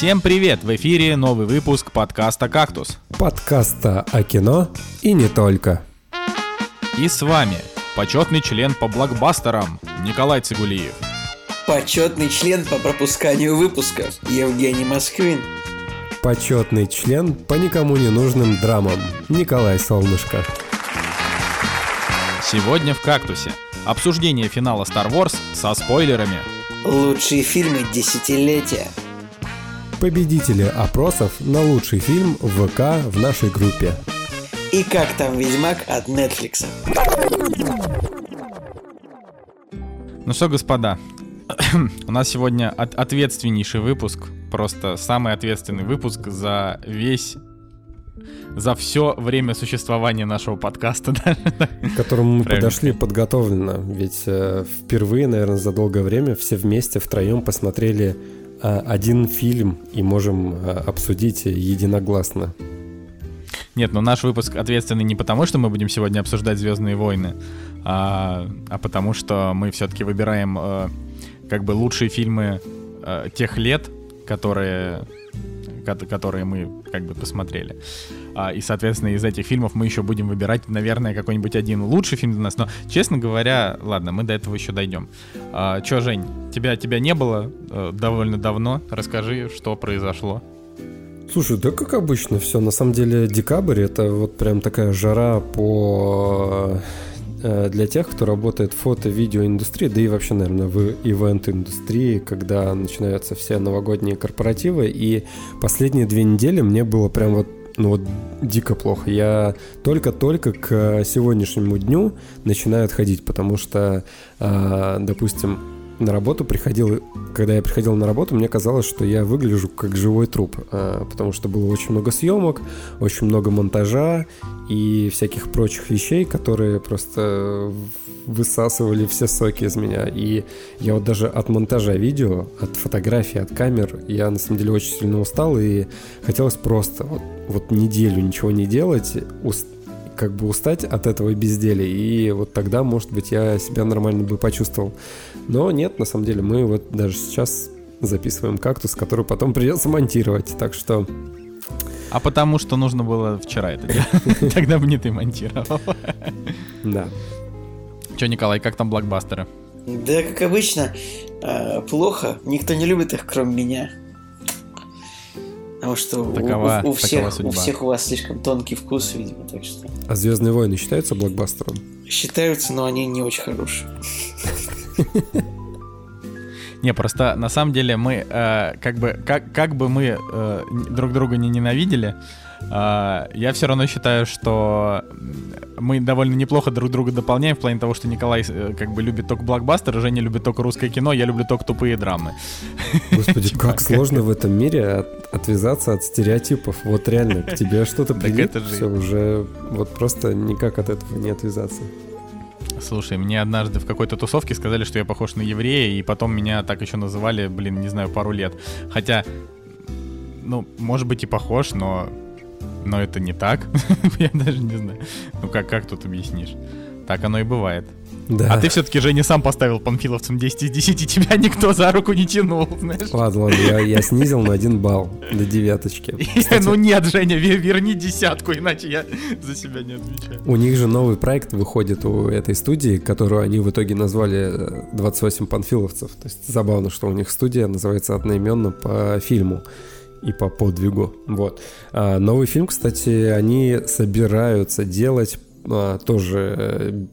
Всем привет! В эфире новый выпуск подкаста «Кактус». Подкаста о кино и не только. И с вами почетный член по блокбастерам Николай Цигулиев. Почетный член по пропусканию выпусков Евгений Москвин. Почетный член по никому не нужным драмам Николай Солнышко. Сегодня в «Кактусе» обсуждение финала Star Wars со спойлерами. Лучшие фильмы десятилетия. Победители опросов на лучший фильм в ВК в нашей группе. И как там Ведьмак от Netflix. Ну что, господа, у нас сегодня от ответственнейший выпуск, просто самый ответственный выпуск за весь за все время существования нашего подкаста. К которому мы подошли подготовленно. Ведь э, впервые, наверное, за долгое время все вместе втроем посмотрели один фильм и можем э, обсудить единогласно. Нет, но наш выпуск ответственный не потому, что мы будем сегодня обсуждать Звездные войны, а, а потому что мы все-таки выбираем э, как бы лучшие фильмы э, тех лет, которые которые мы как бы посмотрели. А, и, соответственно, из этих фильмов мы еще будем выбирать, наверное, какой-нибудь один лучший фильм для нас. Но, честно говоря, ладно, мы до этого еще дойдем. А, че, Жень, тебя, тебя не было э, довольно давно. Расскажи, что произошло. Слушай, да как обычно все. На самом деле декабрь это вот прям такая жара по для тех, кто работает в фото-видеоиндустрии, да и вообще, наверное, в ивент-индустрии, когда начинаются все новогодние корпоративы. И последние две недели мне было прям вот ну вот дико плохо. Я только-только к сегодняшнему дню начинаю отходить, потому что, э, допустим, на работу приходил, когда я приходил на работу, мне казалось, что я выгляжу как живой труп, а, потому что было очень много съемок, очень много монтажа и всяких прочих вещей, которые просто высасывали все соки из меня. И я вот даже от монтажа видео, от фотографий, от камер, я на самом деле очень сильно устал и хотелось просто вот, вот неделю ничего не делать, уст как бы устать от этого безделия, и вот тогда, может быть, я себя нормально бы почувствовал. Но нет, на самом деле, мы вот даже сейчас записываем кактус, который потом придется монтировать, так что... А потому что нужно было вчера это делать. Тогда бы не ты монтировал. Да. Че, Николай, как там блокбастеры? Да, как обычно, а, плохо. Никто не любит их, кроме меня. Потому что такова, у, у, всех, у всех у вас слишком тонкий вкус, видимо, так что. А Звездные войны считаются блокбастером? Считаются, но они не очень хорошие. Не, просто на самом деле мы э, как бы как, как бы мы э, друг друга не ненавидели, э, я все равно считаю, что мы довольно неплохо друг друга дополняем в плане того, что Николай э, как бы любит только блокбастер, Женя любит только русское кино, я люблю только тупые драмы. Господи, типа, как сложно в этом мире отвязаться от стереотипов. Вот реально, к тебе что-то прилип, все уже вот просто никак от этого не отвязаться. Слушай, мне однажды в какой-то тусовке сказали, что я похож на еврея, и потом меня так еще называли, блин, не знаю, пару лет. Хотя, ну, может быть и похож, но, но это не так. я даже не знаю. Ну как, как тут объяснишь? Так оно и бывает. Да. А ты все-таки, Женя, сам поставил панфиловцам 10 из 10, тебя никто за руку не тянул, знаешь. Ладно, ладно, я, я снизил на один балл до девяточки. Кстати, ну нет, Женя, верни десятку, иначе я за себя не отвечаю. У них же новый проект выходит у этой студии, которую они в итоге назвали 28 панфиловцев. То есть забавно, что у них студия называется одноименно по фильму и по подвигу. Вот. А новый фильм, кстати, они собираются делать а, тоже э,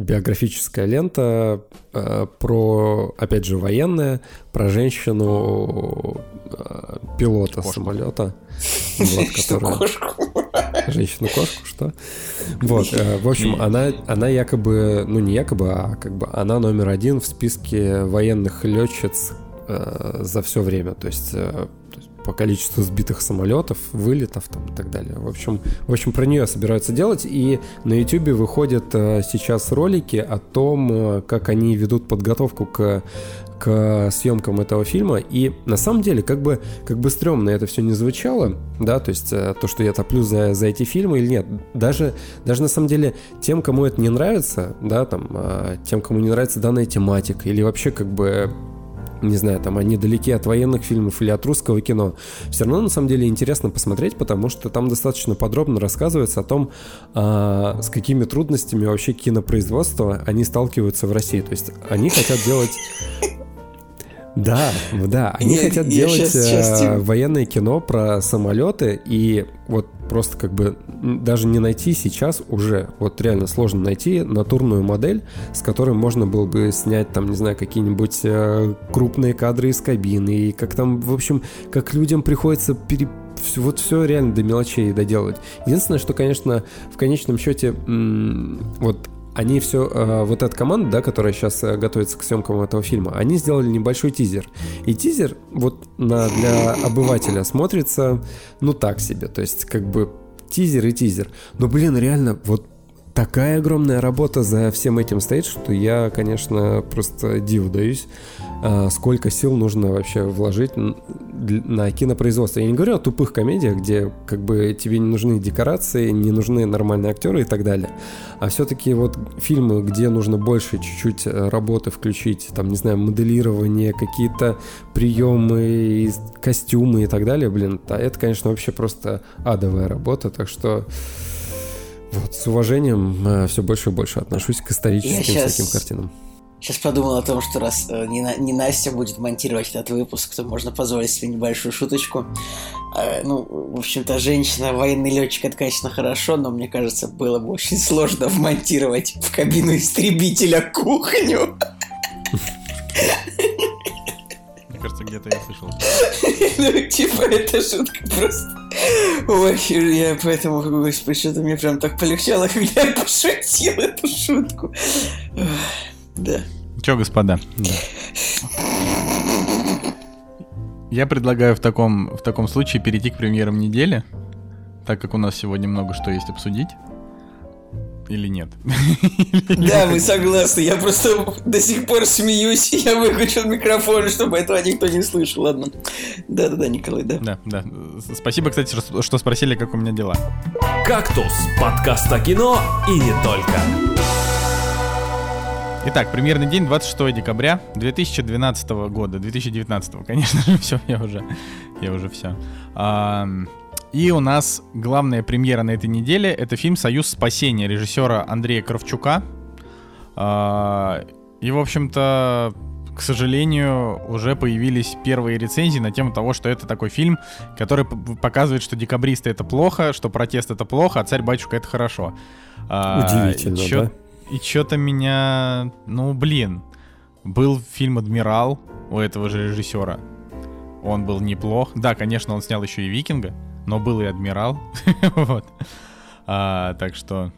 биографическая лента э, про, опять же, военная, про женщину э, пилота кошку. самолета. Вот, которая... Женщину-кошку, что? Вот, э, в общем, она, она якобы, ну не якобы, а как бы она номер один в списке военных летчиц э, за все время. То есть э, по количеству сбитых самолетов, вылетов там и так далее. В общем, в общем про нее собираются делать, и на YouTube выходят э, сейчас ролики о том, э, как они ведут подготовку к к съемкам этого фильма. И на самом деле, как бы, как бы стрёмно это все не звучало, да, то есть э, то, что я топлю за, за эти фильмы или нет, даже, даже на самом деле тем, кому это не нравится, да, там, тем, кому не нравится данная тематика, или вообще как бы не знаю, там они далеки от военных фильмов или от русского кино, все равно на самом деле интересно посмотреть, потому что там достаточно подробно рассказывается о том, а, с какими трудностями вообще кинопроизводства они сталкиваются в России. То есть они хотят делать да, да, они я, хотят я делать сейчас, сейчас... Э, военное кино про самолеты, и вот просто как бы даже не найти сейчас уже, вот реально сложно найти натурную модель, с которой можно было бы снять там, не знаю, какие-нибудь э, крупные кадры из кабины, и как там, в общем, как людям приходится пере вот все реально до мелочей доделать. Единственное, что, конечно, в конечном счете, вот они все, э, вот эта команда, да, которая сейчас э, готовится к съемкам этого фильма, они сделали небольшой тизер. И тизер вот на, для обывателя смотрится, ну так себе, то есть как бы тизер и тизер. Но, блин, реально, вот такая огромная работа за всем этим стоит, что я, конечно, просто диву даюсь, а, сколько сил нужно вообще вложить на кинопроизводство. Я не говорю о тупых комедиях, где как бы тебе не нужны декорации, не нужны нормальные актеры и так далее. А все-таки вот фильмы, где нужно больше чуть-чуть э, работы включить, там, не знаю, моделирование, какие-то приемы, костюмы и так далее, блин, это, конечно, вообще просто адовая работа, так что вот, с уважением э, все больше и больше отношусь к историческим сейчас, всяким картинам. Сейчас подумал о том, что раз э, не, не Настя будет монтировать этот выпуск, то можно позволить себе небольшую шуточку. Э, ну, в общем-то, женщина, военный летчик, это, конечно, хорошо, но мне кажется, было бы очень сложно вмонтировать в кабину истребителя кухню. кажется, где-то я слышал. Ну, типа, это шутка просто. Ой, я поэтому, господи, что-то мне прям так полегчало, когда я пошутил эту шутку. Да. Че, господа? Да. Я предлагаю в таком, в таком случае перейти к премьерам недели, так как у нас сегодня много что есть обсудить или нет? Да, мы согласны. Я просто до сих пор смеюсь. Я выключил микрофон, чтобы этого никто не слышал. Ладно. Да-да-да, Николай, да. Да, да. Спасибо, кстати, что спросили, как у меня дела. «Кактус» — подкаст о кино и не только. Итак, премьерный день 26 декабря 2012 года. 2019, конечно же, все, я уже, я уже все. И у нас главная премьера на этой неделе — это фильм «Союз спасения» режиссера Андрея Кравчука. А, и, в общем-то, к сожалению, уже появились первые рецензии на тему того, что это такой фильм, который показывает, что декабристы — это плохо, что протест — это плохо, а царь-батюшка — это хорошо. А, Удивительно, и чё, да? И что-то меня... Ну, блин. Был фильм «Адмирал» у этого же режиссера. Он был неплох. Да, конечно, он снял еще и «Викинга», но был и адмирал. вот. А, так что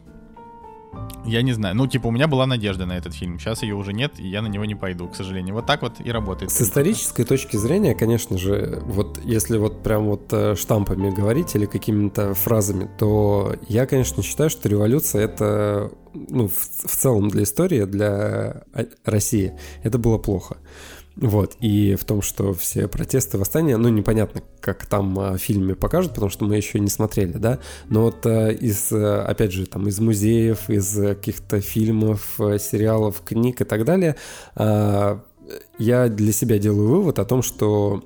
я не знаю. Ну, типа, у меня была надежда на этот фильм. Сейчас ее уже нет, и я на него не пойду, к сожалению. Вот так вот и работает. С исторической точки зрения, конечно же, вот если вот прям вот э, штампами говорить или какими-то фразами, то я, конечно, считаю, что революция это, ну, в, в целом для истории, для э, России, это было плохо. Вот, и в том, что все протесты, восстания, ну, непонятно, как там а, в фильме покажут, потому что мы еще не смотрели, да, но вот а, из, а, опять же, там, из музеев, из каких-то фильмов, сериалов, книг и так далее, я для себя делаю вывод о том, что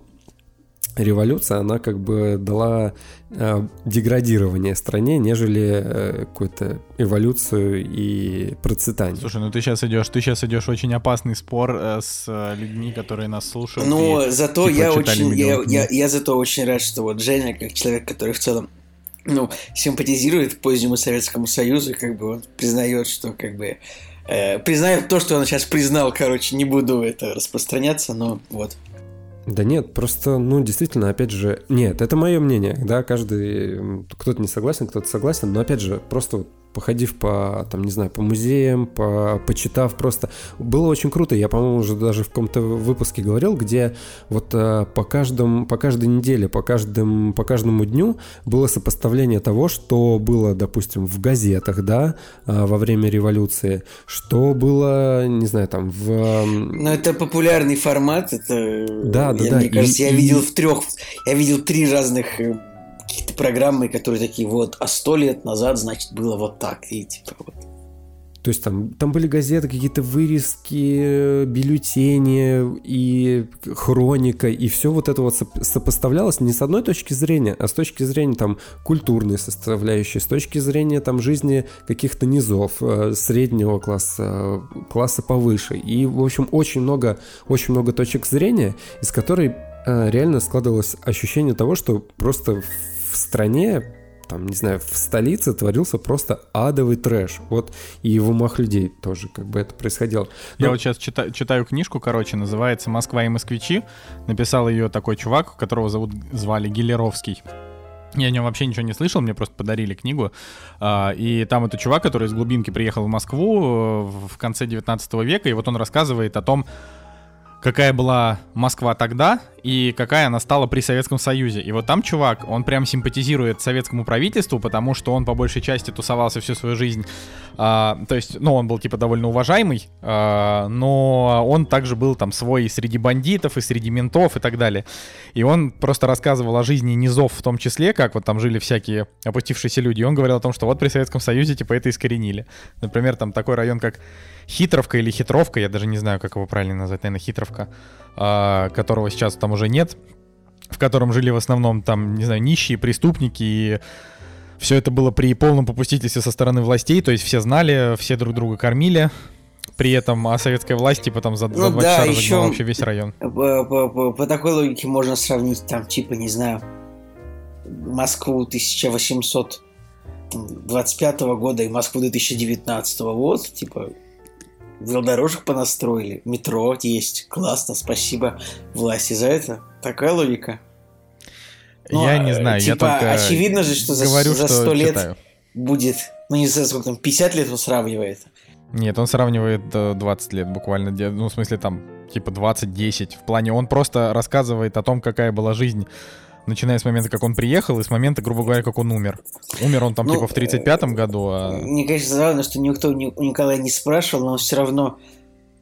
революция, она как бы дала э, деградирование стране, нежели э, какую-то эволюцию и процветание. Слушай, ну ты сейчас идешь, ты сейчас идешь очень опасный спор э, с э, людьми, которые нас слушают. Ну, и, зато типа, я очень, я, я, я зато очень рад, что вот Женя, как человек, который в целом ну, симпатизирует позднему Советскому Союзу, как бы он признает, что как бы э, признает то, что он сейчас признал, короче, не буду это распространяться, но вот. Да нет, просто, ну, действительно, опять же, нет, это мое мнение, да, каждый, кто-то не согласен, кто-то согласен, но, опять же, просто походив по, там, не знаю, по музеям, по, почитав просто. Было очень круто, я, по-моему, уже даже в каком-то выпуске говорил, где вот э, по, каждому, по каждой неделе, по, каждым, по каждому дню было сопоставление того, что было, допустим, в газетах, да, э, во время революции, что было, не знаю, там, в... Ну, это популярный формат, это... Да, да, я, да. Мне кажется, и, я и... видел в трех, я видел три разных э, какие-то программы, которые такие вот, а сто лет назад, значит, было вот так, и типа вот. То есть там, там были газеты, какие-то вырезки, бюллетени и хроника, и все вот это вот сопоставлялось не с одной точки зрения, а с точки зрения там культурной составляющей, с точки зрения там жизни каких-то низов, э, среднего класса, класса повыше. И, в общем, очень много, очень много точек зрения, из которой э, реально складывалось ощущение того, что просто в стране там, не знаю, в столице творился просто адовый трэш. Вот и в умах людей тоже как бы это происходило. Но... Я вот сейчас читаю, читаю книжку, короче, называется «Москва и москвичи». Написал ее такой чувак, которого зовут, звали Гелеровский. Я о нем вообще ничего не слышал, мне просто подарили книгу. А, и там это чувак, который из глубинки приехал в Москву э, в конце 19 века, и вот он рассказывает о том, какая была Москва тогда и какая она стала при Советском Союзе. И вот там чувак, он прям симпатизирует советскому правительству, потому что он по большей части тусовался всю свою жизнь. А, то есть, ну, он был типа довольно уважаемый, а, но он также был там свой и среди бандитов, и среди ментов и так далее. И он просто рассказывал о жизни низов в том числе, как вот там жили всякие опустившиеся люди. И он говорил о том, что вот при Советском Союзе типа это искоренили. Например, там такой район, как Хитровка или Хитровка, я даже не знаю, как его правильно назвать, наверное, Хитровка, а, которого сейчас там уже нет, в котором жили в основном там, не знаю, нищие, преступники и все это было при полном попустительстве со стороны властей, то есть все знали, все друг друга кормили, при этом а советская власть типа там за, ну, за два да, часа еще вообще весь район. По, по, по, по такой логике можно сравнить там типа, не знаю, Москву 1825 года и Москву 2019 вот, типа велодорожек понастроили, метро есть, классно, спасибо власти за это. Такая логика. Ну, я не знаю, типа, я только очевидно же, что говорю, за, за 100 лет читаю. будет, ну не знаю, сколько там, 50 лет он сравнивает. Нет, он сравнивает 20 лет буквально, ну в смысле там типа 20-10. В плане он просто рассказывает о том, какая была жизнь начиная с момента, как он приехал, и с момента, грубо говоря, как он умер. Умер он там ну, типа в 35-м году, а... Мне, конечно, забавно, что никто у Николая не спрашивал, но он все равно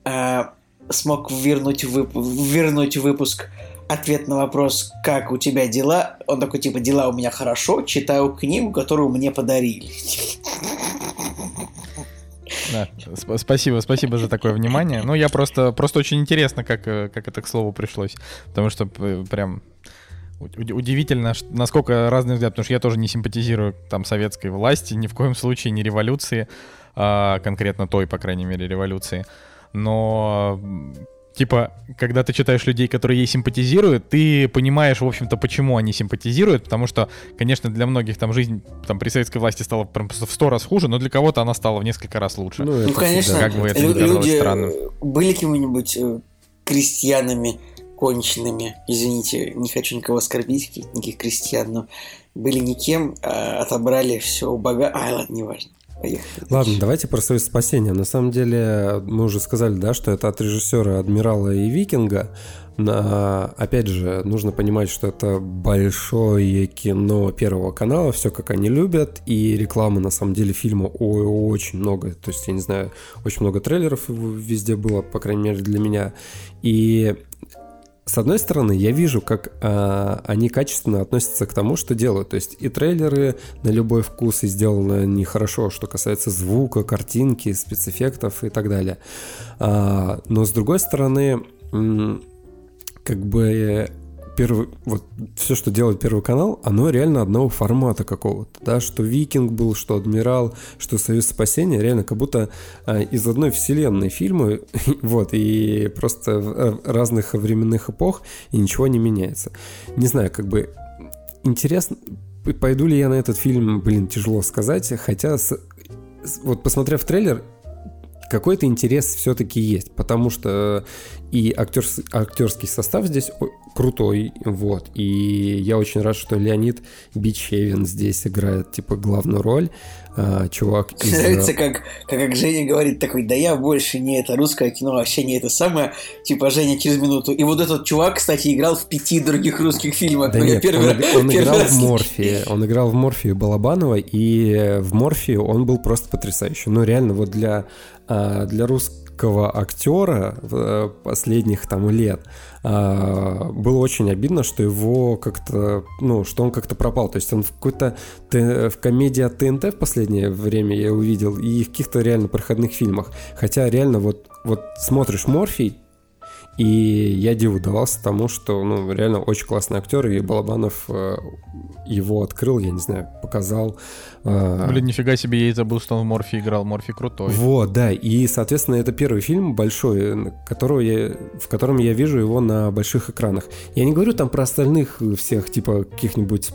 э, смог вернуть, вып... вернуть выпуск ответ на вопрос, как у тебя дела. Он такой, типа, дела у меня хорошо, читаю книгу, которую мне подарили. Да, спасибо, спасибо за такое внимание. Ну, я просто, просто очень интересно, как, э, как это к слову пришлось. Потому что прям Удивительно, насколько разный взгляд, потому что я тоже не симпатизирую там советской власти, ни в коем случае не революции, а, конкретно той, по крайней мере, революции. Но типа, когда ты читаешь людей, которые ей симпатизируют, ты понимаешь, в общем-то, почему они симпатизируют, потому что, конечно, для многих там жизнь там при советской власти стала прям в сто раз хуже, но для кого-то она стала в несколько раз лучше. Ну, ну конечно, как бы это люди странным. были кем-нибудь э, крестьянами, конченными, извините, не хочу никого оскорбить, никаких крестьян, но были никем, а отобрали все у бога... А, ладно, неважно. Поехали. Ладно, давайте про свое спасение. На самом деле, мы уже сказали, да, что это от режиссера Адмирала и Викинга. На, опять же, нужно понимать, что это большое кино Первого канала, все как они любят, и рекламы на самом деле фильма очень много. То есть, я не знаю, очень много трейлеров везде было, по крайней мере, для меня. И с одной стороны, я вижу, как э, они качественно относятся к тому, что делают. То есть и трейлеры на любой вкус и сделаны нехорошо, что касается звука, картинки, спецэффектов и так далее. А, но с другой стороны, как бы первый, вот все, что делает Первый канал, оно реально одного формата какого-то, да, что Викинг был, что Адмирал, что Союз спасения, реально как будто а, из одной вселенной фильмы, вот, и просто э, разных временных эпох, и ничего не меняется. Не знаю, как бы интересно, пойду ли я на этот фильм, блин, тяжело сказать, хотя с, вот посмотрев трейлер, какой-то интерес все-таки есть, потому что и актер, актерский состав здесь крутой, вот. И я очень рад, что Леонид Бичевин здесь играет, типа, главную роль. А, чувак из... Нравится, как, как, как Женя говорит такой, да я больше не это русское кино, вообще не это самое. Типа, Женя через минуту. И вот этот чувак, кстати, играл в пяти других русских фильмах. Да нет, первый, он, он первый играл раз... в Морфии. Он играл в Морфии Балабанова, и в Морфии он был просто потрясающий. Ну, реально, вот для, а, для русского русского актера э, последних там лет. А, было очень обидно, что его как-то, ну, что он как-то пропал. То есть он в какой-то в комедии от ТНТ в последнее время я увидел и в каких-то реально проходных фильмах. Хотя реально вот, вот смотришь Морфий, и я диву давался тому, что, ну, реально очень классный актер, и Балабанов э, его открыл, я не знаю, показал. Э, Блин, нифига себе, я и забыл, что он в Морфи играл, Морфи крутой. Вот, да, и, соответственно, это первый фильм большой, которого я, в котором я вижу его на больших экранах. Я не говорю там про остальных всех, типа, каких-нибудь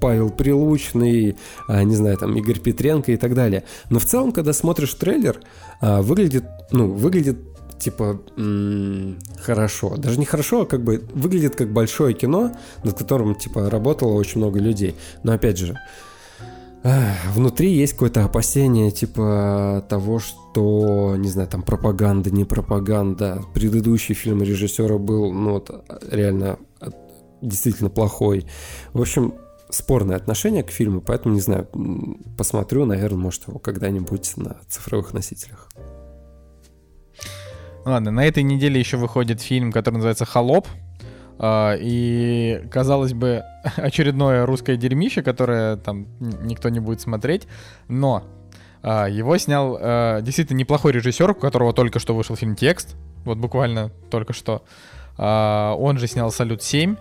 Павел Прилучный, а, не знаю, там Игорь Петренко и так далее. Но в целом, когда смотришь трейлер, а, выглядит, ну, выглядит типа м- хорошо. Даже не хорошо, а как бы выглядит как большое кино, над которым типа работало очень много людей. Но опять же, внутри есть какое-то опасение типа того, что, не знаю, там пропаганда, не пропаганда. Предыдущий фильм режиссера был, ну вот, реально действительно плохой. В общем, спорное отношение к фильму, поэтому, не знаю, посмотрю, наверное, может, его когда-нибудь на цифровых носителях. Ладно, на этой неделе еще выходит фильм, который называется «Холоп». Uh, и, казалось бы, очередное русское дерьмище, которое там никто не будет смотреть, но uh, его снял uh, действительно неплохой режиссер, у которого только что вышел фильм «Текст», вот буквально только что. Он же снял «Салют 7»,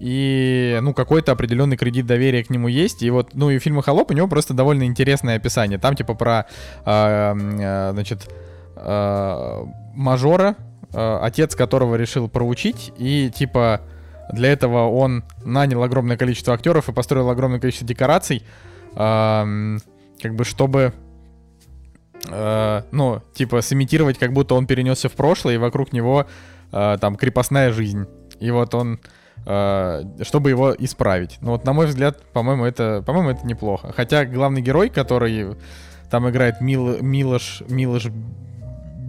и, ну, какой-то определенный кредит доверия к нему есть. И вот, ну, и фильмы «Холоп» у него просто довольно интересное описание. Там, типа, про, значит, э, мажора, э, отец которого решил проучить, и типа для этого он нанял огромное количество актеров и построил огромное количество декораций, э, как бы чтобы э, ну, типа, сымитировать, как будто он перенесся в прошлое, и вокруг него э, там крепостная жизнь. И вот он, э, чтобы его исправить. Ну вот, на мой взгляд, по-моему, это, по-моему, это неплохо. Хотя главный герой, который там играет Мил, Милош, Милош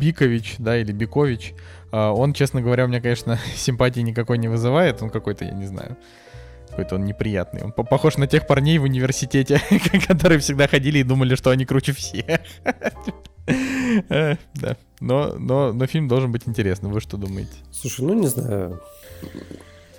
Бикович, да, или Бикович, а, он, честно говоря, у меня, конечно, симпатии никакой не вызывает. Он какой-то, я не знаю, какой-то он неприятный. Он похож на тех парней в университете, которые всегда ходили и думали, что они круче всех. Э, да. Но, но, но фильм должен быть интересным. Вы что думаете? Слушай, ну не знаю.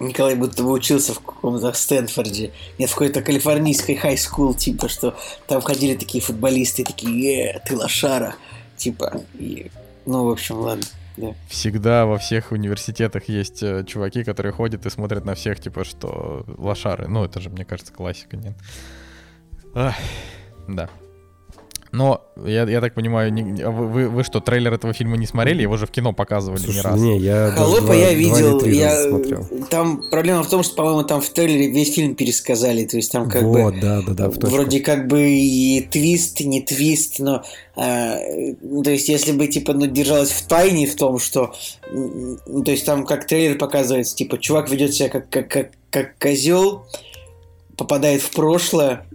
Николай будто бы учился в каком-то Стэнфорде. Нет, в какой-то калифорнийской хай-скул, типа, что там ходили такие футболисты, такие, э, ты лошара. Типа, и ну, в общем, ладно. Да. Всегда во всех университетах есть э, чуваки, которые ходят и смотрят на всех, типа, что лошары. Ну, это же, мне кажется, классика, нет? Ах, да. Но, я, я так понимаю, не, а вы, вы, вы что, трейлер этого фильма не смотрели? Его же в кино показывали Слушай, не раз. Не, я Холопа я видел. Я... Там проблема в том, что, по-моему, там в трейлере весь фильм пересказали. То есть там как вот, бы... да, да, да, Вроде как бы и твист, и не твист, но... А, то есть если бы, типа, ну, держалась в тайне в том, что... То есть там как трейлер показывается, типа, чувак ведет себя как, как, как, как козел, попадает в прошлое,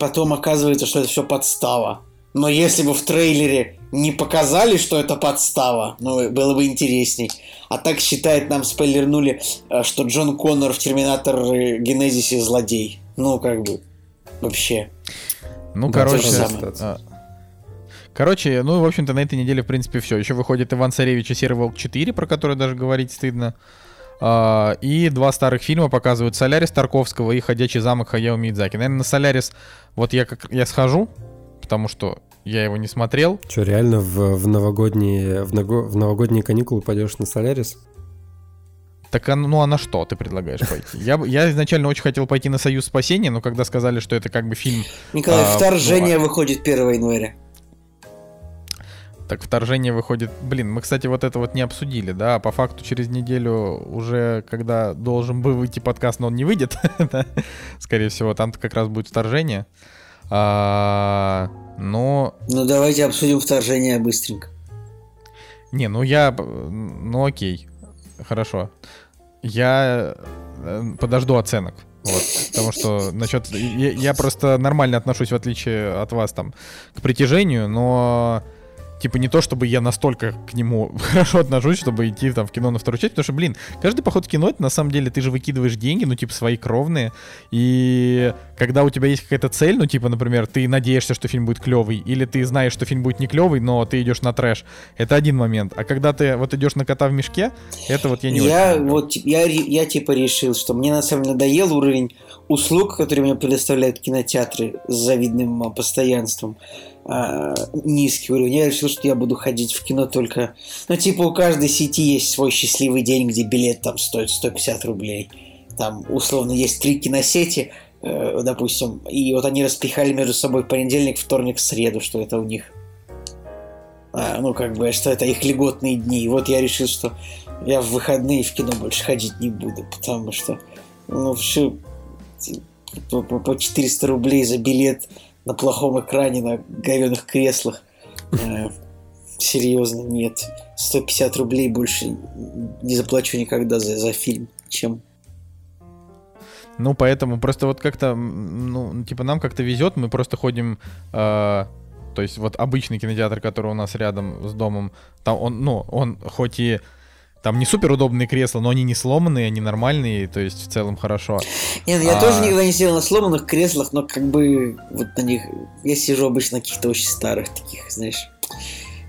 потом оказывается, что это все подстава. Но если бы в трейлере не показали, что это подстава, ну, было бы интересней. А так считает, нам спойлернули, э, что Джон Коннор в Терминатор Генезисе злодей. Ну, как бы, вообще. Ну, да, короче, а, Короче, ну, в общем-то, на этой неделе, в принципе, все. Еще выходит Иван Царевич и Серый Волк 4, про который даже говорить стыдно. Uh, и два старых фильма показывают «Солярис» Тарковского и «Ходячий замок» Хаяо Мидзаки. Наверное, на «Солярис» вот я, как, я схожу, потому что я его не смотрел. Что, реально в, в, новогодние, в, наго, в новогодние каникулы пойдешь на Солярис? Так, ну а на что ты предлагаешь пойти? Я, я изначально очень хотел пойти на Союз спасения, но когда сказали, что это как бы фильм... Николай, а, вторжение ну, выходит 1 января. Так вторжение выходит... Блин, мы, кстати, вот это вот не обсудили, да? А по факту через неделю уже, когда должен был выйти подкаст, но он не выйдет, скорее всего, там как раз будет вторжение. Но... Ну, давайте обсудим вторжение быстренько. Не, ну я... Ну, окей. Хорошо. Я э, подожду оценок. Вот, потому что насчет... Я, я просто нормально отношусь, в отличие от вас, там, к притяжению, но типа не то, чтобы я настолько к нему хорошо отношусь, чтобы идти там в кино на вторую часть, потому что, блин, каждый поход в кино, это на самом деле ты же выкидываешь деньги, ну, типа, свои кровные, и когда у тебя есть какая-то цель, ну, типа, например, ты надеешься, что фильм будет клевый, или ты знаешь, что фильм будет не клевый, но ты идешь на трэш, это один момент. А когда ты вот идешь на кота в мешке, это вот я не я очень вот я, я типа решил, что мне на самом деле надоел уровень услуг, которые мне предоставляют кинотеатры с завидным а, постоянством. А, низкий уровень. Я решил, что я буду ходить в кино только... Ну, типа, у каждой сети есть свой счастливый день, где билет там стоит 150 рублей. Там, условно, есть три киносети, допустим, и вот они распихали между собой понедельник, вторник, среду, что это у них а, ну, как бы, что это их льготные дни. И вот я решил, что я в выходные в кино больше ходить не буду, потому что, ну, все по, по, по 400 рублей за билет на плохом экране, на говяных креслах. Э, серьезно, нет. 150 рублей больше не заплачу никогда за, за фильм, чем Ну, поэтому просто вот как-то, ну, типа нам как-то везет, мы просто ходим, э, то есть вот обычный кинотеатр, который у нас рядом с домом, там он, ну, он хоть и там не супер удобные кресла, но они не сломанные, они нормальные, то есть в целом хорошо. Нет, я а... тоже никогда не сидел на сломанных креслах, но как бы вот на них я сижу обычно на каких-то очень старых таких, знаешь.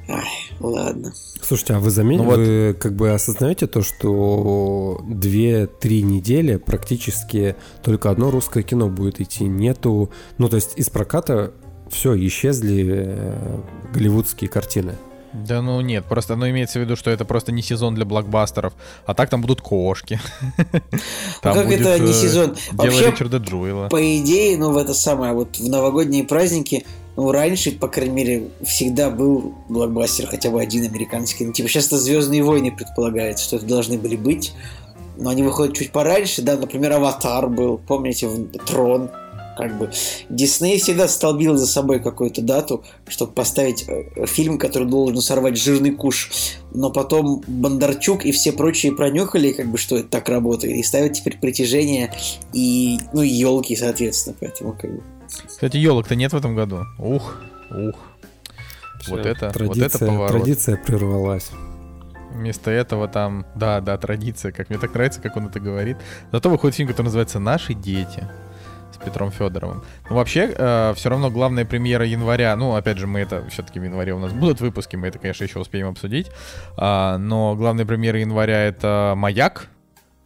Ай, ладно. Слушайте, а вы заметили, ну, вот... вы как бы осознаете то, что 2-3 недели практически только одно русское кино будет идти, нету, ну то есть из проката все, исчезли э, голливудские картины. Да ну нет, просто ну имеется в виду, что это просто не сезон для блокбастеров, а так там будут кошки. Там как это не э, сезон? Вообще, Ричарда Джуэла. По идее, ну в это самое, вот в новогодние праздники, ну раньше, по крайней мере, всегда был блокбастер, хотя бы один американский. Ну типа сейчас это Звездные войны предполагается, что это должны были быть. Но они выходят чуть пораньше, да, например, Аватар был, помните, Трон, как бы Дисней всегда столбил за собой какую-то дату, чтобы поставить э, фильм, который должен сорвать жирный куш. Но потом Бондарчук и все прочие пронюхали, как бы, что это так работает, и ставят теперь притяжение и, ну, елки, соответственно, поэтому как бы. Кстати, елок-то нет в этом году. Ух, ух. Все. Вот это, традиция, вот это поворот. Традиция прервалась. Вместо этого там, да, да, традиция, как мне так нравится, как он это говорит. Зато выходит фильм, который называется «Наши дети». Петром Федоровым. Ну, вообще, э, все равно главная премьера января, ну, опять же, мы это все-таки в январе у нас будут выпуски, мы это, конечно, еще успеем обсудить. Э, но главная премьера января это «Маяк»,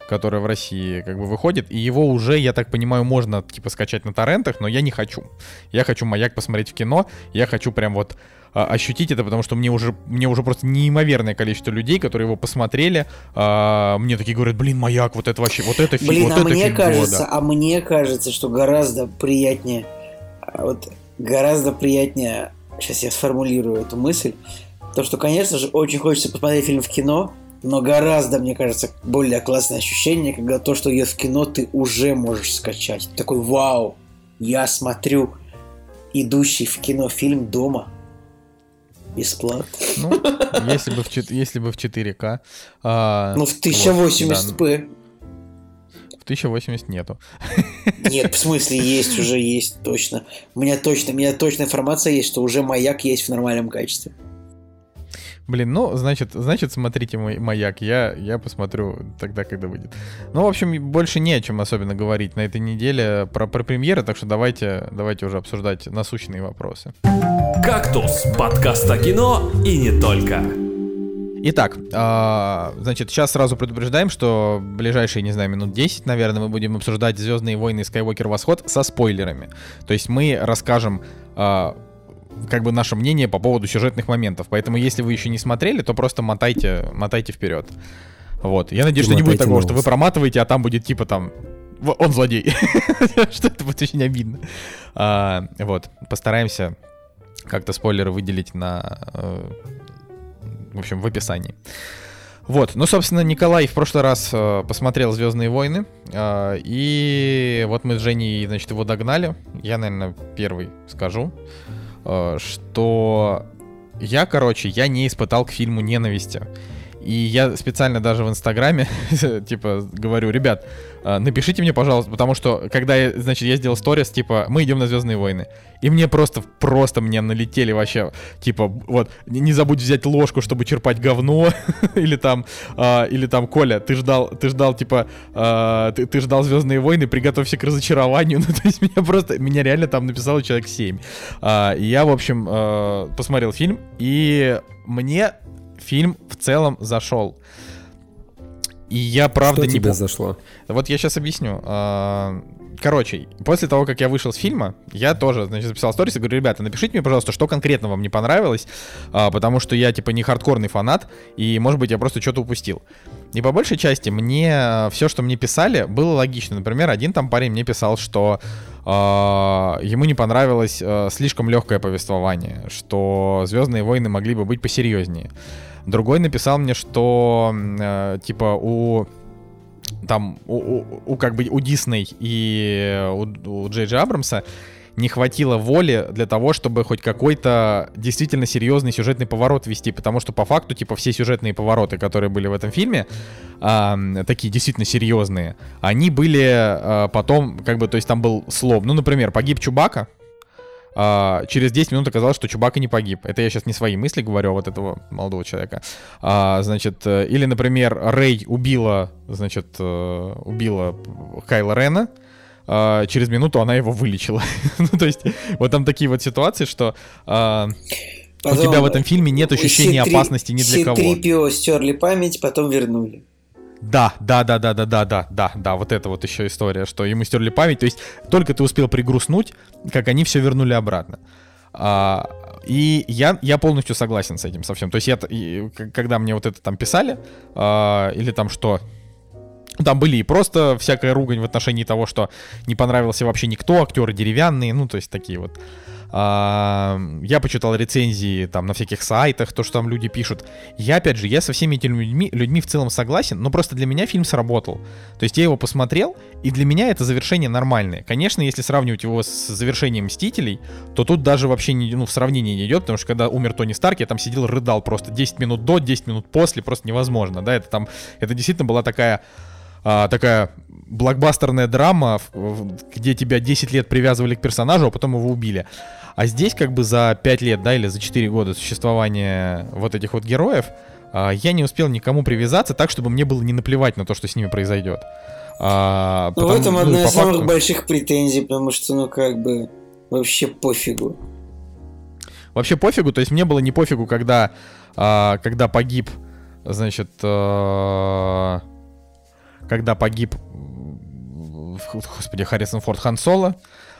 который в России как бы выходит, и его уже, я так понимаю, можно типа скачать на торрентах, но я не хочу. Я хочу «Маяк» посмотреть в кино, я хочу прям вот а, ощутить это, потому что мне уже, мне уже просто неимоверное количество людей, которые его посмотрели, а, мне такие говорят, блин, маяк, вот это вообще, вот это фильм, блин, вот а это мне фильм кажется, года. а мне кажется, что гораздо приятнее, а, вот гораздо приятнее, сейчас я сформулирую эту мысль, то, что, конечно же, очень хочется посмотреть фильм в кино, но гораздо, мне кажется, более классное ощущение, когда то, что идет в кино, ты уже можешь скачать. Такой, вау, я смотрю идущий в кино фильм дома – Бесплатно. Ну, если бы в, если бы в 4К. А, ну, в 1080p. Вот, да. В 1080 нету. Нет, в смысле, есть, уже есть, точно. У меня точно, у меня точная информация есть, что уже маяк есть в нормальном качестве. Блин, ну, значит, значит, смотрите мой маяк. Я, я посмотрю тогда, когда выйдет. Ну, в общем, больше не о чем особенно говорить на этой неделе про, про премьеры, так что давайте, давайте уже обсуждать насущные вопросы. «Кактус» — подкаст о кино и не только. Итак, э, значит, сейчас сразу предупреждаем, что ближайшие, не знаю, минут 10, наверное, мы будем обсуждать «Звездные войны» и «Скайуокер Восход» со спойлерами. То есть мы расскажем э, как бы наше мнение по поводу сюжетных моментов. Поэтому, если вы еще не смотрели, то просто мотайте, мотайте вперед. Вот. Я надеюсь, что не будет такого, что вы проматываете, а там будет типа там он злодей. что это будет очень обидно. А, вот. Постараемся как-то спойлеры выделить на... Э, в общем, в описании. Вот, ну, собственно, Николай в прошлый раз э, посмотрел Звездные войны. Э, и вот мы с Женей, значит, его догнали. Я, наверное, первый скажу. Э, что я, короче, я не испытал к фильму ненависти. И я специально даже в Инстаграме, типа, говорю, ребят, напишите мне, пожалуйста, потому что, когда я, значит, я сделал сторис, типа, мы идем на Звездные войны, и мне просто, просто мне налетели вообще, типа, вот, не, забудь взять ложку, чтобы черпать говно, или там, э, или там, Коля, ты ждал, ты ждал, типа, э, ты, ты ждал Звездные войны, приготовься к разочарованию, ну, то есть меня просто, меня реально там написало человек 7. Э, я, в общем, э, посмотрел фильм, и мне фильм в целом зашел. И я правда Что не пом- зашло? Вот я сейчас объясню. А, Короче, после того, как я вышел с фильма, я тоже, значит, записал сторис и говорю, ребята, напишите мне, пожалуйста, что конкретно вам не понравилось, а, потому что я, типа, не хардкорный фанат, и, может быть, я просто что-то упустил. И по большей части мне все, что мне писали, было логично. Например, один там парень мне писал, что а, ему не понравилось слишком легкое повествование, что Звездные войны могли бы быть посерьезнее. Другой написал мне, что э, типа у там у, у, у как бы у Дисней и у, у Джей Джей Абрамса не хватило воли для того, чтобы хоть какой-то действительно серьезный сюжетный поворот вести, потому что по факту, типа, все сюжетные повороты, которые были в этом фильме, а, такие действительно серьезные, они были а, потом, как бы, то есть там был слом. Ну, например, погиб Чубака, а, через 10 минут оказалось, что Чубака не погиб. Это я сейчас не свои мысли говорю, а вот этого молодого человека. А, значит, э, или, например, Рэй убила, значит, э, убила Кайла Рена, а, через минуту она его вылечила. ну, то есть, вот там такие вот ситуации, что а, у тебя в этом фильме нет ощущения C3 опасности ни для кого. C3PO стерли память, потом вернули. Да, да, да, да, да, да, да, да, да, вот это вот еще история, что ему стерли память. То есть только ты успел пригрустнуть, как они все вернули обратно. А, и я, я полностью согласен с этим совсем. То есть я, и, когда мне вот это там писали, а, или там что, там были и просто всякая ругань в отношении того, что не понравился вообще никто, актеры деревянные, ну, то есть такие вот. А, я почитал рецензии там на всяких сайтах, то, что там люди пишут. Я, опять же, я со всеми этими людьми, людьми в целом согласен, но просто для меня фильм сработал. То есть я его посмотрел, и для меня это завершение нормальное. Конечно, если сравнивать его с завершением «Мстителей», то тут даже вообще не, ну, в сравнении не идет, потому что когда умер Тони Старк, я там сидел, рыдал просто 10 минут до, 10 минут после, просто невозможно, да, это там, это действительно была такая а, такая блокбастерная драма, где тебя 10 лет привязывали к персонажу, а потом его убили. А здесь как бы за 5 лет, да, или за 4 года существования вот этих вот героев, а, я не успел никому привязаться так, чтобы мне было не наплевать на то, что с ними произойдет. А, ну, потому, в этом ну, одна из факту... самых больших претензий, потому что, ну, как бы, вообще пофигу. Вообще пофигу, то есть мне было не пофигу, когда, а, когда погиб, значит, а, когда погиб, господи, Харрисон Форд Хан Соло,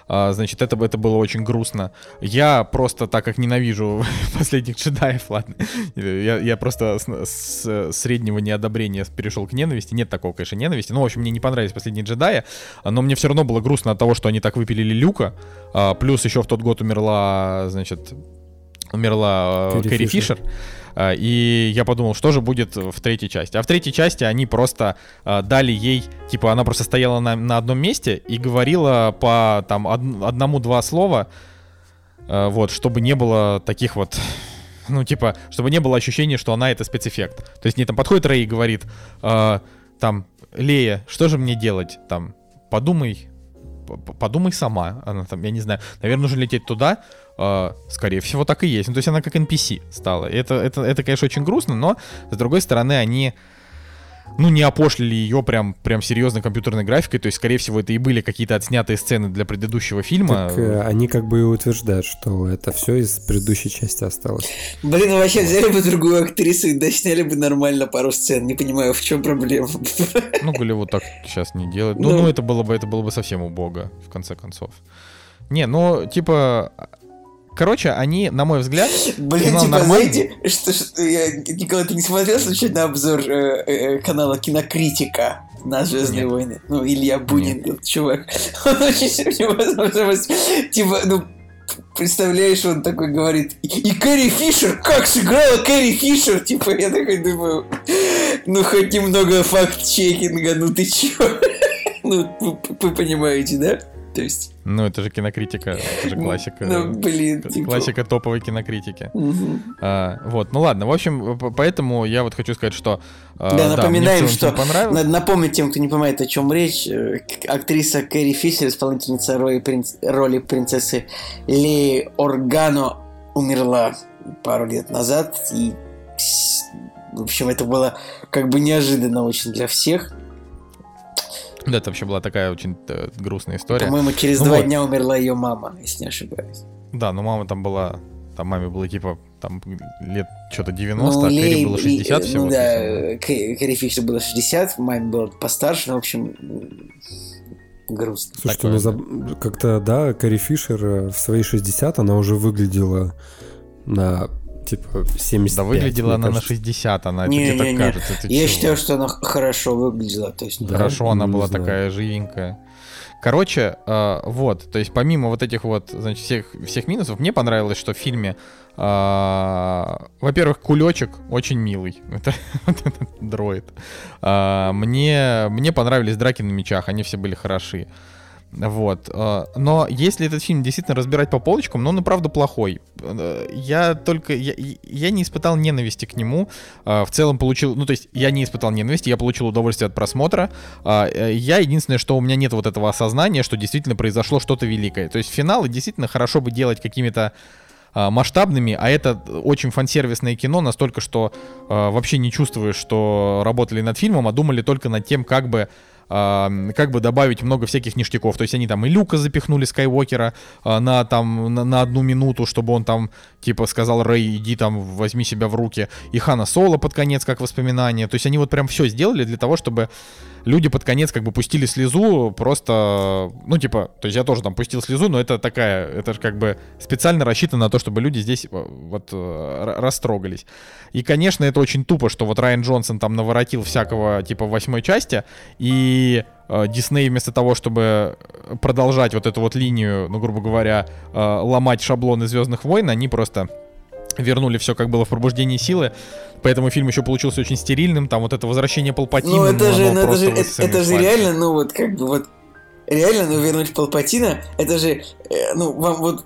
а, значит, это, это было очень грустно. Я просто, так как ненавижу последних джедаев, ладно, я, я просто с, с среднего неодобрения перешел к ненависти. Нет такого, конечно, ненависти. Ну, в общем, мне не понравились последние джедаи, но мне все равно было грустно от того, что они так выпилили Люка. А, плюс еще в тот год умерла, значит, умерла Кэрри, Кэрри Фишер. Фишер. А, и я подумал, что же будет в третьей части. А в третьей части они просто а, дали ей, типа, она просто стояла на, на одном месте и говорила по там од, одному-два слова, а, вот, чтобы не было таких вот ну, типа, чтобы не было ощущения, что она это спецэффект. То есть не там подходит Рэй и говорит, там, Лея, что же мне делать? Там, подумай, подумай сама. Она там, я не знаю, наверное, нужно лететь туда. Э, скорее всего, так и есть. Ну, то есть она как NPC стала. Это, это, это, конечно, очень грустно, но, с другой стороны, они ну, не опошлили ее прям, прям серьезной компьютерной графикой, то есть, скорее всего, это и были какие-то отснятые сцены для предыдущего фильма. Так э, они как бы и утверждают, что это все из предыдущей части осталось. Блин, ну вообще взяли бы другую актрису и досняли бы нормально пару сцен, не понимаю, в чем проблема. Ну, Голливуд так сейчас не делает. Ну, ну, ну это было бы, это было бы совсем убого, в конце концов. Не, ну, типа, Короче, они, на мой взгляд... Блин, типа, нормально... знаете, что, что я, Николай, ты не смотрел случайно обзор э, э, канала Кинокритика на Звездные Нет. войны? Ну, Илья Бунин, Нет. чувак. Он очень невозможно. Типа, ну, представляешь, он такой говорит, и Кэрри Фишер, как сыграла Кэрри Фишер? Типа, я такой думаю, ну, хоть немного факт-чекинга, ну ты чё? ну, вы, вы понимаете, да? То есть... Ну, это же кинокритика, это же классика. Ну, блин, типа... Классика топовой кинокритики. А, вот, ну ладно, в общем, поэтому я вот хочу сказать, что... а, Да, напоминаем, что надо напомнить тем, кто не понимает, о чем речь. э, Актриса Кэрри Фишер, исполнительница роли, принц- роли принцессы Леи Органо, умерла пару лет назад. И, в общем, это было как бы неожиданно очень для всех. Да, это вообще была такая очень э, грустная история. По-моему, через Ну два вот. дня умерла ее мама, если не ошибаюсь. Да, но мама там была... Там маме было типа там лет что-то 90, Ну, а Кэрри Лей- было 60 и- всего. Ну да, Кэ- Кэрри Фишер было 60, маме было постарше, ну, в общем, грустно. Слушайте, Такое, ну заб- как-то, да, Кэрри Фишер э, в свои 60 она уже выглядела на, типа, 75. Да выглядела она на кажется. 60, она, это Не, тебе так не, не. кажется. ты Я чего? считаю, что она хорошо выглядела, то есть... Да? Хорошо, она Не была знаю. такая живенькая. Короче, э, вот, то есть помимо вот этих вот, значит, всех, всех минусов, мне понравилось, что в фильме, э, во-первых, кулечек очень милый, это вот этот дроид. А, мне, мне понравились драки на мечах, они все были хороши. Вот. э, Но если этот фильм действительно разбирать по полочкам, ну, он и правда плохой. Э, Я только... Я, я не испытал ненависти к нему. э, В целом получил... Ну, то есть я не испытал ненависти, я получил удовольствие от просмотра. Я единственное, что у меня нет вот этого осознания, что действительно произошло что-то великое. То есть финалы действительно хорошо бы делать какими-то масштабными, а это очень фансервисное кино, настолько, что вообще не чувствуешь, что работали над фильмом, а думали только над тем, как бы как бы добавить много всяких ништяков. То есть они там и Люка запихнули Скайуокера а, на там на, на одну минуту, чтобы он там типа сказал Рэй, иди там возьми себя в руки. И Хана Соло под конец как воспоминание. То есть они вот прям все сделали для того, чтобы люди под конец как бы пустили слезу просто, ну типа, то есть я тоже там пустил слезу, но это такая, это же как бы специально рассчитано на то, чтобы люди здесь э, вот э, растрогались. И, конечно, это очень тупо, что вот Райан Джонсон там наворотил всякого типа в восьмой части, и э, Дисней вместо того, чтобы продолжать вот эту вот линию, ну, грубо говоря, э, ломать шаблоны Звездных войн, они просто вернули все, как было в пробуждении силы. Поэтому фильм еще получился очень стерильным. Там вот это возвращение Палпатина. Ну, это же, ну, это же, это, высосано это из же реально, ну, вот, как бы, вот, реально, ну, вернуть Палпатина, это же, э, ну, вам вот,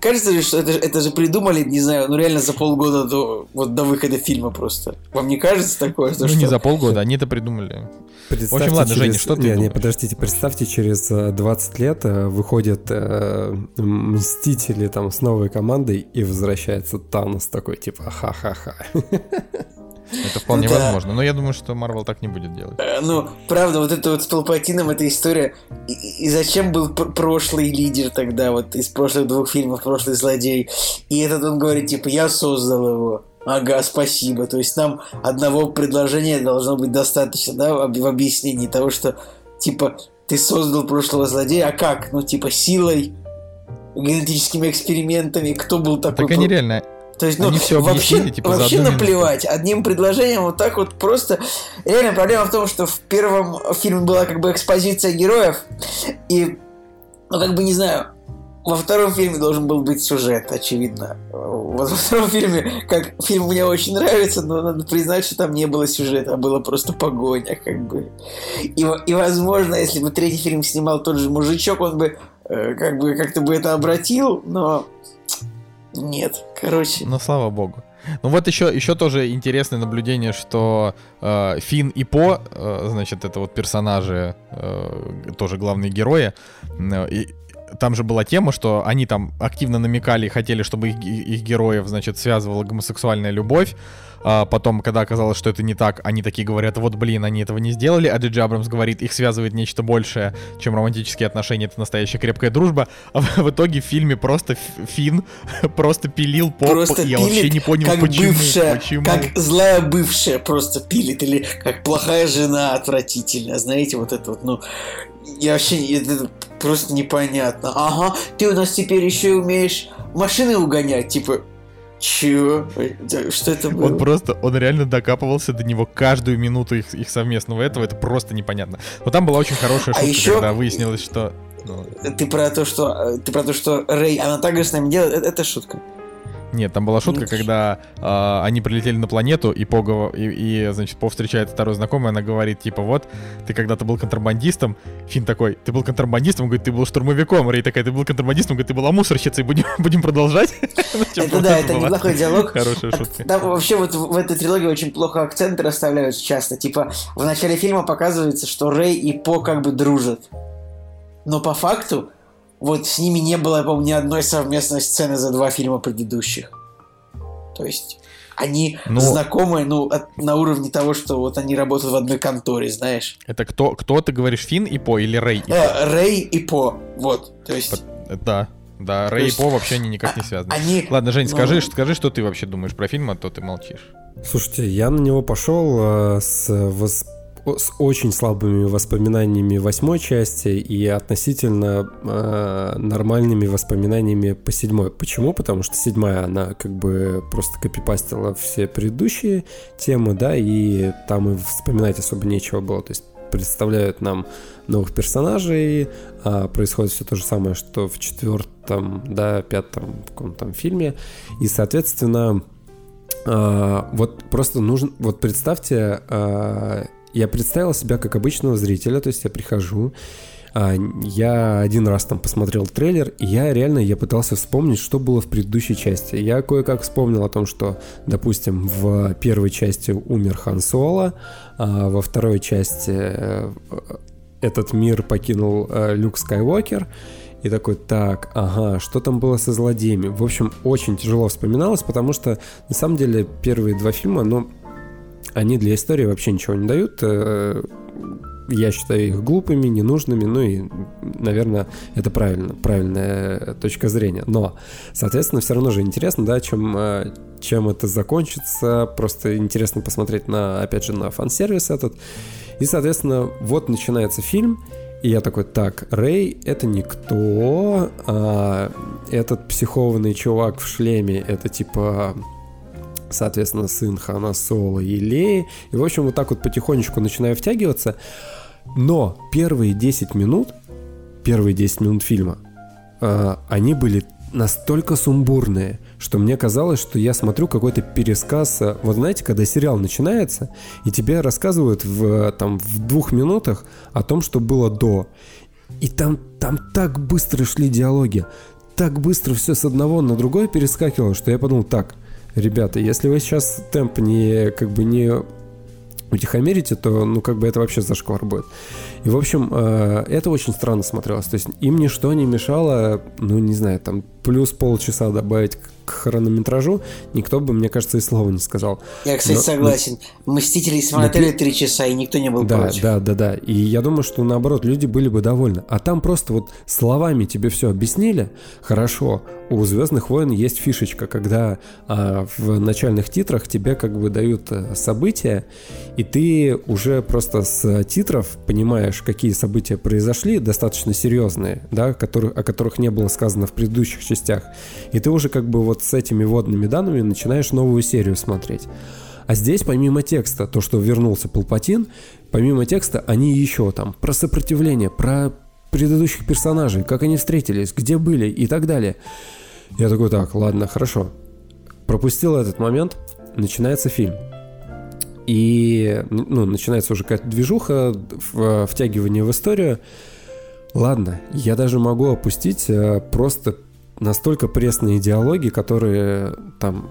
кажется же, что это, же- это же придумали, не знаю, ну, реально за полгода до, вот, до выхода фильма просто. Вам не кажется такое, что, Ну, что... не за полгода, они это придумали. Представьте, ладно, через... Женя, что ты не, не, думаешь? подождите, представьте, через э, 20 лет э, выходят э, Мстители там с новой командой и возвращается Танос такой, типа, ха-ха-ха. Это вполне Ну да. возможно. Но я думаю, что Марвел так не будет делать. Э, Ну, правда, вот это вот с Палпатином, эта история. И, и- зачем был пр- прошлый лидер тогда, вот из прошлых двух фильмов, прошлый злодей. И этот он говорит, типа, я создал его. Ага, спасибо. То есть нам одного предложения должно быть достаточно, да, в об- в объяснении того, что, типа, ты создал прошлого злодея, а как? Ну, типа, силой, генетическими экспериментами, кто был такой... Так они реально... то есть, ну, Они всё вообще, объяснили, типа, вообще одну минуту. наплевать. Одним предложением вот так вот просто... Реально проблема в том, что в первом фильме была как бы экспозиция героев, и, ну, как бы, не знаю, во втором фильме должен был быть сюжет, очевидно. Вот во втором фильме, как фильм мне очень нравится, но надо признать, что там не было сюжета, а было просто погоня, как бы. И, и возможно, если бы третий фильм снимал тот же мужичок, он бы э, как бы как-то бы это обратил, но нет, короче. Ну, слава богу. Ну вот еще, еще тоже интересное наблюдение, что э, Финн и По, э, значит, это вот персонажи, э, тоже главные герои, э, и там же была тема, что они там активно намекали и хотели, чтобы их, их героев, значит, связывала гомосексуальная любовь. А потом, когда оказалось, что это не так, они такие говорят, вот блин, они этого не сделали, а Джиджи Абрамс говорит, их связывает нечто большее, чем романтические отношения, это настоящая крепкая дружба. А в, итоге в фильме просто Ф- Финн просто пилил поп, Просто и я вообще не понял, как почему. бывшая, почему. как злая бывшая просто пилит, или как плохая жена отвратительная, знаете, вот это вот, ну, я вообще, это просто непонятно. Ага, ты у нас теперь еще и умеешь машины угонять, типа, чего? Что это было? Он просто, он реально докапывался до него каждую минуту их, их совместного этого, это просто непонятно. Но там была очень хорошая А шутка, еще- когда выяснилось, что... ну, Ты про то, что, э, ты про то, что Рэй, она так же с нами делает, это, это шутка. Нет, там была шутка, когда э, они прилетели на планету, и По, и, и, значит, По встречает второй знакомый, она говорит, типа, вот, ты когда-то был контрабандистом, Фин такой, ты был контрабандистом, он говорит, ты был штурмовиком, Рей такая, ты был контрабандистом, он говорит, ты была мусорщицей, будем, будем продолжать? Типа, это да, это неплохой диалог. Хорошая шутка. Там вообще вот в этой трилогии очень плохо акценты расставляются часто, типа, в начале фильма показывается, что Рэй и По как бы дружат. Но по факту вот с ними не было, по-моему, ни одной совместной сцены за два фильма предыдущих. То есть они ну, знакомы, ну, от, на уровне того, что вот они работают в одной конторе, знаешь. Это кто, кто ты говоришь, Фин и По или Рэй и э, По? Рэй и По, вот, то есть... Да, да, Рэй и По вообще они никак не а, связаны. Они... Ладно, Жень, ну... скажи, скажи, что ты вообще думаешь про фильм, а то ты молчишь. Слушайте, я на него пошел э, с восп с очень слабыми воспоминаниями восьмой части и относительно э, нормальными воспоминаниями по седьмой. Почему? Потому что седьмая, она как бы просто копипастила все предыдущие темы, да, и там и вспоминать особо нечего было. То есть представляют нам новых персонажей, а происходит все то же самое, что в четвертом, да, пятом каком-то фильме. И, соответственно, а, вот просто нужно, вот представьте, а, я представил себя как обычного зрителя, то есть я прихожу, а, я один раз там посмотрел трейлер, и я реально я пытался вспомнить, что было в предыдущей части. Я кое-как вспомнил о том, что, допустим, в первой части умер Хан Соло, а во второй части э, этот мир покинул э, Люк Скайуокер, и такой, так, ага, что там было со злодеями? В общем, очень тяжело вспоминалось, потому что, на самом деле, первые два фильма, ну, они для истории вообще ничего не дают. Э, я считаю их глупыми, ненужными, ну и, наверное, это правильно, правильная точка зрения. Но, соответственно, все равно же интересно, да, чем, э, чем это закончится. Просто интересно посмотреть на, опять же, на фан-сервис этот. И, соответственно, вот начинается фильм, и я такой, так, Рэй это никто, а этот психованный чувак в шлеме это типа соответственно, сын Хана Соло и Леи. И, в общем, вот так вот потихонечку начинаю втягиваться. Но первые 10 минут, первые 10 минут фильма, э, они были настолько сумбурные, что мне казалось, что я смотрю какой-то пересказ. Э, вот знаете, когда сериал начинается, и тебе рассказывают в, там, в двух минутах о том, что было до. И там, там так быстро шли диалоги, так быстро все с одного на другое перескакивало, что я подумал, так – ребята, если вы сейчас темп не как бы не утихомирите, то, ну, как бы это вообще зашквар будет. И, в общем, э, это очень странно смотрелось. То есть им ничто не мешало, ну, не знаю, там, плюс полчаса добавить к хронометражу, никто бы, мне кажется, и слова не сказал. Я, кстати, но, согласен. Но... Мстители смотрели три часа, и никто не был да, против. Да, да, да. И я думаю, что наоборот, люди были бы довольны. А там просто вот словами тебе все объяснили. Хорошо, у Звездных войн есть фишечка, когда а, в начальных титрах тебе как бы дают а, события, и ты уже просто с титров понимаешь, какие события произошли, достаточно серьезные, да, которые, о которых не было сказано в предыдущих частях. И ты уже как бы вот с этими водными данными начинаешь новую серию смотреть. А здесь, помимо текста, то, что вернулся Палпатин, помимо текста, они еще там про сопротивление, про предыдущих персонажей, как они встретились, где были и так далее. Я такой, так, ладно, хорошо. Пропустил этот момент, начинается фильм. И, ну, начинается уже какая-то движуха, втягивание в историю. Ладно, я даже могу опустить э, просто настолько пресные диалоги, которые там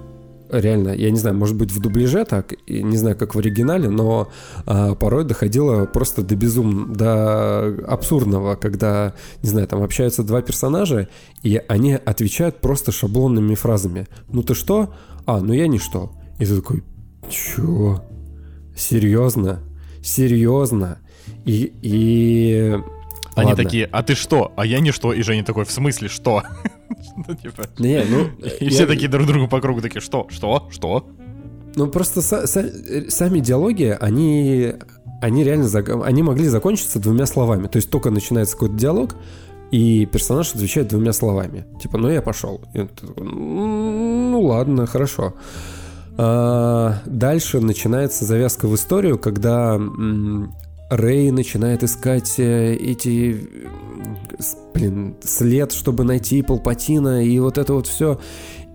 реально, я не знаю, может быть в дубляже так, не знаю, как в оригинале, но а, порой доходило просто до безум, до абсурдного, когда, не знаю, там общаются два персонажа, и они отвечают просто шаблонными фразами. Ну ты что? А, ну я ничто. И ты такой, чё? Серьезно? Серьезно? И, и они Ладно. такие, а ты что? А я не что. И Женя такой, в смысле, что? ну, типа... Не, ну... И все такие друг другу по кругу такие, что? Что? Что? Ну, просто сами диалоги, они... Они реально... Они могли закончиться двумя словами. То есть только начинается какой-то диалог, и персонаж отвечает двумя словами. Типа, ну я пошел. И ну ладно, хорошо. А, дальше начинается завязка в историю, когда Рэй начинает искать э, эти, блин, след, чтобы найти Палпатина, и вот это вот все.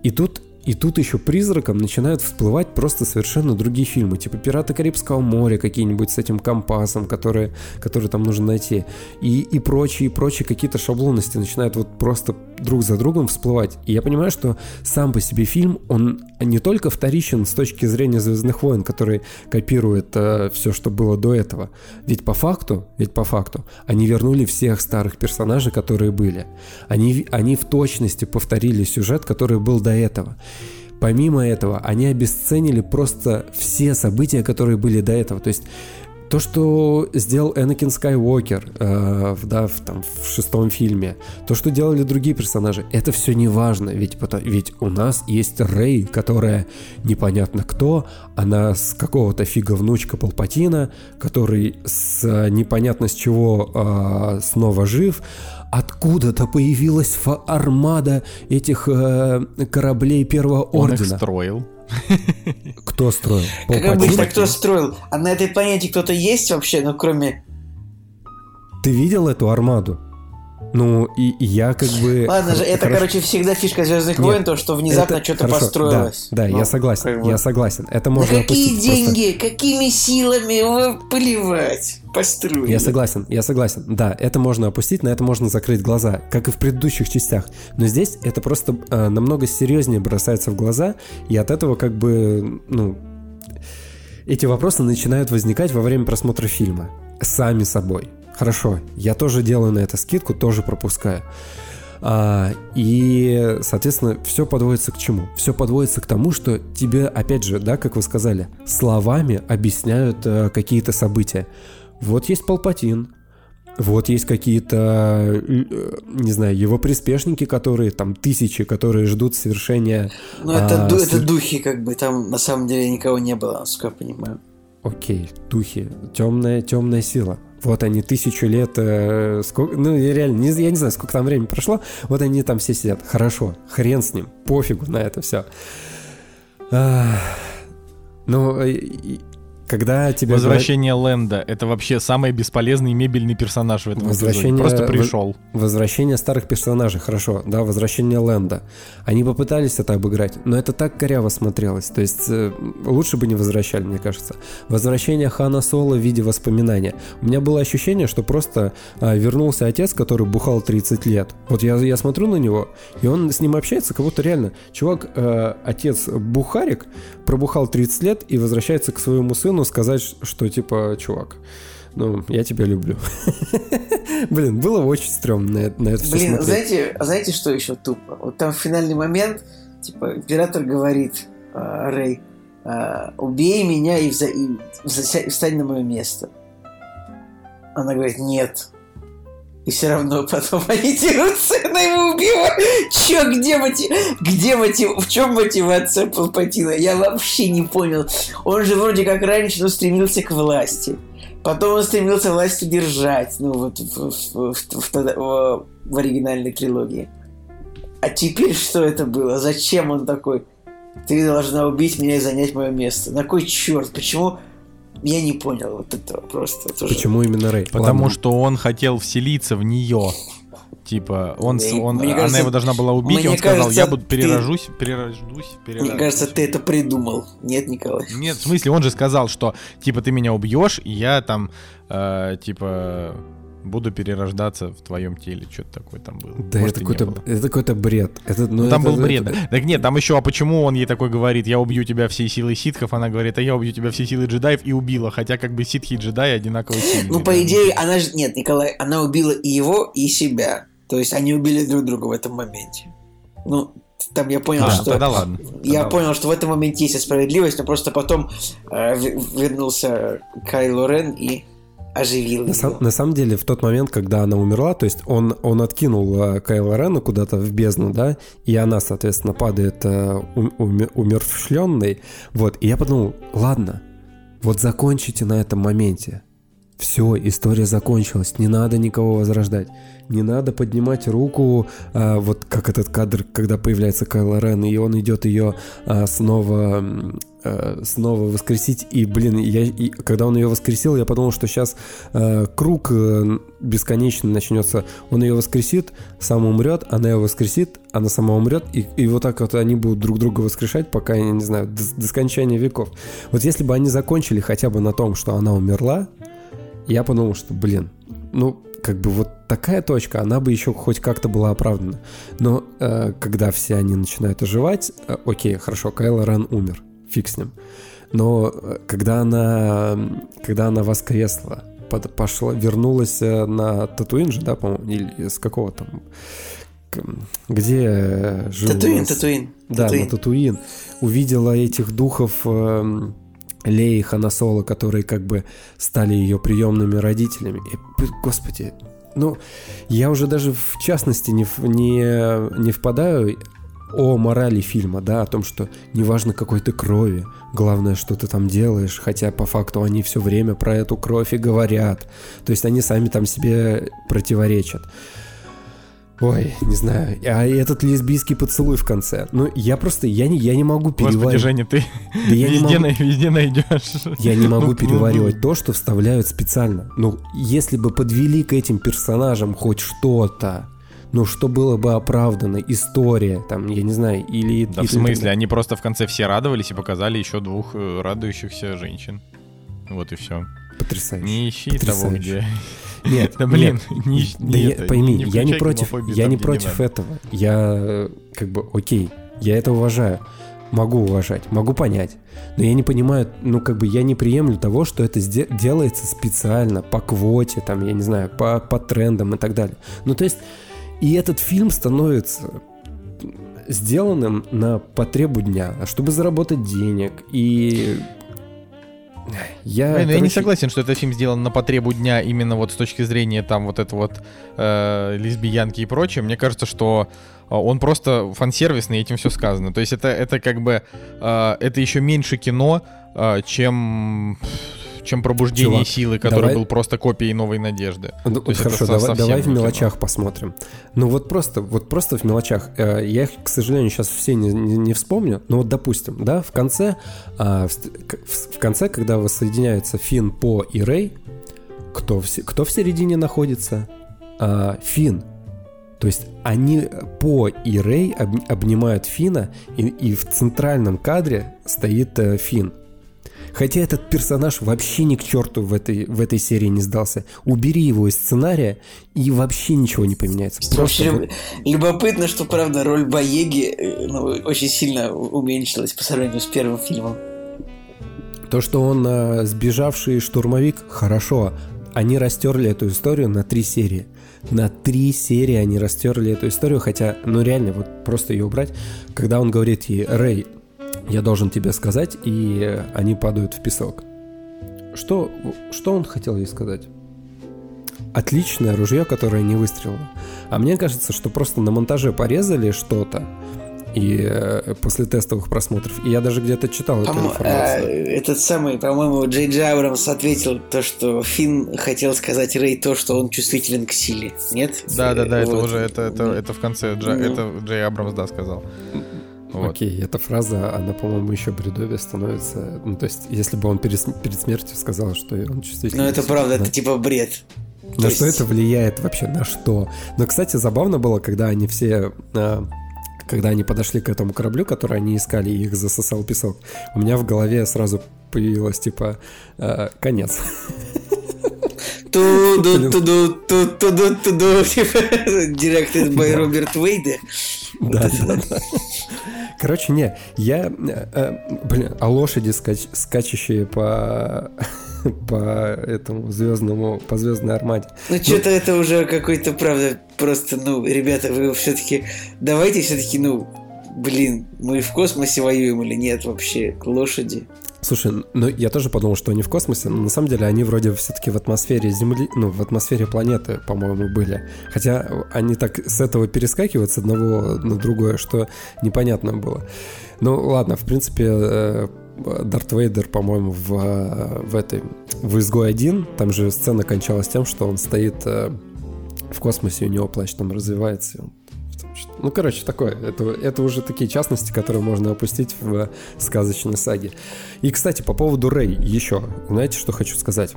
И тут И тут еще призраком начинают всплывать просто совершенно другие фильмы, типа «Пираты Карибского моря» какие-нибудь с этим компасом, которые, которые там нужно найти, и, и прочие, и прочие какие-то шаблонности начинают вот просто друг за другом всплывать. И я понимаю, что сам по себе фильм, он не только вторичен с точки зрения «Звездных войн», который копирует э, все, что было до этого. Ведь по факту, ведь по факту, они вернули всех старых персонажей, которые были. Они, они в точности повторили сюжет, который был до этого. Помимо этого, они обесценили просто все события, которые были до этого. То есть то, что сделал Энакин Скайуокер э, да, в, там, в шестом фильме, то, что делали другие персонажи, это все не важно, ведь, ведь у нас есть Рэй, которая непонятно кто, она с какого-то фига внучка Палпатина, который с непонятно с чего э, снова жив, откуда-то появилась армада этих э, кораблей первого Он ордена. их строил. Кто строил? Как Палпатин? обычно, кто строил? А на этой планете кто-то есть вообще, ну кроме... Ты видел эту армаду? Ну, и, я как бы... Ладно же, это, короче, всегда фишка Звездных войн, то, что внезапно что-то построилось. Да, да, Ну, я согласен, я согласен. Это можно какие деньги, какими силами его поливать? Построили. Я согласен, я согласен. Да, это можно опустить, на это можно закрыть глаза, как и в предыдущих частях. Но здесь это просто э, намного серьезнее бросается в глаза, и от этого как бы, ну, эти вопросы начинают возникать во время просмотра фильма. Сами собой. Хорошо, я тоже делаю на это скидку, тоже пропускаю. А, и, соответственно, все подводится к чему? Все подводится к тому, что тебе, опять же, да, как вы сказали, словами объясняют э, какие-то события. Вот есть Палпатин, вот есть какие-то, э, не знаю, его приспешники, которые там тысячи, которые ждут совершения. Ну, это, а, ду- с- это духи, как бы, там на самом деле никого не было, насколько я понимаю. Окей, духи, темная, темная сила. Вот они тысячу лет, э, сколько, ну я реально, не, я не знаю, сколько там времени прошло, вот они там все сидят. Хорошо, хрен с ним, пофигу на это все. ну, э, когда тебе говорят- Возвращение Лэнда. Это вообще самый бесполезный мебельный персонаж в этом Возвращение- эпизоде. Просто пришел. Возвращение старых персонажей, хорошо, да, возвращение Лэнда. Они попытались это обыграть, но это так коряво смотрелось. То есть э, лучше бы не возвращали, мне кажется. Возвращение Хана Соло в виде воспоминания. У меня было ощущение, что просто а, вернулся отец, который бухал 30 лет. Вот я, я смотрю на него, и он с ним общается, как будто реально, чувак, э, отец бухарик, пробухал 30 лет и возвращается к своему сыну сказать, что типа, чувак, ну, я тебя люблю. Блин, было очень стрёмно на это, на это все Блин, смотреть. знаете, знаете, что еще тупо? Вот там в финальный момент, типа, император говорит, а, Рэй, а, убей меня и, вза- и взася- встань на мое место. Она говорит, нет. И все равно потом они дерутся, она его убивает. Че, где мотив... Где мотив... В чем мотивация Палпатина? Я вообще не понял. Он же вроде как раньше, но стремился к власти. Потом он стремился власть удержать, ну вот в, в- в- в в- в оригинальной трилогии. А теперь что это было? Зачем он такой? Ты должна убить меня и занять мое место. На кой черт? Почему? Я не понял вот этого просто. Тоже. Почему именно Рэй? Потому Ладно. что он хотел вселиться в нее. Типа, он, Мне- он, мне она кажется- его должна была убить, и мне он сказал, кажется, я буду ты- перерожусь, перерождусь, Мне перерожусь. кажется, ты это придумал. Нет, Николай? Нет, в смысле, он же сказал, что, типа, ты меня убьешь, и я там, э, типа, буду перерождаться в твоем теле. Что-то такое там было. Да Может, это какой-то, было. это какой-то бред. Это, ну, Ну, там это- был бред. это- Так нет, там еще, а почему он ей такой говорит, я убью тебя всей силой ситхов, она говорит, а я убью тебя всей силой джедаев, и убила, хотя как бы ситхи и джедаи одинаково сильные. Ну, по идее, она же... Нет, Николай, она убила и его, и себя. То есть они убили друг друга в этом моменте. Ну, там я понял, А, что... тогда ладно. Я Тогда понял, что в этом моменте есть справедливость, но просто потом э, вернулся Кайло Рен и оживил На, сам- на самом деле, в тот момент, когда она умерла, то есть он, он откинул э, Кайла Рена куда-то в бездну, да, и она, соответственно, падает э, ум- уме- умерщвленной. Вот, и я подумал, ладно, вот закончите на этом моменте. Все, история закончилась, не надо никого возрождать. Не надо поднимать руку, а, вот как этот кадр, когда появляется Кайло Рен, и он идет ее а, снова, а, снова воскресить. И, блин, я, и, когда он ее воскресил, я подумал, что сейчас а, круг э, бесконечный начнется. Он ее воскресит, сам умрет, она ее воскресит, она сама умрет, и, и вот так вот они будут друг друга воскрешать, пока, я не знаю, до, до скончания веков. Вот если бы они закончили хотя бы на том, что она умерла, я подумал, что, блин, ну, как бы вот такая точка, она бы еще хоть как-то была оправдана. Но э, когда все они начинают оживать, э, окей, хорошо, Кайло Ран умер, фиг с ним. Но э, когда она, когда она воскресла, под, пошла, вернулась э, на Татуин же, да, по-моему, или с какого там, где э, жил Татуин, нас- Татуин. да, Татуин. на Татуин. Увидела этих духов эм, Леи Ханасола, которые как бы стали ее приемными родителями. И, господи, ну, я уже даже в частности не, не, не впадаю о морали фильма, да, о том, что неважно какой ты крови, главное, что ты там делаешь, хотя по факту они все время про эту кровь и говорят. То есть они сами там себе противоречат. Ой, не знаю. А этот лесбийский поцелуй в конце. Ну, я просто, я не, я не могу Господи, переваривать. Женя, ты Да я не везде, могу- най- везде найдешь. Я не могу Ну, ну, переваривать то, что вставляют специально. Ну, если бы подвели к этим персонажам хоть что-то, ну, что было бы оправдано, история, там, я не знаю, или... Да или в смысле, тогда- они просто в конце все радовались и показали еще двух э, радующихся женщин. Вот и все. Потрясающе. Не ищи того, Потрясающе. где... Нет, Да блин, нет. не, Да не я- это, пойми, не я не против, я не против этого. Я э, как бы окей, я это уважаю, могу уважать, могу понять, но я не понимаю, ну как бы я не приемлю того, что это делается специально по квоте, там я не знаю, по по трендам и так далее. Ну то есть и этот фильм становится сделанным на потребу дня, чтобы заработать денег и я, Блин, ну я не короче, согласен, что этот фильм сделан на потребу дня именно вот с точки зрения там вот это вот э, лесбиянки и прочее. Мне кажется, что э, он просто фан-сервисный, и этим все сказано. То есть это, это как бы, э, это еще меньше кино, э, чем, чем пробуждение Чувак, силы, который давай- был просто копией новой надежды. Ну, То хорошо, давай, давай в не кино. мелочах посмотрим. Ну вот просто, вот просто в мелочах. Э, Я их, к сожалению, сейчас все не, не- не вспомню. Но вот допустим, да, в конце, а, в, в- конце, когда воссоединяются Финн, По и Рэй, кто в, кто в середине находится? А, Финн. То есть они, По и Рэй об- обнимают Фина, и, и в центральном кадре стоит э, Финн. Хотя этот персонаж вообще ни к черту в этой, в этой серии не сдался. Убери его из сценария, и вообще ничего не поменяется. Просто Вообще любопытно, что, правда, роль Боеги э, ну, очень сильно уменьшилась по сравнению с первым фильмом. То, что он э, сбежавший штурмовик, хорошо. Они растерли эту историю на три серии. На три серии они растерли эту историю, хотя, ну реально, вот просто ее убрать. Когда он говорит ей, Рэй, я должен тебе сказать, и э, они падают в песок. Что, что он хотел ей сказать? Отличное ружье, которое не выстрелило. А мне кажется, что просто на монтаже порезали что-то, и э, после тестовых просмотров. И я даже где-то читал эту По-мо- информацию. а, этот самый, по-моему, Джей Джей Абрамс ответил то, что Финн хотел сказать Рэй то, что он чувствителен к силе. Нет? Да, да, да, это уже, это, это, это в конце, Джа- Ну. это Джей Абрамс, да, сказал. Вот. Окей, эта фраза, она, по-моему, еще бредовее становится. Ну, то есть, если бы он перед, перед смертью сказал, что он чувствительный. Ну, это правда, это типа бред. На то что есть- это влияет вообще? На что? Но, кстати, забавно было, когда они все... а, когда они подошли к этому кораблю, который они искали, и их засосал песок, у меня в голове сразу появилось, типа, а, конец. Туду, туду, ту- туду, туду, directed by Роберт Уэйда. Да, да, да. Короче, не, я, э, э, блин, а лошади, скач- скачущие по по этому звездному, по звездной армаде. Ну, что-то это уже какой-то, правда, просто, ну, ребята, вы все-таки, давайте все-таки, ну, блин, мы в космосе воюем или нет вообще, лошади. Слушай, ну я тоже подумал, что они в космосе, но на самом деле они вроде все-таки в атмосфере Земли, ну, в атмосфере планеты, по-моему, были. Хотя они так с этого перескакивают с одного на другое, что непонятно было. Ну ладно, в принципе, э, Дарт Вейдер, по-моему, в, в этой в изгой 1, там же сцена кончалась тем, что он стоит э, в космосе, у него плащ там развивается, и он ну, короче, такое. Это, это уже такие частности, которые можно опустить в сказочной саге. И, кстати, по поводу Рэй еще. Знаете, что хочу сказать?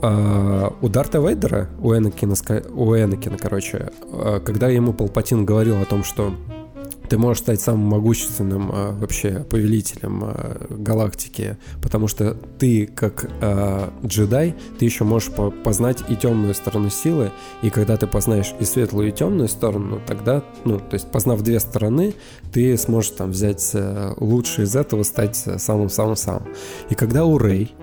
Uh, у Дарта Вейдера, у Энакина, у Энакина, короче, uh, когда ему Палпатин говорил о том, что ты можешь стать самым могущественным э, вообще повелителем э, галактики, потому что ты как э, джедай, ты еще можешь по познать и темную сторону силы, и когда ты познаешь и светлую, и темную сторону, тогда, ну, то есть познав две стороны, ты сможешь там взять э, лучшее из этого, стать самым-самым-самым. И когда у Рэй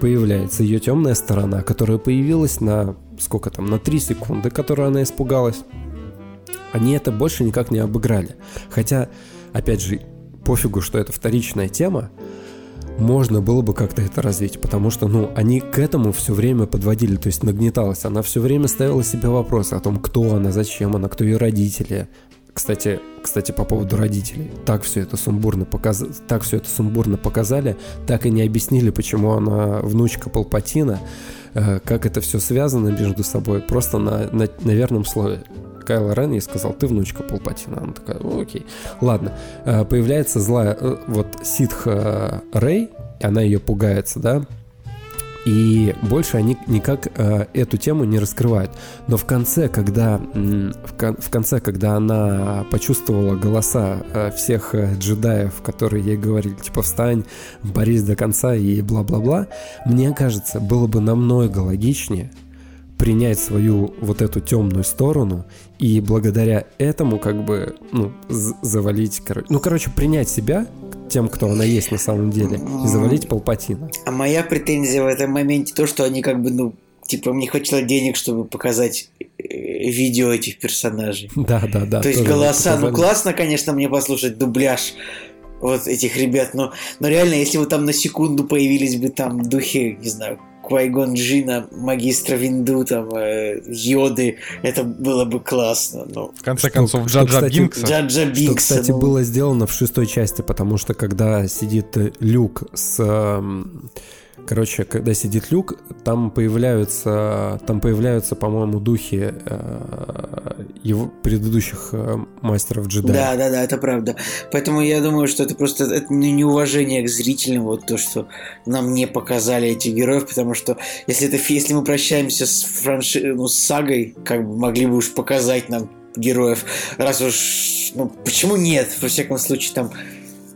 появляется ее темная сторона, которая появилась на сколько там, на 3 секунды, которую она испугалась, они это больше никак не обыграли. Хотя, опять же, пофигу, что это вторичная тема, можно было бы как-то это развить, потому что, ну, они к этому все время подводили, то есть нагнеталась. Она все время ставила себе вопросы о том, кто она, зачем она, кто ее родители. Кстати, кстати, по поводу родителей. Так все это сумбурно показ... так все это сумбурно показали, так и не объяснили, почему она внучка Палпатина, э, как это все связано между собой, просто на, на, на верном слове. Кайла Рен ей сказал, ты внучка Палпатина. Она такая, окей. Ладно. Э, появляется злая, э, вот ситха Рэй, она ее пугается, да, и больше они никак э, эту тему не раскрывают. Но в конце, когда в, кон, в конце, когда она почувствовала голоса э, всех э, джедаев, которые ей говорили, типа встань, борись до конца и бла-бла-бла, мне кажется, было бы намного логичнее принять свою вот эту темную сторону и благодаря этому как бы ну, завалить, короче, ну короче принять себя тем, кто она есть на самом деле, и завалить Палпатина. А моя претензия в этом моменте то, что они как бы, ну, типа, мне хватило денег, чтобы показать э, видео этих персонажей. Да, да, да. То есть голоса, ну классно, конечно, мне послушать дубляж вот этих ребят, но, но реально, если вы там на секунду появились бы там духи, не знаю, Квайгон Джина, магистра Винду, там, э, Йоды, это было бы классно. Но... В конце что, концов, Джаджа Бинкса. Джаджа Бинкса. Что, кстати, ну... было сделано в шестой части, потому что когда сидит Люк с... Э, Короче, когда сидит люк, там появляются, там появляются, по-моему, духи э, его предыдущих э, мастеров джедая. Да, да, да, это правда. Поэтому я думаю, что это просто это неуважение к зрителям, вот то, что нам не показали этих героев, потому что если это если мы прощаемся с франши... ну, с сагой, как бы могли бы уж показать нам героев, раз уж, ну, почему нет? Во всяком случае, там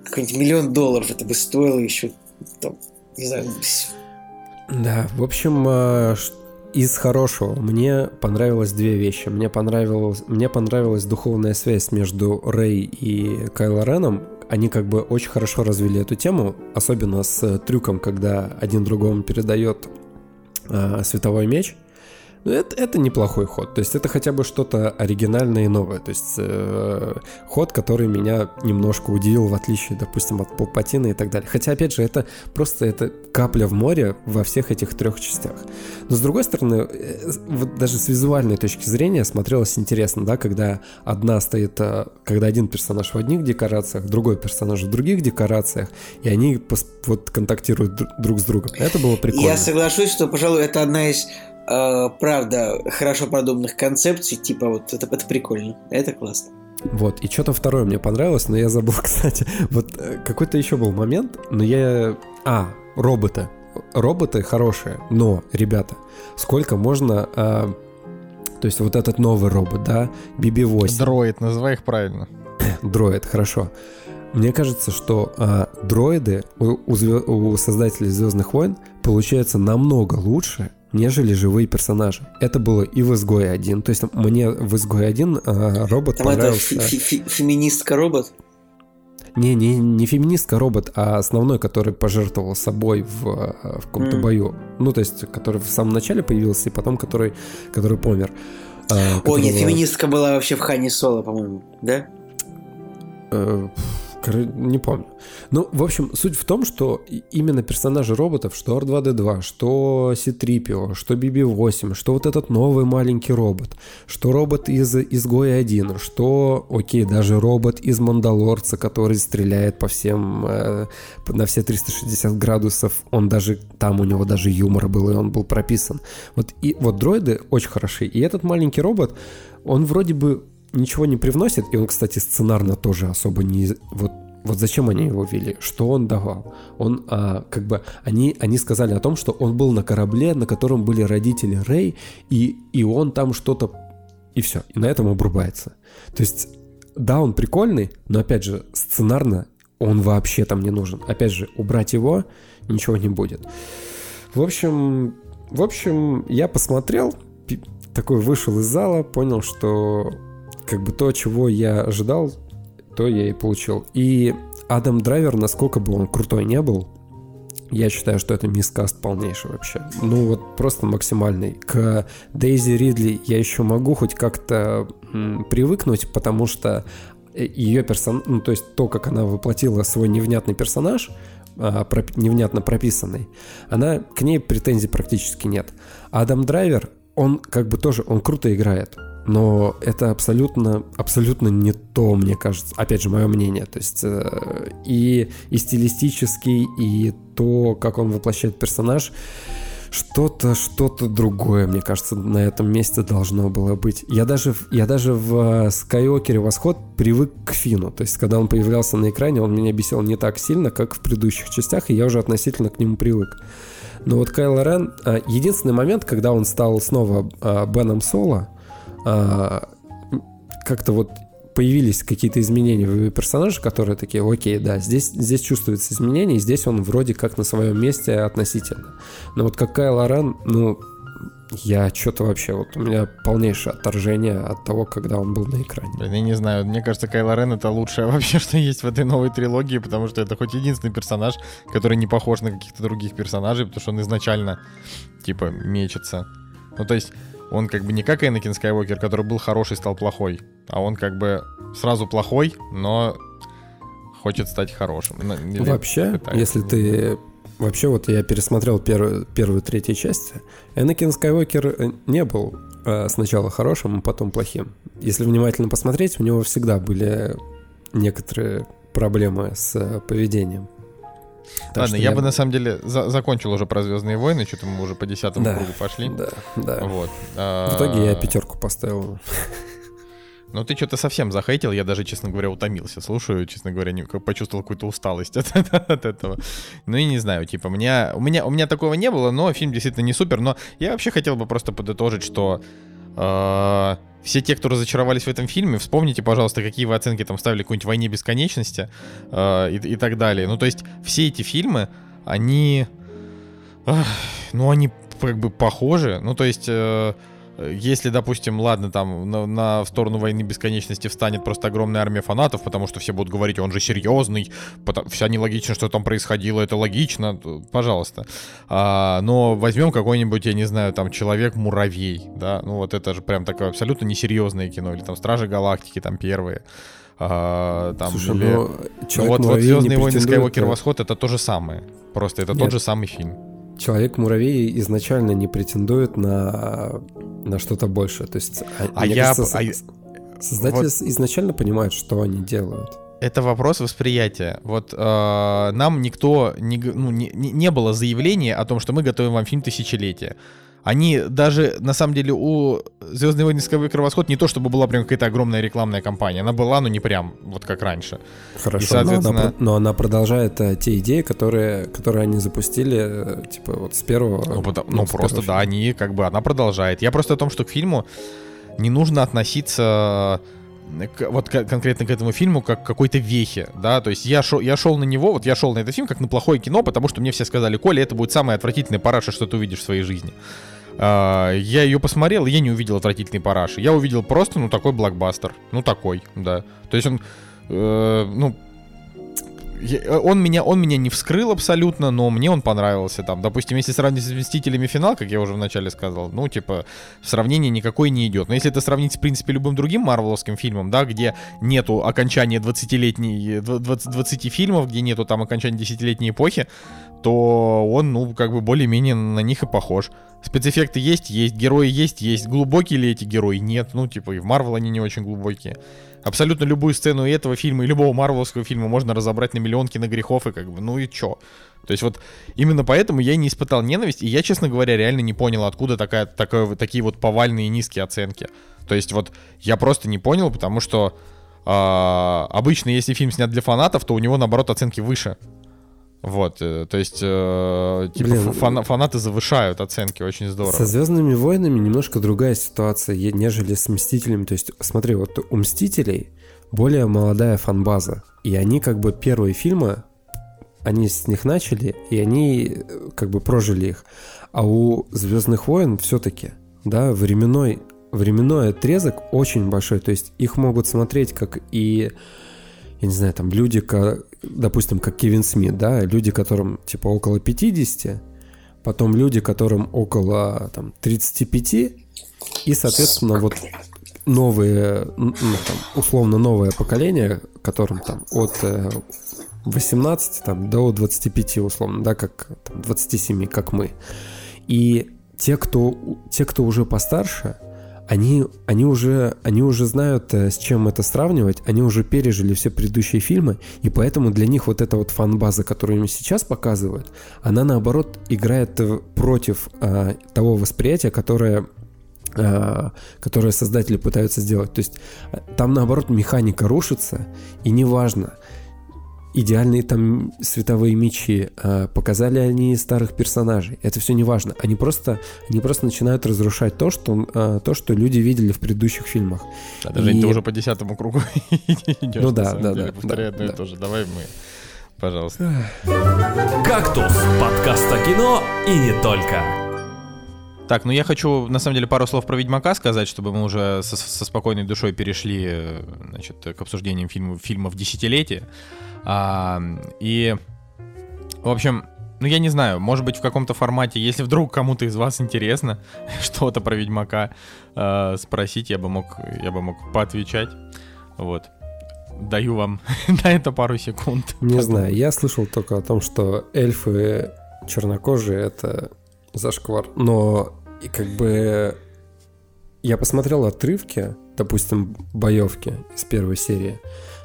какой-нибудь миллион долларов это бы стоило еще там, не знаю. Да, в общем, э, из хорошего мне понравилось две вещи. Мне понравилось, мне понравилась духовная связь между Рэй и Кайло Реном. Они как бы очень хорошо развили эту тему, особенно с трюком, когда один другому передает э, световой меч. Это, это неплохой ход. То есть это хотя бы что-то оригинальное и новое. То есть э, ход, который меня немножко удивил, в отличие, допустим, от Палпатина и так далее. Хотя, опять же, это просто это капля в море во всех этих трех частях. Но с другой стороны, э, вот даже с визуальной точки зрения смотрелось интересно, да, когда одна стоит, э, когда один персонаж в одних декорациях, другой персонаж в других декорациях, и они вот контактируют друг с другом. Это было прикольно. Я соглашусь, что, пожалуй, это одна из э, правда, хорошо продуманных концепций, типа вот это, это прикольно, это классно. Вот, и что-то второе мне понравилось, но я забыл, кстати. Вот э, какой-то еще был момент, но я... А, роботы. Роботы хорошие, но, ребята, сколько можно... А... То есть вот этот новый робот, да, BB-8. Дроид, называй их правильно. Дроид, хорошо. Мне кажется, что а, дроиды у, у, у создателей Звездных войн получаются намного лучше, нежели живые персонажи. Это было и в «Изгое 1». То есть мне в «Изгое 1» э, робот Там понравился... это феминистка-робот? Не, не, не феминистка робот, а основной, который пожертвовал собой в, э, в каком-то mm. бою. Ну, то есть, который в самом начале появился, и потом который, который помер. А, О, нет, феминистка была вообще в Хане Соло, по-моему, да? Э, Не помню. Ну, в общем, суть в том, что именно персонажи роботов, что R2-D2, что C-3PO, что BB-8, что вот этот новый маленький робот, что робот из Изгоя 1, что, окей, даже робот из Мандалорца, который стреляет по всем, э, на все 360 градусов, он даже, там у него даже юмор был, и он был прописан. Вот, и, вот дроиды очень хороши. И этот маленький робот, он вроде бы ничего не привносит, и он, кстати, сценарно тоже особо не... Вот, вот зачем они его вели? Что он давал? Он, а, как бы, они, они сказали о том, что он был на корабле, на котором были родители Рэй, и, и он там что-то... И все, и на этом обрубается. То есть, да, он прикольный, но, опять же, сценарно он вообще там не нужен. Опять же, убрать его ничего не будет. В общем, в общем, я посмотрел, такой вышел из зала, понял, что как бы то, чего я ожидал, то я и получил. И Адам Драйвер, насколько бы он крутой не был, я считаю, что это мискаст полнейший вообще. Ну вот просто максимальный. К Дейзи Ридли я еще могу хоть как-то привыкнуть, потому что э, ее персон... ну то есть то, как она воплотила свой невнятный персонаж, а, проп... невнятно прописанный, она к ней претензий практически нет. Адам Драйвер, он как бы тоже, он круто играет но это абсолютно, абсолютно не то, мне кажется. Опять же, мое мнение. То есть э, и, и стилистический, и то, как он воплощает персонаж, что-то, что-то другое, мне кажется, на этом месте должно было быть. Я даже, я даже в Скайуокере. Восход привык к Фину. То есть, когда он появлялся на экране, он меня бесил не так сильно, как в предыдущих частях, и я уже относительно к нему привык. Но вот Кайло Рен, э, единственный момент, когда он стал снова э, Беном Соло, как-то вот появились какие-то изменения в персонаже, которые такие, окей, да, здесь, здесь чувствуется изменение, и здесь он вроде как на своем месте относительно. Но вот как Кайл Рен, ну, я что-то вообще, вот у меня полнейшее отторжение от того, когда он был на экране. Я не знаю, мне кажется, Кайло Рен это лучшее вообще, что есть в этой новой трилогии, потому что это хоть единственный персонаж, который не похож на каких-то других персонажей, потому что он изначально, типа, мечется. Ну, то есть, он как бы не как Энакин Скайуокер, который был хороший, стал плохой, а он как бы сразу плохой, но хочет стать хорошим. Или Вообще, пытается. если ты... Вообще, вот я пересмотрел первую, первую третью часть. Энакин Скайуокер э, не был э, сначала хорошим, а потом плохим. Если внимательно посмотреть, у него всегда были некоторые проблемы с э, поведением. Так Ладно, я, я бы на самом деле за закончил уже про Звездные войны, что-то мы уже по десятому да, кругу пошли. Да, да. Вот. В итоге я пятерку поставил. Ну, ты что-то совсем захейтил, я даже, честно говоря, утомился. Слушаю, честно говоря, не, почувствовал какую-то усталость от, от этого. Ну и не знаю, типа, меня, у, меня, у меня такого не было, но фильм действительно не супер. Но я вообще хотел бы просто подытожить, что все те, кто разочаровались в этом фильме, вспомните, пожалуйста, какие вы оценки там ставили какой-нибудь «Войне бесконечности» э, и, и так далее. Ну, то есть все эти фильмы, они... Э, ну, они как бы похожи. Ну, то есть... Если, допустим, ладно, там на, на в сторону войны бесконечности встанет просто огромная армия фанатов, потому что все будут говорить, он же серьезный, потому, вся нелогично, что там происходило, это логично, пожалуйста. А, но возьмем какой-нибудь, я не знаю, там Человек-муравей, да, ну вот это же прям такое абсолютно несерьезное кино, или там Стражи Галактики, там первые. А, там, Слушай, или... ну, вот, вот Звездные войны Скайуокер Восход это то же самое. Просто это Нет. тот же самый фильм. Человек-муравей изначально не претендует на, на что-то большее. То есть, а, а я... Кажется, а... Создатели вот... изначально понимают, что они делают. Это вопрос восприятия. Вот э, нам никто не, ну, не, не было заявления о том, что мы готовим вам фильм тысячелетия. Они даже, на самом деле, у Звездные войны Скайуокер Восход не то, чтобы была прям какая-то огромная рекламная кампания. Она была, но не прям вот как раньше. Хорошо, И, соответственно... но, она, но она продолжает а, те идеи, которые, которые они запустили, э, типа, вот с первого... Ну, потому, ну просто, да, они как бы, она продолжает. Я просто о том, что к фильму не нужно относиться к, вот к, конкретно к этому фильму как к какой-то вехе, да, то есть я шел, я шел на него, вот я шел на этот фильм как на плохое кино, потому что мне все сказали, Коля, это будет самое отвратительное параша, что ты увидишь в своей жизни. Uh, я ее посмотрел, я не увидел отвратительный параш. Я увидел просто, ну, такой блокбастер. Ну, такой, да. То есть он, э, ну, он меня, он меня не вскрыл абсолютно, но мне он понравился. Там, допустим, если сравнить с Мстителями финал, как я уже вначале сказал, ну, типа, сравнение никакой не идет. Но если это сравнить, в принципе, любым другим марвеловским фильмом, да, где нету окончания 20-летней, 20, 20 фильмов, где нету там окончания 10-летней эпохи, то он, ну, как бы более-менее на них и похож. Спецэффекты есть, есть, герои есть, есть. Глубокие ли эти герои? Нет. Ну, типа, и в Марвел они не очень глубокие. Абсолютно любую сцену этого фильма, и любого марвеловского фильма можно разобрать на миллион киногрехов, и как бы, ну и чё? То есть вот именно поэтому я не испытал ненависть, и я, честно говоря, реально не понял, откуда такая, вот такие вот повальные низкие оценки. То есть вот я просто не понял, потому что а, обычно, если фильм снят для фанатов, то у него, наоборот, оценки выше. Вот, э, то есть, э, типа, Блин, фа- фана- фанаты завышают оценки, очень здорово. Со Звездными войнами немножко другая ситуация, нежели с Мстителями. То есть, смотри, вот у Мстителей более молодая фанбаза. И они как бы первые фильмы, они с них начали, и они э, как бы прожили их. А у Звездных войн все-таки, да, временной, временной отрезок очень большой. То есть их могут смотреть как и я не знаю, там люди, допустим, как Кевин Смит, да, люди, которым типа около 50, потом люди, которым около там 35, и, соответственно, вот новые, ну, там, условно новое поколение, которым там от э, 18 там, до 25 условно, да, как там, 27, как мы. И те, кто, те, кто уже постарше, они, они, уже, они уже знают, э, с чем это сравнивать, они уже пережили все предыдущие фильмы, и поэтому для них вот эта вот фан-база, которую им сейчас показывают, она наоборот играет против э, того восприятия, которое э, которое создатели пытаются сделать. То есть там наоборот механика рушится, и неважно, идеальные там световые мечи, э, показали они старых персонажей, это все не важно. Они просто, они просто начинают разрушать то, что, э, то, что люди видели в предыдущих фильмах. Да, Жень, И- ты уже по десятому кругу идешь. Ну да, да, деле, да, Повторяй да, одно и то же. Давай мы, пожалуйста. «Кактус» — подкаст о кино и не только. Так, ну я хочу, на самом деле, пару слов про Ведьмака сказать, чтобы мы уже со, со спокойной душой перешли, э, значит, к обсуждениям фильмов, фильмов десятилетия. А, и, в общем, ну я не знаю, может быть в каком-то формате, если вдруг кому-то из вас интересно что-то про Ведьмака э, спросить, я бы мог, я бы мог поотвечать. Вот. Даю вам на это пару секунд. Не знаю, я слышал только о том, что эльфы чернокожие это зашквар. Но и как бы я посмотрел отрывки, допустим, боевки из первой серии.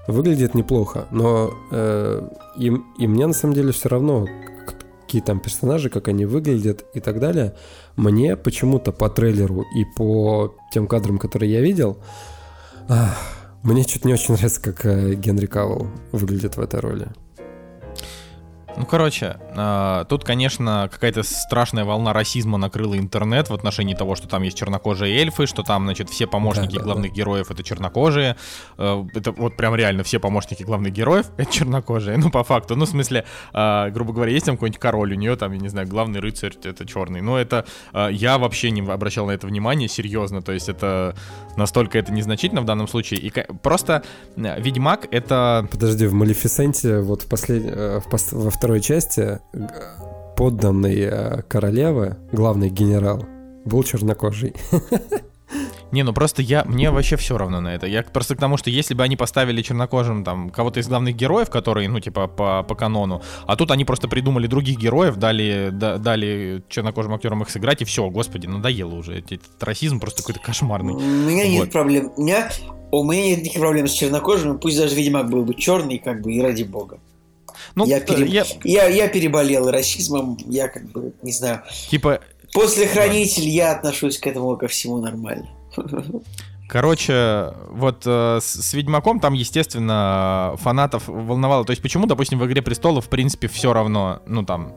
Выглядит неплохо, но э, и, и мне на самом деле все равно, какие там персонажи, как они выглядят и так далее. Мне почему-то по трейлеру и по тем кадрам, которые я видел, ах, мне что-то не очень нравится, как э, Генри Кавелл выглядит в этой роли. Ну, короче, э, тут, конечно, какая-то страшная волна расизма накрыла интернет в отношении того, что там есть чернокожие эльфы, что там, значит, все помощники Да, да, главных героев это чернокожие. Э, это вот прям реально все помощники главных героев это чернокожие. Ну, по факту. Ну, в смысле, э, грубо говоря, есть там какой-нибудь король, у нее там, я не знаю, главный рыцарь это черный. Но это э, я вообще не обращал на это внимание, серьезно. То есть это настолько это незначительно в данном случае. И просто Ведьмак это Подожди, в Малефисенте, вот в послед... э, в пос- во второй части, г- подданный э, королевы, главный генерал, был чернокожий. Не, ну просто я, мне вообще все равно на это. Я просто к тому, что если бы они поставили чернокожим там кого-то из главных героев, которые, ну, типа, по, по канону, а тут они просто придумали других героев, дали, да- дали чернокожим актерам их сыграть, и все, господи, надоело уже. Этот расизм просто какой-то кошмарный. У меня нет Вот. проблем. У меня, у меня нет никаких проблем с чернокожими, пусть даже Ведьмак был бы черный, как бы, и ради бога. Ну, я, э, пере- я, я, я переболел расизмом, я как бы, не знаю. типа, После Хранитель я отношусь к этому ко всему нормально. Короче, вот э, с, с Ведьмаком там, естественно, фанатов волновало. То есть, почему, допустим, в Игре престолов, в принципе, все равно, ну там,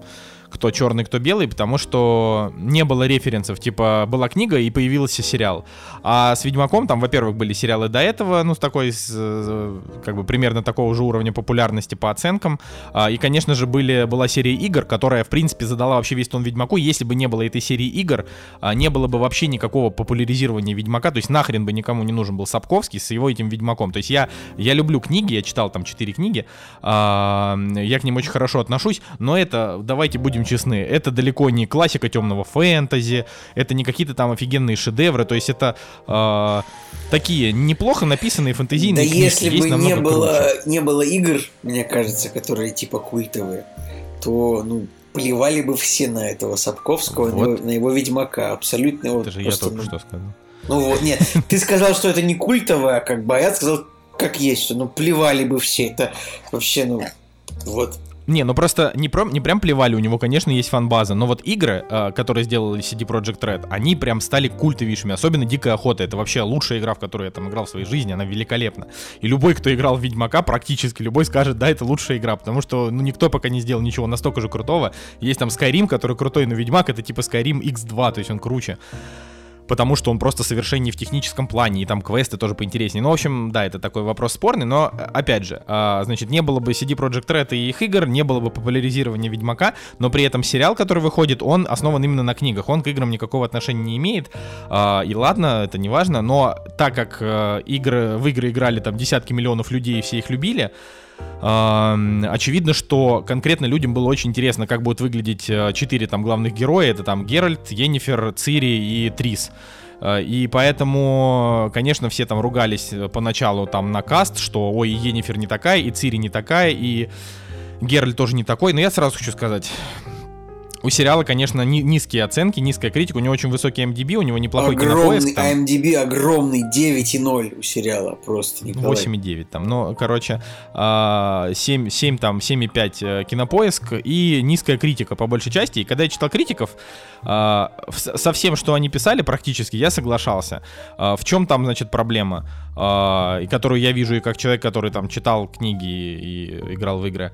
кто черный, кто белый, потому что не было референсов, типа была книга и появился сериал. А с Ведьмаком там, во-первых, были сериалы до этого, ну, с такой, э, как бы примерно такого же уровня популярности по оценкам. А, и, конечно же, были, была серия игр, которая, в принципе, задала вообще весь тон Ведьмаку. Если бы не было этой серии игр, а, не было бы вообще никакого популяризирования Ведьмака, то есть нахрен бы никому не нужен был Сапковский с его этим Ведьмаком. То есть я, я люблю книги, я читал там 4 книги, а, я к ним очень хорошо отношусь, но это, давайте будем честны, это далеко не классика темного фэнтези, это не какие-то там офигенные шедевры, то есть это э, такие неплохо написанные фэнтезийные Да книжки. если Есть бы не было, круче. не было игр, мне кажется, которые типа культовые, то, ну, плевали бы все на этого Сапковского, на, Вот. его, на его Ведьмака. Абсолютно Это же я только ну, что сказал. Ну вот, нет, ты сказал, что это не культовое, как бы, а я сказал, как есть, что ну плевали бы все. Это вообще, ну, вот. Не, ну просто не, прям, не прям плевали, у него, конечно, есть фан-база, но вот игры, э, которые сделали CD Projekt Red, они прям стали культовейшими, особенно Дикая Охота, это вообще лучшая игра, в которую я там играл в своей жизни, она великолепна. И любой, кто играл в Ведьмака, практически любой скажет, да, это лучшая игра, потому что, ну, никто пока не сделал ничего настолько же крутого. Есть там Skyrim, который крутой, но Ведьмак это типа Skyrim X2, то есть он круче. Потому что он просто совершеннее в техническом плане, и там квесты тоже поинтереснее. Ну, в общем, да, это такой вопрос спорный, но, э, опять же, а, значит, не было бы CD Projekt Red и их игр, не было бы популяризирования Ведьмака, но при этом сериал, который выходит, он основан именно на книгах, он к играм никакого отношения не имеет, А, и ладно, это не важно, но так как э, игры, в игры играли там десятки миллионов людей, и все их любили, очевидно, что конкретно людям было очень интересно, как будут выглядеть э, четыре там главных героя. Это там Геральт, Йеннифер, Цири и Трис. Э, И поэтому, конечно, все там ругались э, поначалу там на каст, что ой, и Йеннифер не такая, и Цири не такая, и Геральт тоже не такой. Но я сразу хочу сказать, у сериала, конечно, ни- низкие оценки, низкая критика, у него очень высокий MDB, у него неплохой огромный кинопоиск. там. IMDb, огромный 9,0 у сериала просто. Николай. 8,9 там, но, короче, а, 7, 7 там, 7,5 э, кинопоиск и низкая критика по большей части. И когда я читал критиков, а, со всем, что они писали практически, я соглашался. А, В чем там, значит, проблема, и которую я вижу и как человек, который там читал книги и играл в игры,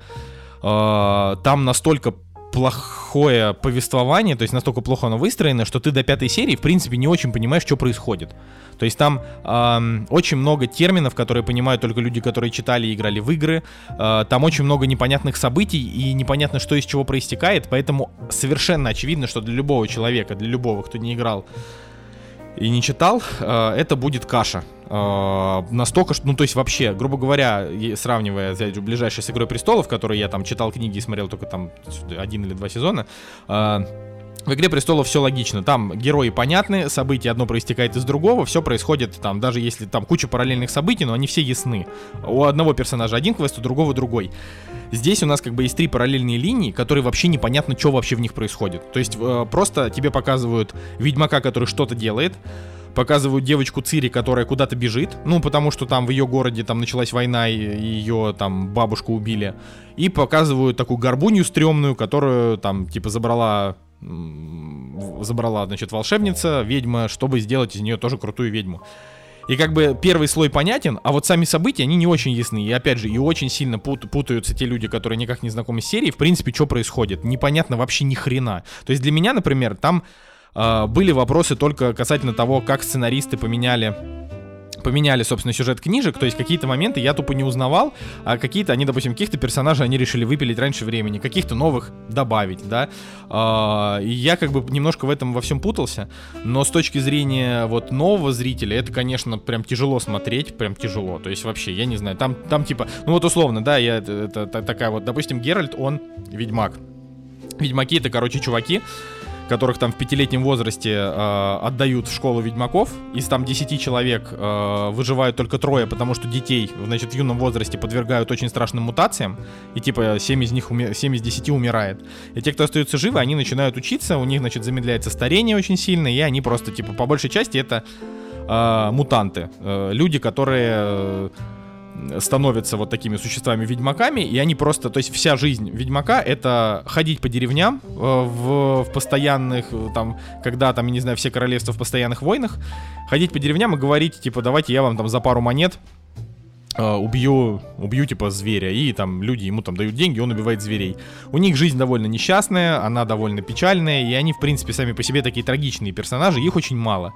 там настолько плохое повествование, то есть настолько плохо оно выстроено, что ты до пятой серии, в принципе, не очень понимаешь, что происходит. То есть там ам, очень много терминов, которые понимают только люди, которые читали и играли в игры. А, там очень много непонятных событий и непонятно, что из чего проистекает. Поэтому совершенно очевидно, что для любого человека, для любого, кто не играл и не читал, э, это будет каша. Э, Настолько, что, ну, то есть вообще, грубо говоря, сравнивая взять ближайшей с Игрой Престолов, который я там читал книги и смотрел только там один или два сезона, э, в Игре престолов все логично. Там герои понятны, события одно проистекает из другого, все происходит там, даже если там куча параллельных событий, но они все ясны. У одного персонажа один квест, у другого другой. Здесь у нас как бы есть три параллельные линии, которые вообще непонятно, что вообще в них происходит. То есть э, просто тебе показывают ведьмака, который что-то делает, показывают девочку Цири, которая куда-то бежит, ну, потому что там в ее городе там началась война, и ее там бабушку убили. И показывают такую горбунью стрёмную, которую там типа забрала забрала, значит, волшебница, ведьма, чтобы сделать из нее тоже крутую ведьму. И как бы первый слой понятен, а вот сами события, они не очень ясны. И опять же, и очень сильно пут- путаются те люди, которые никак не знакомы с серией. В принципе, что происходит? Непонятно вообще ни хрена. То есть для меня, например, там были вопросы только касательно того, как сценаристы поменяли поменяли, собственно, сюжет книжек, то есть какие-то моменты я тупо не узнавал, а какие-то, они, допустим, каких-то персонажей они решили выпилить раньше времени, каких-то новых добавить, да, А, и я как бы немножко в этом во всем путался, но с точки зрения вот нового зрителя, это, конечно, прям тяжело смотреть, прям тяжело, то есть вообще, я не знаю, там, там типа, ну вот условно, да, я, это, это та- такая вот, допустим, Геральт, он ведьмак, ведьмаки это, короче, чуваки, которых там в пятилетнем возрасте э, отдают в школу ведьмаков. Из там 10 человек э, выживают только трое, потому что детей, значит, в юном возрасте подвергают очень страшным мутациям. И типа 7 из них, уми- 7 из 10 умирает. И те, кто остаются живы, они начинают учиться, у них, значит, замедляется старение очень сильно, и они просто, типа, по большей части это э, мутанты. Э, люди, которые... становятся вот такими существами-ведьмаками, и они просто, то есть вся жизнь ведьмака — это ходить по деревням э, в, в постоянных, э, там, когда там, я не знаю, все королевства в постоянных войнах, ходить по деревням и говорить, типа, давайте я вам там за пару монет э, убью, убью типа зверя, и там люди ему там дают деньги, он убивает зверей. У них жизнь довольно несчастная, она довольно печальная, и они, в принципе, сами по себе такие трагичные персонажи, их очень мало.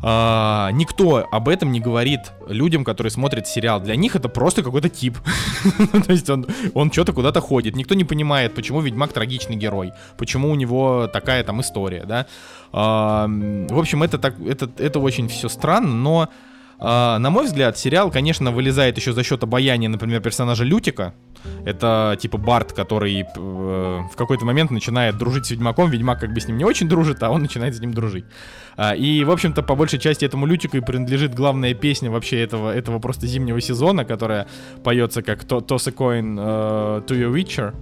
А, никто об этом не говорит людям, которые смотрят сериал. Для них это просто какой-то тип. То есть он, он что-то куда-то ходит. Никто не понимает, почему Ведьмак трагичный герой, почему у него такая там история, да. А, в общем, это, так, это, это очень все странно, но а, на мой взгляд, сериал, конечно, вылезает еще за счет обаяния, например, персонажа Лютика. Это типа Барт, который э, в какой-то момент начинает дружить с Ведьмаком. Ведьмак как бы с ним не очень дружит, а он начинает с ним дружить. А, и, в общем-то, по большей части этому Лютику и принадлежит главная песня вообще этого, этого просто зимнего сезона, которая поется как Toss a coin uh, to your witcher.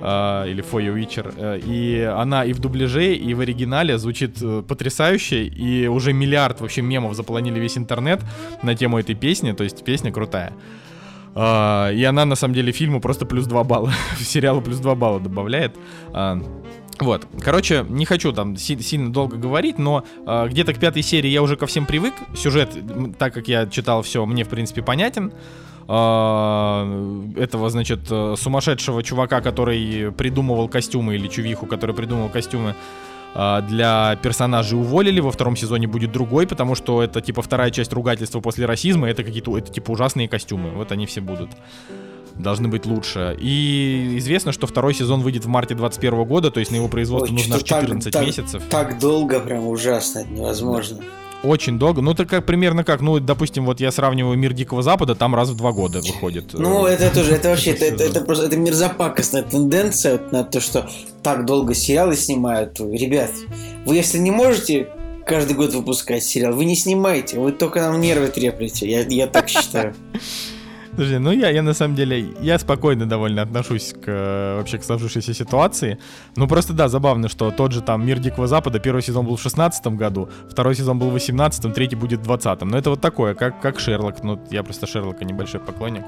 Uh, или For Your Witcher. Uh, и она и в дубляже, и в оригинале звучит uh, потрясающе, и уже миллиард вообще мемов заполонили весь интернет на тему этой песни, то есть песня крутая. Uh, и она, на самом деле, фильму просто плюс 2 балла, сериалу плюс 2 балла добавляет. Вот, короче, не хочу там си- сильно долго говорить, но э, где-то к пятой серии я уже ко всем привык. Сюжет, так как я читал все, мне в принципе понятен. Э, этого, значит, сумасшедшего чувака, который придумывал костюмы, или чувиху, который придумывал костюмы э, для персонажей уволили. Во втором сезоне будет другой, потому что это типа вторая часть ругательства после расизма. Это какие-то, это типа ужасные костюмы. Вот они все будут должны быть лучше. И известно, что второй сезон выйдет в марте 2021 года, то есть на его производство Ой, нужно 14 так, месяцев. Так, так долго, прям ужасно, это невозможно. Очень долго. Ну, это как примерно как, ну, допустим, вот я сравниваю мир Дикого Запада, там раз в два года выходит. Ну, э, это тоже, это вообще, это, это, это просто, это мерзопакостная тенденция на то, что так долго сериалы снимают. Ребят, вы если не можете каждый год выпускать сериал, вы не снимайте, вы только нам нервы треплете, я, я так считаю. Слушай, ну я, я на самом деле, я спокойно довольно отношусь к вообще к сложившейся ситуации. Ну просто да, забавно, что тот же там Мир Дикого Запада, первый сезон был в 16 году, второй сезон был в 18 третий будет в 20 Но это вот такое, как, как Шерлок. Ну, я просто Шерлока небольшой поклонник.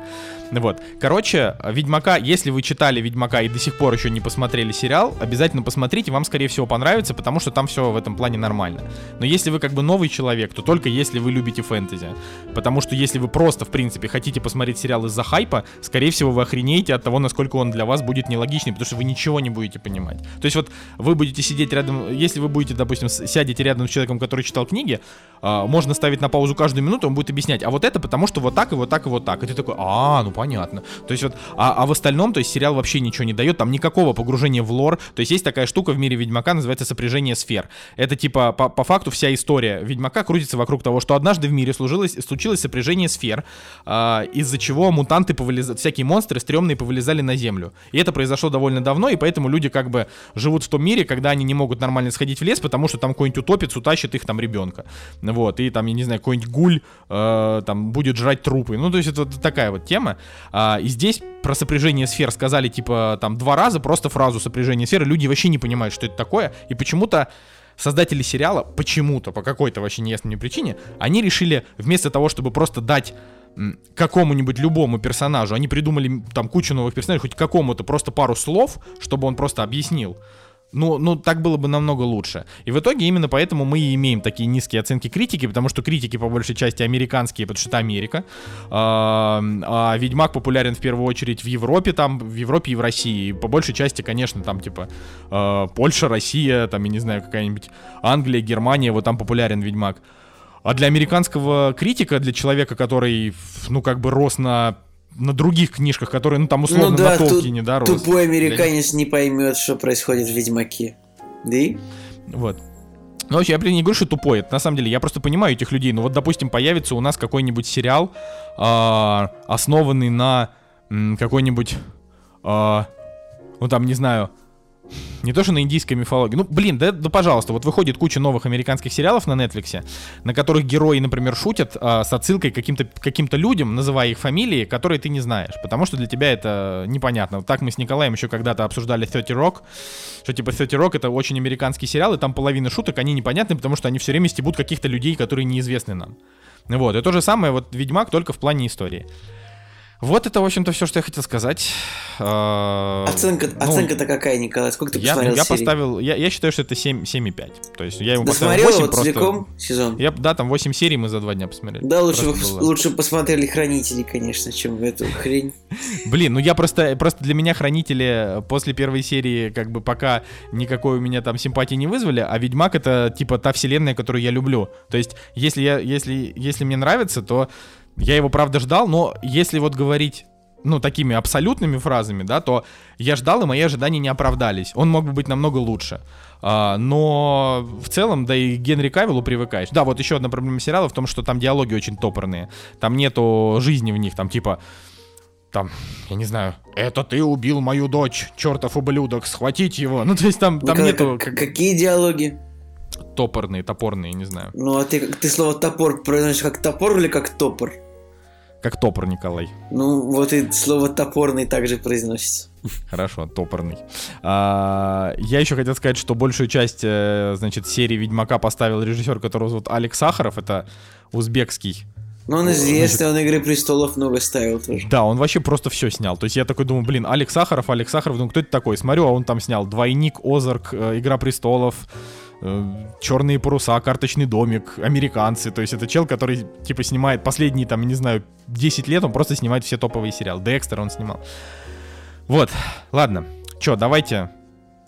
Вот. Короче, Ведьмака, если вы читали Ведьмака и до сих пор еще не посмотрели сериал, обязательно посмотрите, вам, скорее всего, понравится, потому что там все в этом плане нормально. Но если вы как бы новый человек, то только если вы любите фэнтези. Потому что если вы просто, в принципе, хотите посмотреть сериал из-за хайпа, скорее всего, вы охренеете от того, насколько он для вас будет нелогичный, потому что вы ничего не будете понимать. То есть вот вы будете сидеть рядом, если вы будете, допустим, сядете рядом с человеком, который читал книги, э, можно ставить на паузу каждую минуту, он будет объяснять, а вот это потому что вот так и вот так и вот так. И ты такой, а, ну понятно. То есть вот, а, а в остальном, то есть сериал вообще ничего не дает, там никакого погружения в лор. То есть есть такая штука в мире Ведьмака, называется сопряжение сфер. Это типа по, по факту вся история Ведьмака крутится вокруг того, что однажды в мире случилось, случилось сопряжение сфер, э, из-за чего мутанты повылезали, всякие монстры стрёмные повылезали на землю. И это произошло довольно давно, и поэтому люди как бы живут в том мире, когда они не могут нормально сходить в лес, потому что там какой-нибудь утопец утащит их там ребенка. Вот, и там, я не знаю, какой-нибудь гуль э, там будет жрать трупы. Ну, то есть это вот такая вот тема. А, и здесь про сопряжение сфер сказали, типа, там, два раза, просто фразу сопряжение сфер, люди вообще не понимают, что это такое, и почему-то создатели сериала, почему-то, по какой-то вообще неясной причине, они решили, вместо того, чтобы просто дать какому-нибудь любому персонажу, они придумали там кучу новых персонажей, хоть какому-то просто пару слов, чтобы он просто объяснил. Ну, ну, так было бы намного лучше. И в итоге именно поэтому мы и имеем такие низкие оценки критики, потому что критики по большей части американские, потому что это Америка. А, а Ведьмак популярен в первую очередь в Европе, там, в Европе и в России. И по большей части, конечно, там, типа, э, Польша, Россия, там, я не знаю, какая-нибудь Англия, Германия, вот там популярен Ведьмак. А для американского критика, для человека, который, ну, как бы рос на на других книжках, которые, ну, там, условно, ну, да, на Толкине, да, рос. Тупой американец для... не поймет, что происходит в Ведьмаке. Да? Вот. Ну, вообще, я, блин, не говорю, что тупой. Это, на самом деле, я просто понимаю этих людей. Ну, вот, допустим, появится у нас какой-нибудь сериал, э, основанный на какой-нибудь, э, ну, там, не знаю, не то, что на индийской мифологии. Ну, блин, да, да пожалуйста, вот выходит куча новых американских сериалов на Netflix, на которых герои, например, шутят а, с отсылкой к каким-то каким людям, называя их фамилии, которые ты не знаешь, потому что для тебя это непонятно. Вот так мы с Николаем еще когда-то обсуждали 30 Rock, что типа 30 Rock это очень американский сериал, и там половина шуток, они непонятны, потому что они все время стебут каких-то людей, которые неизвестны нам. Вот, и то же самое вот Ведьмак, только в плане истории. Вот это, в общем-то, все, что я хотел сказать. А, Оценка, ну, оценка-то какая, Николай? Сколько ты я, посмотрел я серий? поставил, я, я считаю, что это 7, 7,5. То есть я поставил Досмотрел 8 его просто. целиком сезон? Я, да, там 8 серий мы за два дня посмотрели. Да, лучше, было. лучше посмотрели Хранители, конечно, чем эту хрень. Блин, ну я просто, просто для меня хранители после первой серии, как бы пока никакой у меня там симпатии не вызвали, а Ведьмак это типа та вселенная, которую я люблю. То есть, если я, если, если мне нравится, то я его правда ждал, но если вот говорить ну, такими абсолютными фразами, да, то я ждал, и мои ожидания не оправдались. Он мог бы быть намного лучше. А, но в целом, да и Генри Кавиллу привыкаешь. Да, вот еще одна проблема сериала в том, что там диалоги очень топорные. Там нету жизни в них, там типа там, я не знаю, это ты убил мою дочь, чертов ублюдок, схватить его. Ну, то есть там, там Николай, нету как- какие диалоги? топорные, топорные, не знаю. Ну, а ты, ты слово топор произносишь как топор или как топор? Как топор, Николай. Ну, вот и слово топорный также произносится. Хорошо, топорный. А, я еще хотел сказать, что большую часть, э, значит, серии Ведьмака поставил режиссер, которого зовут Алекс Сахаров. Это узбекский. Но он известный, он Игры Престолов много ставил тоже. Да, он вообще просто все снял. То есть я такой думаю, блин, Алекс Сахаров, Алекс Сахаров, думаю, кто это такой? Смотрю, а он там снял Двойник, Озарк, э, Игра Престолов, Черные паруса, Карточный домик, Американцы. То есть это чел, который типа снимает последние, там, не знаю, 10 лет, он просто снимает все топовые сериалы. Декстер он снимал. Вот, ладно. Че, давайте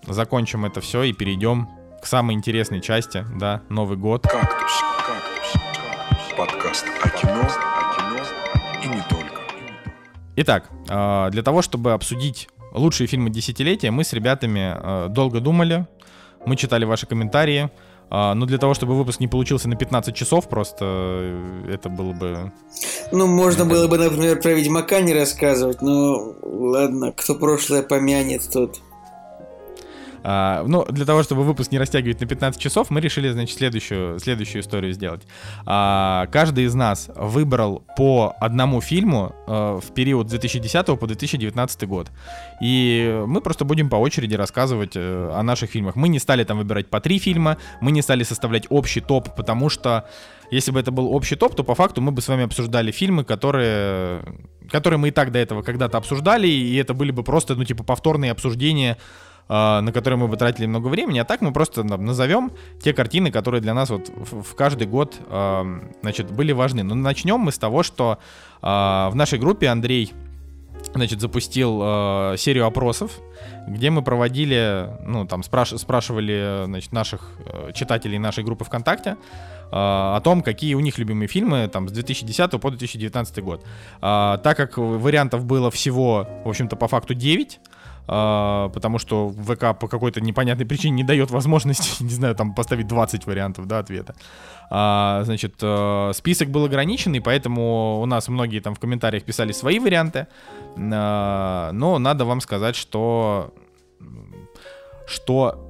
закончим это все и перейдем к самой интересной части, да, Новый год. Кактус, кактус, кактус. Подкаст о кино, о кино и не только. Итак, э, для того, чтобы обсудить лучшие фильмы десятилетия, мы с ребятами э, долго думали, мы читали ваши комментарии, э, но для того, чтобы выпуск не получился на 15 часов, просто э, это было бы... Ну, можно было бы, например, про Ведьмака не рассказывать, но ладно, кто прошлое помянет, тот. А, ну, для того, чтобы выпуск не растягивать на 15 часов, мы решили, значит, следующую, следующую историю сделать. А, каждый из нас выбрал по одному фильму э, в период с 2010 по 2019 год. И мы просто будем по очереди рассказывать э, о наших фильмах. Мы не стали там выбирать по три фильма, мы не стали составлять общий топ, потому что если бы это был общий топ, то по факту мы бы с вами обсуждали фильмы, которые, которые мы и так до этого когда-то обсуждали, и это были бы просто, ну, типа, повторные обсуждения а, на которые мы бы тратили много времени, а так мы просто на- назовем те картины, которые для нас вот в, каждый год, а, значит, были важны. Но начнем мы с того, что а, в нашей группе Андрей, значит, запустил а, серию опросов, где мы проводили, ну, там, спраш- спрашивали, значит, наших э, читателей нашей группы ВКонтакте, а, о том, какие у них любимые фильмы там с 2010 по 2019 год. А, так как вариантов было всего, в общем-то, по факту 9, а, потому что ВК по какой-то непонятной причине не дает возможности, не знаю, там поставить 20 вариантов, да, ответа. А, значит, э, список был ограниченный, поэтому у нас многие там в комментариях писали свои варианты, А, но надо вам сказать, что что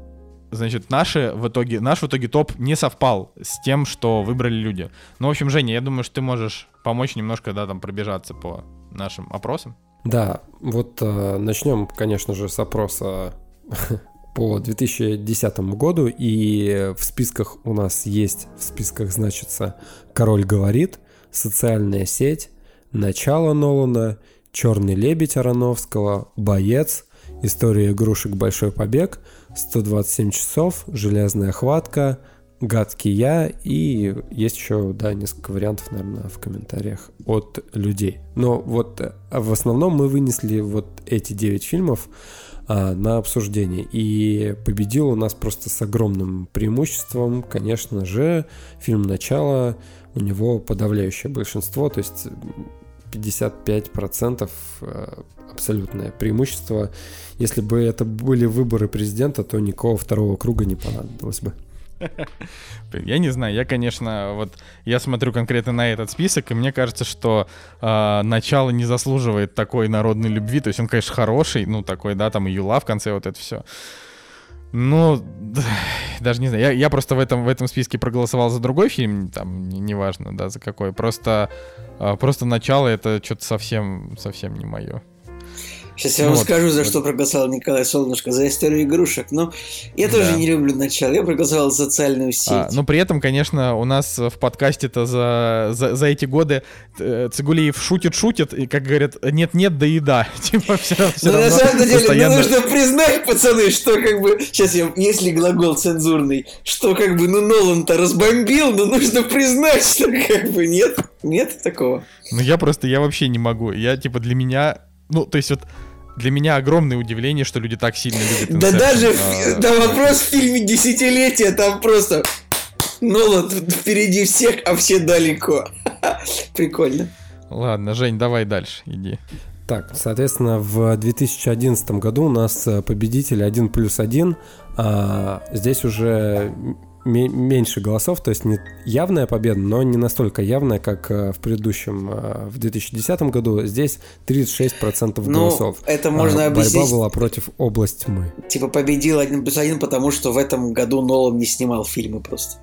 Значит, наши в итоге, наш в итоге топ не совпал с тем, что выбрали люди. Ну, в общем, Женя, я думаю, что ты можешь помочь немножко, да, там пробежаться по нашим опросам. Да, вот э, начнем, конечно же, с опроса по 2010 году, и в списках у нас есть, в списках значится «Король говорит», «Социальная сеть», «Начало Нолана», «Черный лебедь» Ароновского, «Боец», «История игрушек. Большой побег», «127 часов», «Железная хватка», «Гадкий я» и есть еще, да, несколько вариантов, наверное, в комментариях от людей. Но вот э, в основном мы вынесли вот эти 9 фильмов а, на обсуждение. И победил у нас просто с огромным преимуществом, конечно же, фильм «Начало». У него подавляющее большинство, то есть 55% э, абсолютное преимущество. Если бы это были выборы президента, то никакого второго круга не понадобилось бы. Я не знаю, я, конечно, вот я смотрю конкретно на этот список, и мне кажется, что э, начало не заслуживает такой народной любви. То есть он, конечно, хороший, ну такой, да, там и Юла в конце вот это все. Ну, даже не знаю. Я, я просто в этом, в этом списке проголосовал за другой фильм, там, не- неважно, да, за какой. Просто, а, просто начало это что-то совсем, совсем не мое. Сейчас я вам Вот. скажу, за что проголосовал Николай Солнышко. За историю игрушек. Ну, я тоже Да. не люблю начало. Я проголосовал за социальную сеть. А, но при этом, конечно, у нас в подкасте-то за, за, за эти годы э, Цигулиев шутит-шутит, и, как говорят, нет-нет, да и да. Типа все, Ну, на самом деле, ну, нужно признать, пацаны, что как бы... Сейчас я... Если глагол цензурный, что как бы, ну, Нолан-то разбомбил, но нужно признать, что как бы нет. Нет такого. Ну я просто, я вообще не могу. Я, типа, для меня... Ну, то есть вот для меня огромное удивление, что люди так сильно любят Да Inception. даже... А, Да вопрос в фильме десятилетия, там просто... Нолан впереди всех, а все далеко. Прикольно. Ладно, Жень, давай дальше, иди. Так, соответственно, в 2011 году у нас э, победитель 1 плюс 1. а здесь уже меньше голосов, то есть не явная победа, но не настолько явная, как э, в предыдущем, э, в 2010 году. Здесь 36% Ну, голосов. это можно А объяснить. Борьба была против область тьмы. Типа победил один плюс один, потому что в этом году Нолан не снимал фильмы просто.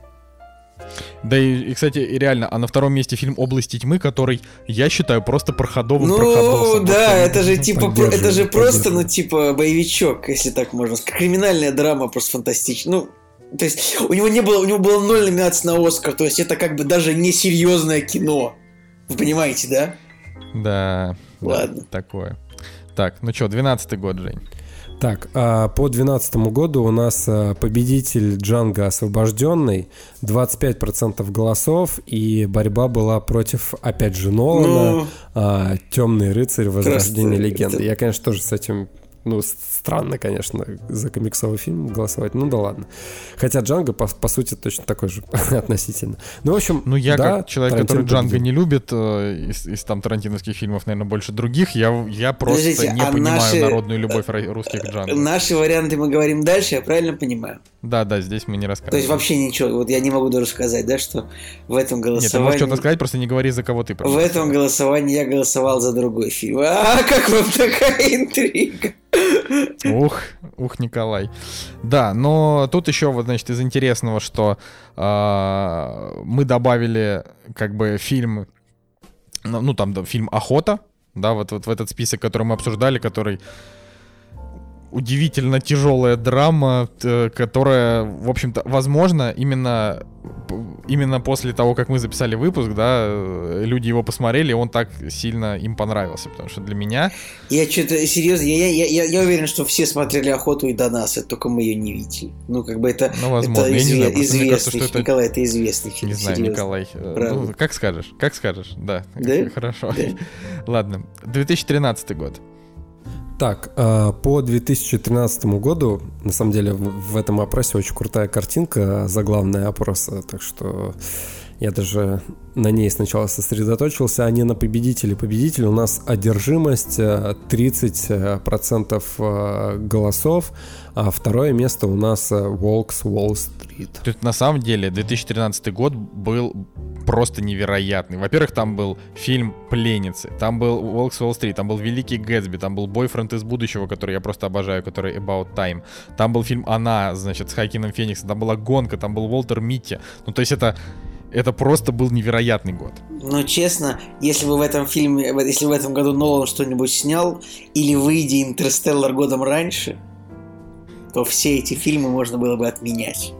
Да и, и, кстати, реально, а на втором месте фильм «Области тьмы», который, я считаю, просто проходовым Ну, проходосом. да, Вот, это же типа, про- это же просто, ну, типа, боевичок, если так можно сказать. Криминальная драма просто фантастичная. Ну, то есть, у него не было, у него было ноль номинаций на Оскар, то есть, это как бы даже не серьезное кино. Вы понимаете, да? Да, да, Ладно. такое. Так, ну что, 12-й год, Жень. Так, а по 2012 году у нас а, победитель Джанго освобожденный, 25% голосов, и борьба была против, опять же, Нолана, Ну, Темный рыцарь, Возрождение легенды. Я, конечно, тоже с этим, ну, странно, конечно, за комиксовый фильм голосовать, ну да ладно. Хотя Джанго, по, по сути, точно такой же относительно. Ну, в общем, Ну, я да, как человек, Тарантино который Джанго победил. не любит, э, из, из там тарантиновских фильмов, наверное, больше других, я, я просто Подождите, не а понимаю наши- народную любовь ро- русских к Джанго. наши варианты мы говорим дальше, я правильно понимаю? Да, да, здесь мы не То рассказываем. есть, вообще ничего. Вот я не могу даже сказать, да, что в этом Нет, ты можешь голосовании... что-то сказать, просто не говори, за кого ты В проголосовал. этом голосовании я голосовал за другой фильм. А, как вам такая интрига? Ух, ух, Николай. Да, но тут еще вот, значит, из интересного, что а, мы добавили как бы фильм, ну, ну, там фильм «Охота», да, вот, вот в этот список, который мы обсуждали, который удивительно тяжелая драма, которая, в общем-то, возможно, именно, именно после того, как мы записали выпуск, да, э, люди его посмотрели, он так сильно им понравился, потому что для меня Я что-то серьезно, я, я, я, я уверен, что все смотрели охоту и до нас, это только мы ее не видели. Ну, как бы это, Ну, возможно, это я не знаю, изве- просто мне кажется, известный, что это- Николай, это известный фильм. Не знаю, серьезно. Николай. э, Правда. Ну, как скажешь, как скажешь, да. Да? Хорошо. Да. Ладно, 2013 год. Так, а, по 2013 году, на самом деле, в этом опросе очень крутая картинка, заглавная опроса, так что я даже на ней сначала сосредоточился, а не на победителе. Победитель у нас одержимость э, 30% э, голосов, а второе место у нас э, Волкс Уолл-стрит. То есть, на самом деле, 2013 год был просто невероятный. Во-первых, там был фильм «Пленницы», там был «Волк с Уолл-стрит», там был «Великий Гэтсби», там был «Бойфренд из будущего», который я просто обожаю, который «About Time», там был фильм «Она», значит, с Хакином Фениксом, там была «Гонка», там был Уолтер Митти. Ну, то есть это, это просто был невероятный год. Но честно, если бы в этом фильме, если в этом году Нолан что-нибудь снял, или выйдя Интерстеллар годом раньше, то все эти фильмы можно было бы отменять.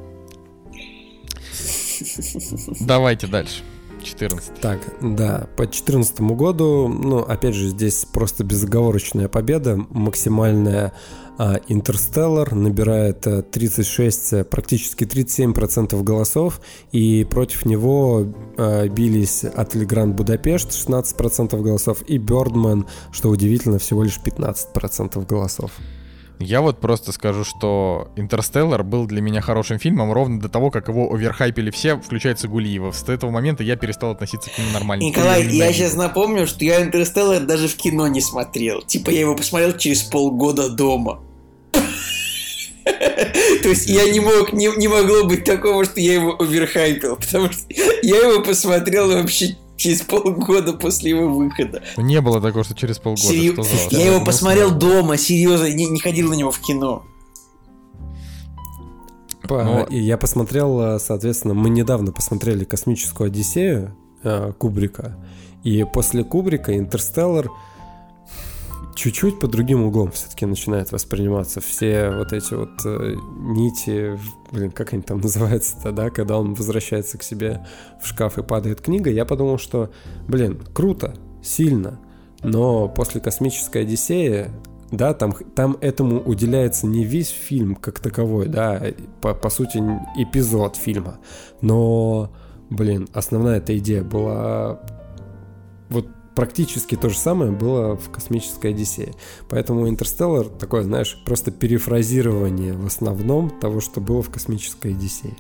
Давайте дальше. 14. Так, да, по 2014 году, ну, опять же, здесь просто безоговорочная победа, максимальная а, Интерстеллар набирает а, 36, а, практически 37% голосов, и против него а, бились Отель Гранд Будапешт 16% голосов и Бёрдман, что удивительно, всего лишь 15% голосов. Я вот просто скажу, что «Интерстеллар» был для меня хорошим фильмом ровно до того, как его оверхайпили все, включая Цигулиева. С этого момента я перестал относиться к нему нормально. Николай, Теперь я ненавижу. сейчас напомню, что я Интерстеллар даже в кино не смотрел. Типа я его посмотрел через полгода дома. То есть я не мог, не, не могло быть такого, что я его оверхайпил, потому что я его посмотрел вообще через полгода после его выхода. Ну, Не было такого, что через полгода. Серьё- что? Я его Ну, посмотрел дома, серьезно, не, не ходил на него в кино. По- Но- И я посмотрел, а, соответственно, мы недавно посмотрели «Космическую Одиссею» а, Кубрика, и после Кубрика «Интерстеллар» чуть-чуть по другим углом все-таки начинает восприниматься. Все вот эти вот э, нити, блин, как они там называются-то, да, когда он возвращается к себе в шкаф и падает книга, я подумал, что, блин, круто, сильно, но после «Космической Одиссеи» да, там, там этому уделяется не весь фильм как таковой, да, по, по сути эпизод фильма, но, блин, основная эта идея была вот практически то же самое было в «Космической Одиссее». Поэтому «Интерстеллар» такое, знаешь, просто перефразирование в основном того, что было в «Космической Одиссее».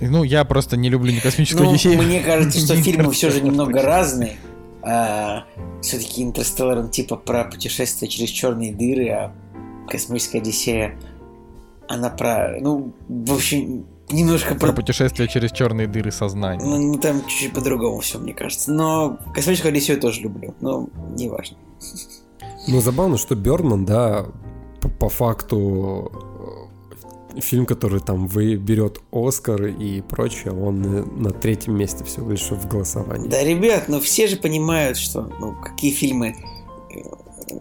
Ну, я просто не люблю ни «Космическую Ну, Одиссею». мне кажется, что фильмы все же немного разные. А, все-таки Интерстеллар, он типа про путешествие через черные дыры, а Космическая Одиссея, она про, ну, в общем, немножко Про про... путешествие через черные дыры сознания. Ну, там чуть-чуть по-другому все, мне кажется. Но Космическую Одиссею тоже люблю, но неважно. Ну, забавно, что Бердман, да, по, по факту э, фильм, который там вы берет Оскар и прочее, он на третьем месте всего лишь в голосовании. Да, ребят, ну все же понимают, что ну, какие фильмы э,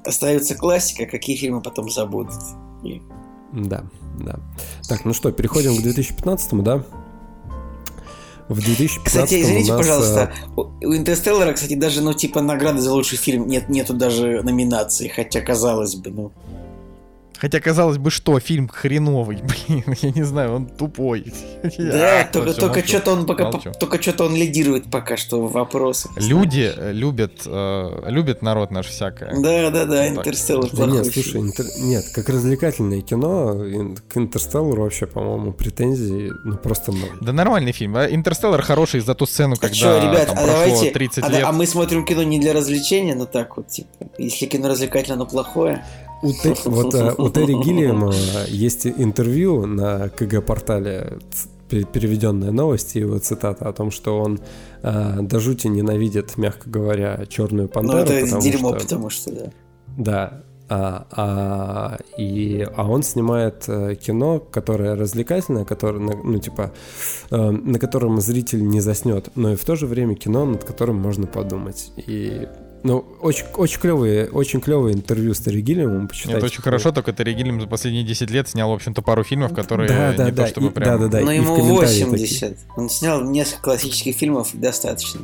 остаются классикой, а какие фильмы потом забудут. И Да, да. Так, ну что, переходим к 2015, да? В 2015 Кстати, извините, у нас, пожалуйста, э, у у Интерстеллара, кстати, даже, ну, типа, награды за лучший фильм нет, нету даже номинации, хотя, казалось бы, ну. Хотя, казалось бы, что, фильм хреновый, блин, я не знаю, он тупой. Да, только, только что-то он пока, молчу. только что-то он лидирует пока что в вопросах. Люди э, любят, э, любят народ наш всякое. Да, да, да. Интерстеллар Да плохой нет, слушай, интер- нет, как развлекательное кино, ин- к Интерстеллару вообще, по-моему, претензий, ну, просто ноль. Да нормальный фильм. а Интерстеллар хороший за ту сцену, А когда чё, ребят, там а прошло давайте, 30 а, лет. а мы смотрим кино не для развлечения, но так вот, типа, если кино развлекательное, оно плохое. У, Те- вот, э, у Терри Гиллиама есть интервью на КГ-портале, переведенная новость, и его цитата о том, что он э, до жути ненавидит, мягко говоря, черную Ну, пантеру. это потому дерьмо, что- потому что, да. Да. А, а, и, а он снимает э, кино, которое развлекательное, которое, ну, типа, э, на котором зритель не заснет, но и в то же время кино, над которым можно подумать. И, ну, очень, очень клевые, очень клевое интервью с Терри Гиллиамом, почитайте. Это очень хорошо, только Терри Гиллиам за последние 10 лет снял, в общем-то, пару фильмов, которые Да, да, не да, то чтобы и- прям... да, да, да. Но и в ему комментарии 80. Он снял несколько классических фильмов, достаточно.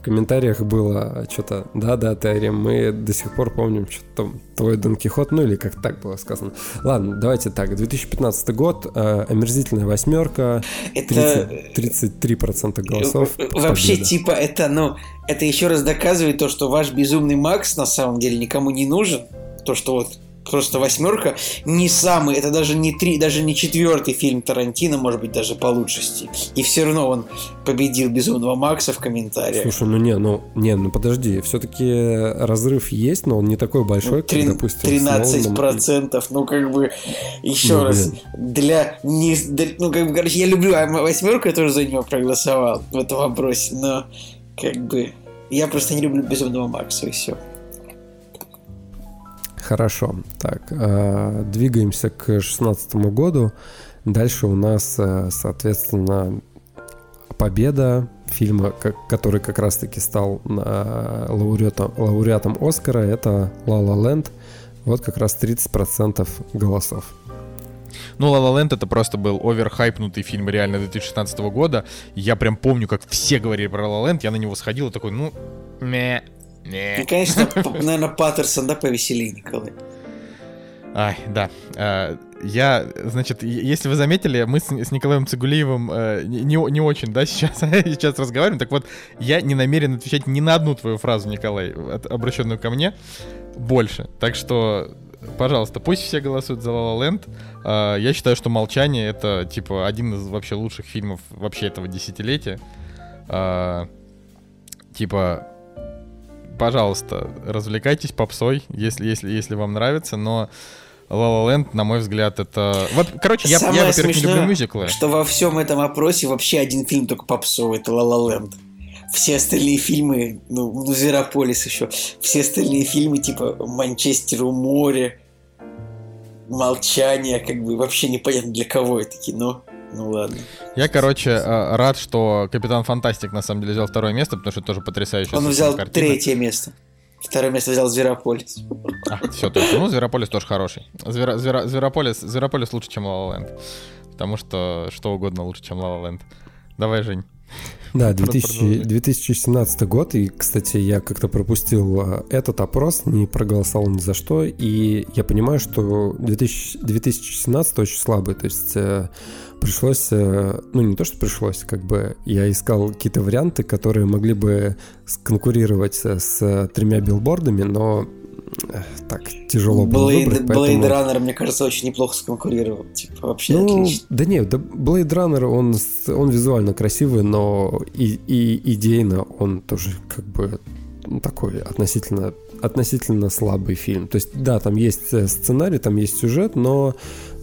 В комментариях было что-то, да-да, Терри, мы до сих пор помним, что там твой Дон Кихот, ну или как так было сказано. Ладно, давайте так, 2015 год, э, омерзительная восьмерка, Это... 30 33% голосов. Э, Вообще, победа. типа, это, ну, это еще раз доказывает то, что ваш безумный Макс на самом деле никому не нужен. То, что вот просто восьмерка не самый, это даже не три, даже не четвертый фильм Тарантино, может быть, даже по лучшести. И все равно он победил безумного Макса в комментариях. Слушай, ну не, ну не, ну подожди, все-таки разрыв есть, но он не такой большой, Трин- как, допустим, с 13 Ноланом. процентов, ну как бы еще Ну, раз блин. для не для- ну как бы короче я люблю а восьмерку, я тоже за него проголосовал в этом вопросе, но как бы я просто не люблю безумного Макса и все. Хорошо, так, э, двигаемся к шестнадцатому году. Дальше у нас, э, соответственно, победа фильма, ко- который как раз-таки стал э, лауреатом, лауреатом Оскара, это «Ла Ла Ленд». Вот как раз 30% голосов. Ну, La La Land это просто был оверхайпнутый фильм реально 2016 года. Я прям помню, как все говорили про La La Land, я на него сходил и такой, ну, ме, Ну, не. конечно, наверное, Паттерсон, да, повеселее, Николай. Ай, да. Э, Я, значит, если вы заметили, мы с, с Николаем Цигулиевым э, не, не не очень, да, сейчас, сейчас разговариваем. Так вот, я не намерен отвечать ни на одну твою фразу, Николай, от- обращенную ко мне, больше. Так что, пожалуйста, пусть все голосуют за La La Land. Э, Я считаю, что «Молчание» — это, типа, один из вообще лучших фильмов вообще этого десятилетия. Э, Типа, пожалуйста, развлекайтесь попсой, если, если, если вам нравится, но La La Land, на мой взгляд, это... Вот, короче, я, я Самое во-первых, не люблю мюзиклы. Что во всем этом опросе вообще один фильм только попсовый, это «Ла Ла Ленд». Все остальные фильмы, ну, ну, Зверополис еще, все остальные фильмы, типа «Манчестер у моря», «Молчание», как бы вообще непонятно для кого это кино. Ну ладно. Я, короче, э, рад, что Капитан Фантастик, на самом деле, взял второе место, потому что это тоже потрясающая Он взял картина. третье место. Второе место взял Зверополис. А, все, то есть, ну, Зверополис тоже хороший. Звера, Звера, Зверополис, Зверополис лучше, чем Ла Ленд. Потому что что угодно лучше, чем Ла Ленд. Давай, Жень. Да, Просто 2000 продолжай. 2017 год, и, кстати, я как-то пропустил а, этот опрос, не проголосовал ни за что, и я понимаю, что 2000 2017 очень слабый, то есть э, пришлось, э, ну не то, что пришлось, как бы я искал какие-то варианты, которые могли бы конкурировать с тремя билбордами, но э, так тяжело было Blade, выбрать, Blade поэтому... Runner, мне кажется, очень неплохо сконкурировал. Типа, вообще Ну, отлично. да нет, да Blade Runner, он, он визуально красивый, но и, и идейно он тоже как бы ну, такой относительно, относительно слабый фильм. То есть, да, там есть э, сценарий, там есть сюжет, но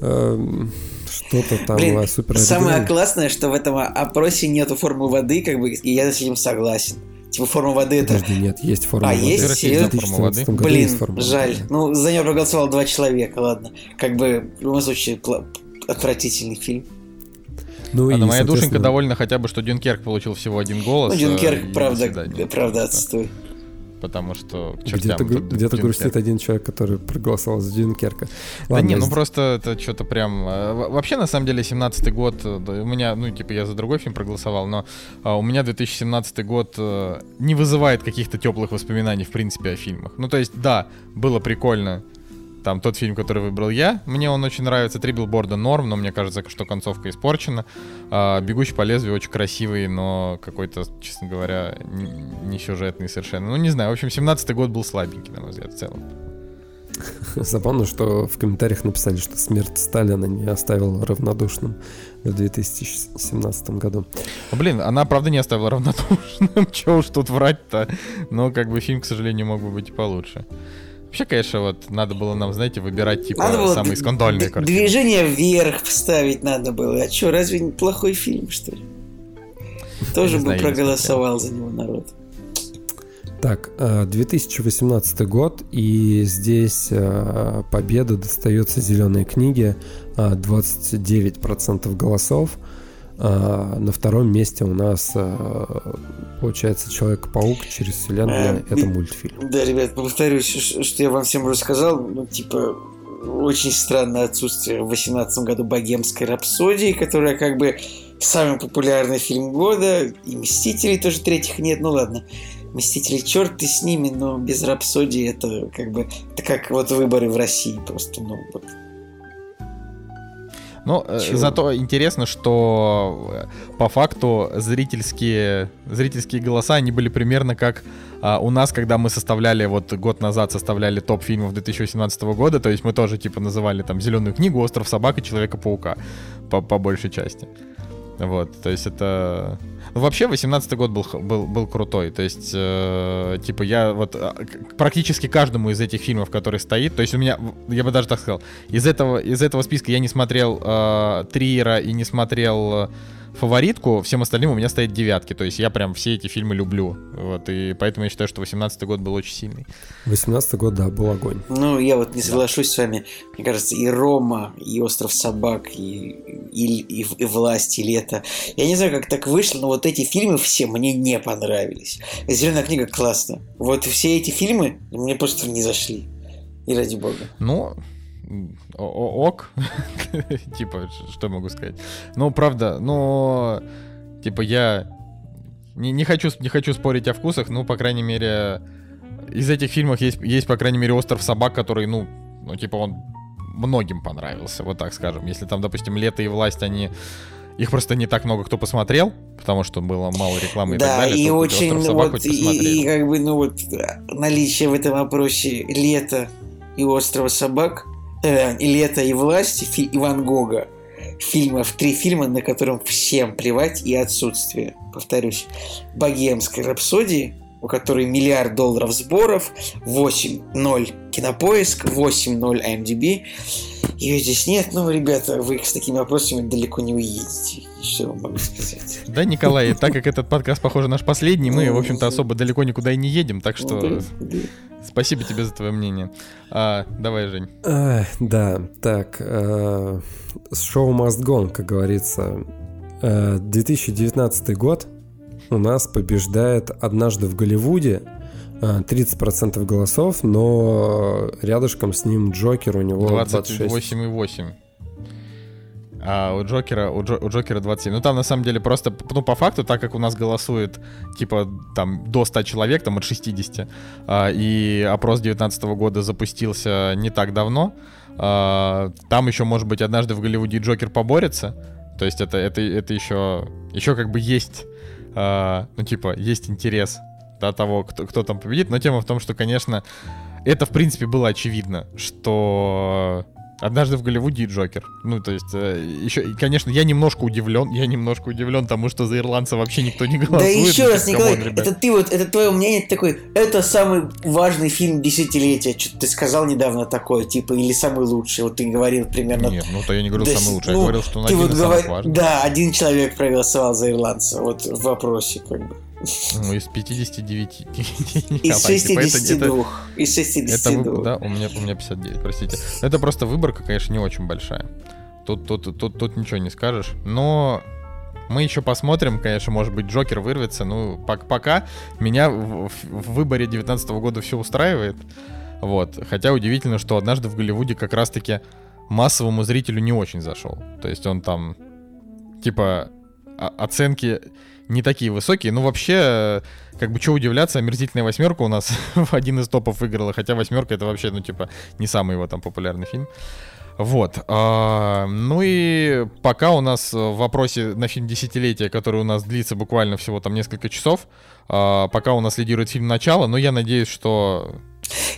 эм, что-то там Блин, э, супер самое классное, что в этом опросе нету формы воды, как бы, и я с этим согласен. Типа форма воды это... Подожди, нет, есть форма А, воды. есть? В Серьезно? 2014 году Блин, есть форма воды, жаль. да. Ну, за него проголосовало два человека, ладно. Как бы, в любом случае, отвратительный фильм. Ну, А, и, моя душенька довольна хотя бы, что Дюнкерк получил всего один голос. Ну, э, Дюнкерк, и правда, правда, Да. Потому что Где-то, где-то грустит один человек, который проголосовал за Дюнкерка. Да Ладно, не, ну просто это что-то прям... э, во- Вообще, на самом деле, 17-й год, э, да, у меня, ну, типа, я за другой фильм проголосовал, но а, у меня 2017 год э, не вызывает каких-то теплых воспоминаний, в принципе, о фильмах. Ну, то есть, да, было прикольно. Там тот фильм, который выбрал я, мне он очень нравится. Три билборда норм, но мне кажется, что концовка испорчена. А, Бегущий по лезвию очень красивый, но какой-то, честно говоря, не, сюжетный совершенно. Ну, не знаю. В общем, 17-й год был слабенький, на мой взгляд, в целом. Забавно, что в комментариях написали, что смерть Сталина не оставила равнодушным в 2017 году. Блин, она, правда, не оставила равнодушным. Чего уж тут врать-то. Но, как бы, фильм, к сожалению, мог бы быть и получше. Вообще, конечно, вот надо было нам, знаете, выбирать, типа, Надо было самые скандальные д- картины. Движение вверх вставить надо было. А что, разве не плохой фильм, что ли? Тоже бы проголосовал за него народ. Так, э, 2018 год, и здесь э, победа достается зеленой книге, э, 29% голосов. Э, На втором месте у нас э, получается Человек-паук через вселенную. Э, Это мультфильм. Да, ребят, повторюсь, что я вам всем рассказал. Ну, типа, очень странное отсутствие в 2018 году богемской рапсодии, которая как бы самый популярный фильм года. И Мстителей тоже третьих нет. Ну ладно. Мстители, черт ты с ними, но без рапсодии это как бы... Это как вот выборы в России просто, ну, вот. Ну, э, Чего? зато интересно, что э, по факту зрительские, зрительские голоса, они были примерно как а, у нас, когда мы составляли, вот год назад составляли топ фильмов 2018 года, то есть мы тоже, типа, называли там «Зеленую книгу», «Остров собак» и «Человека-паука» по, по большей части. Вот, то есть это... Ну, вообще, 18 год был, был, был крутой. То есть, э, типа, я вот э, практически каждому из этих фильмов, который стоит, то есть у меня, я бы даже так сказал, из этого, из этого списка я не смотрел э, Триера и не смотрел э, фаворитку, всем остальным у меня стоят девятки. То есть я прям все эти фильмы люблю. Вот, и поэтому я считаю, что 18 год был очень сильный. 18 год, да, был огонь. Ну, я вот не соглашусь с вами. Мне кажется, и Рома, и Остров собак, и, и, и, и Власть, и Лето. Я не знаю, как так вышло, но вот эти фильмы все мне не понравились. Зеленая книга классно. Вот все эти фильмы мне просто не зашли. И ради бога. Ну, м, о- о- ок. типа, что могу сказать? Ну, правда, но, типа, я не, не, хочу, не хочу спорить о вкусах, ну, по крайней мере, из этих фильмов есть, есть, по крайней мере, «Остров собак», который, ну, ну, типа, он многим понравился, вот так скажем. Если там, допустим, «Лето» и «Власть», они... Их просто не так много кто посмотрел, потому что было мало рекламы и так Да, далее. и то хоть очень, «Остров собак» вот, и, и как бы, ну вот, наличие в этом опросе Лето и Острова собак, э, и Лето и Власть, фи- и Ван Гога. Фильмов, три фильма, на котором всем плевать и отсутствие. Повторюсь, Богемской рапсодии, у которой миллиард долларов сборов, 8.0 кинопоиск, 8.0 IMDb. Ее здесь нет, ну, ребята, вы с такими вопросами далеко не уедете. Что вам могу сказать? Да, Николай, так как этот подкаст, похоже, наш последний, мы, в общем-то, особо далеко никуда и не едем, так Ну, что спасибо тебе за твое мнение. А, давай, Жень. Да, так, э, шоу must go, on, как говорится. Э, 2019 год у нас побеждает «Однажды в Голливуде», 30% голосов, но рядышком с ним Джокер у него 26. 28,8. А у Джокера, у, Джо- у Джокера 27. Ну там на самом деле просто, ну по факту, так как у нас голосует типа там до 100 человек, там от 60, а, и опрос 19 года запустился не так давно, а, там еще, может быть, однажды в Голливуде Джокер поборется. То есть это, это, это еще, еще как бы есть, а, ну типа, есть интерес до того, кто, кто там победит. Но тема в том, что, конечно, это в принципе было очевидно, что Однажды в Голливуде и Джокер. Ну, то есть, э, еще, и, конечно, я немножко удивлен, я немножко удивлен тому, что за ирландца вообще никто не голосует. Да еще Ну, раз, come on, Николай, ребят. это ты вот, это твое мнение ты такой, это самый важный фильм десятилетия. Что-то ты сказал недавно такое, типа, или самый лучший. Вот ты говорил примерно. Нет, ну то я не говорил Да самый лучший, ну, я говорил, что он ты один вот из говор-. Да, один человек проголосовал за ирландца. Вот в вопросе, как бы. Ну, из 59. Из Николай, типа, это- 62. Из Это, 62. вы- да, у меня, у меня 59, простите. Это просто выборка, конечно, не очень большая. Тут, тут, тут, тут ничего не скажешь. Но мы еще посмотрим, конечно, может быть, Джокер вырвется. Ну, пок- пока меня в, выборе 19 года все устраивает. Вот. Хотя удивительно, что однажды в Голливуде как раз-таки массовому зрителю не очень зашел. То есть он там, типа, оценки не такие высокие. Ну, вообще, э, как бы, что удивляться, «Омерзительная восьмерка» у нас в один из топов выиграла, хотя «Восьмерка» — это вообще, ну, типа, не самый его там популярный фильм. Вот. а, ну и пока у нас в вопросе на фильм десятилетия, который у нас длится буквально всего там несколько часов, а, пока у нас лидирует фильм «Начало», но я надеюсь, что...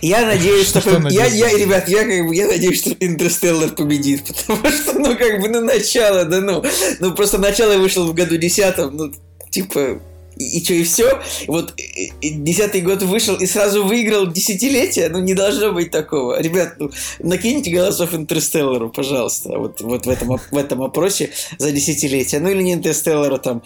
Я надеюсь, что... Что поб- я, я, ребят, я как бы, я надеюсь, что Интерстеллар победит, потому что, ну, как бы, ну, начало, да, ну, ну, просто начало вышло в году десятом, ну, типа, и, и что, и все? Вот десятый год вышел и сразу выиграл десятилетие, ну, не должно быть такого. Ребят, ну, накиньте голосов Интерстеллару, пожалуйста, вот, вот в, этом, в этом опросе за десятилетие. Ну, или не Интерстеллару, там,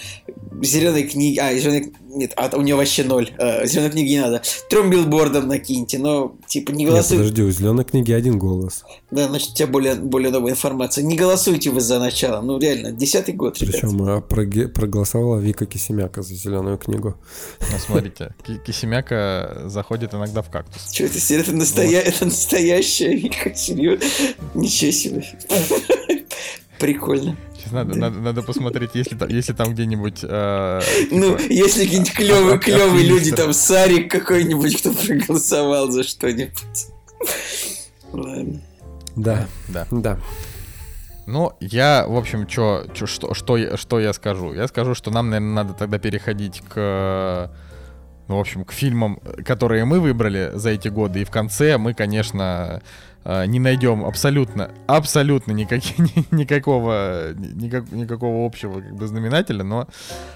зеленой книги, а, зеленой, нет, а у него вообще ноль, зеленой книги не надо. Трем билбордом накиньте, но, типа, не Нет, голосуйте. подожди, у зеленой книги один голос. Да, значит, у тебя более, более новая информация. Не голосуйте вы за начало. Ну, реально, десятый год, ребят. Причем а, проге- проголосовала Вика Кисемяка за зеленую книгу. Ну, смотрите, Ки- Кисемяка заходит иногда в кактус. Что это, это, настоя... это настоящая Вика, серьезно? Ничего себе. Прикольно. Сейчас надо, надо, надо посмотреть, если, если там где-нибудь... э, Ну, типа, если какие-нибудь клевые, а- а- клевые люди, там, Сарик какой-нибудь, кто проголосовал за что-нибудь. Ладно. Да, Да. да. Ну, я, в общем, чё, чё- что, что, я, что я скажу? Я скажу, что нам, наверное, надо тогда переходить к, ну, в общем, к фильмам, которые мы выбрали за эти годы. И в конце мы, конечно, не найдем абсолютно, абсолютно никак- ни- никакого, никак- никакого общего как бы знаменателя, но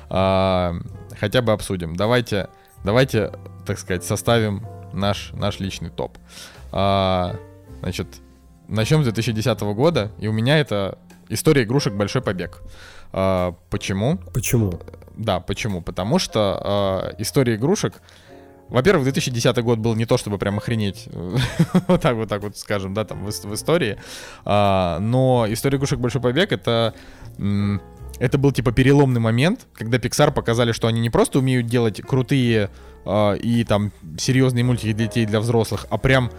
а, хотя бы обсудим. Давайте, давайте, так сказать, составим наш, наш личный топ. А, значит, начнем с 2010 года, и у меня это история игрушек «Большой побег». А, почему? Почему? Да, почему? Потому что э, история игрушек. Во-первых, 2010 год был не то, чтобы прям охренеть, вот так вот так вот скажем, да, там в, в истории. А, но история игрушек Большой побег это. это был типа переломный момент, когда Pixar показали, что они не просто умеют делать крутые а, и там серьезные мультики для детей, для взрослых, а прям,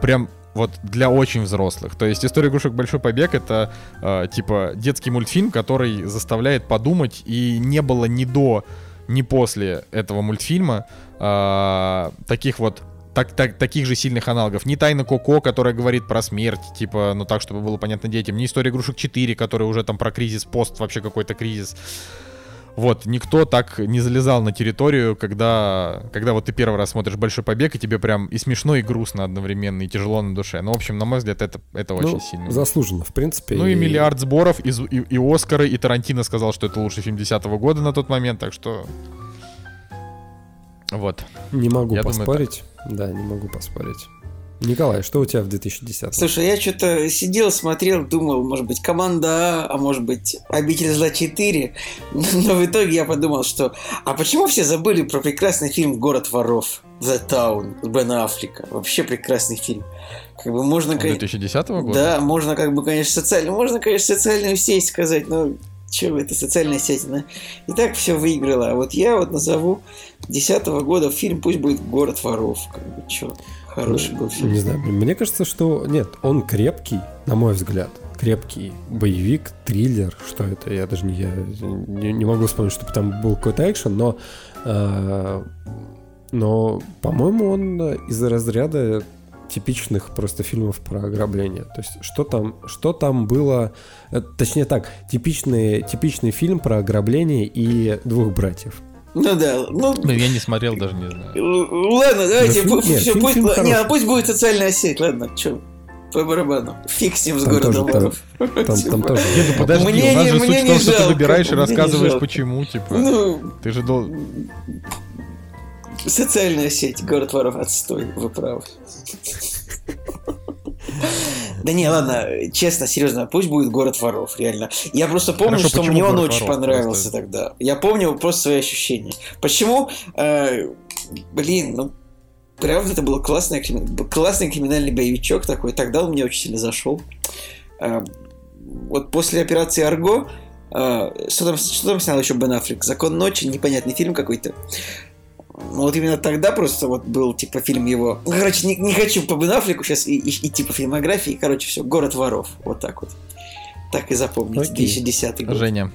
прям вот для очень взрослых. То есть история игрушек Большой побег это э, типа детский мультфильм, который заставляет подумать, и не было ни до, ни после этого мультфильма э, таких вот так, так- таких же сильных аналогов. Не Тайна Коко, которая говорит про смерть, типа, ну так, чтобы было понятно детям. Не История игрушек 4, которая уже там про кризис, пост вообще какой-то кризис. Вот, никто так не залезал на территорию, когда, когда вот ты первый раз смотришь «Большой побег», и тебе прям и смешно, и грустно одновременно, и тяжело на душе. Ну, в общем, на мой взгляд, это, это очень Ну, сильно. заслуженно, в принципе. Ну и миллиард сборов, и, и, и Оскары, и Тарантино сказал, что это лучший фильм 2010 года на тот момент, так что... Вот. Не могу Я думаю, поспорить. да, не могу поспорить. Николай, что у тебя в 2010 Слушай, я что-то сидел, смотрел, думал, может быть, команда А, а может быть, Обитель зла 4. Но в итоге я подумал, что а почему все забыли про прекрасный фильм Город воров? The Town с Бена Аффлека. Вообще прекрасный фильм. Как бы можно, кон- 2010 года? Да, можно как бы, конечно, социально, можно, конечно, социальную сеть сказать, но Че это социальная сеть, да? И так все выиграла. А вот я вот назову 10 года фильм, пусть будет «Город воров». Как бы, че, хороший был фильм. Не знаю, мне кажется, что нет, он крепкий, на мой взгляд. Крепкий боевик, триллер, что это, я даже не, я не, не могу вспомнить, чтобы там был какой-то экшен, но, э, но по-моему, он из разряда типичных просто фильмов про ограбление. То есть что там, что там было, э, точнее так, типичный, типичный фильм про ограбление и двух братьев. Ну да, ну... Ну, я не смотрел, даже не знаю. л- Ладно, давайте, фильм- нет, всё, фильм- пусть, фильм не, а пусть будет социальная сеть, ладно, что, по барабану. Фиг с ним с Там городом тоже, там- воров. Там, там тоже. Не, ну подожди, Мне у нас не- же суть в том, что ты выбираешь и рассказываешь, почему, типа. Ну, Ты же дол... социальная сеть, город воров, отстой, вы правы. Да не, ладно, честно, серьезно, пусть будет город воров, реально. Я просто помню, Хорошо, что мне он «Город очень воров»? понравился Просто- тогда. Я помню просто свои ощущения. Почему? Э, блин, ну правда, это был классный, классный криминальный боевичок такой. Тогда он мне очень сильно зашел. Э, вот после операции Арго, э, что, там, что там снял еще Бен Аффлек? Закон ночи, непонятный фильм какой-то. Ну, вот именно тогда просто вот был, типа, фильм его... Ну, короче, не, не хочу по Бен Аффлеку сейчас и, и- идти по фильмографии. Короче, все, «Город воров». Вот так вот. Так и запомните. Окей. 2010 год. Женя.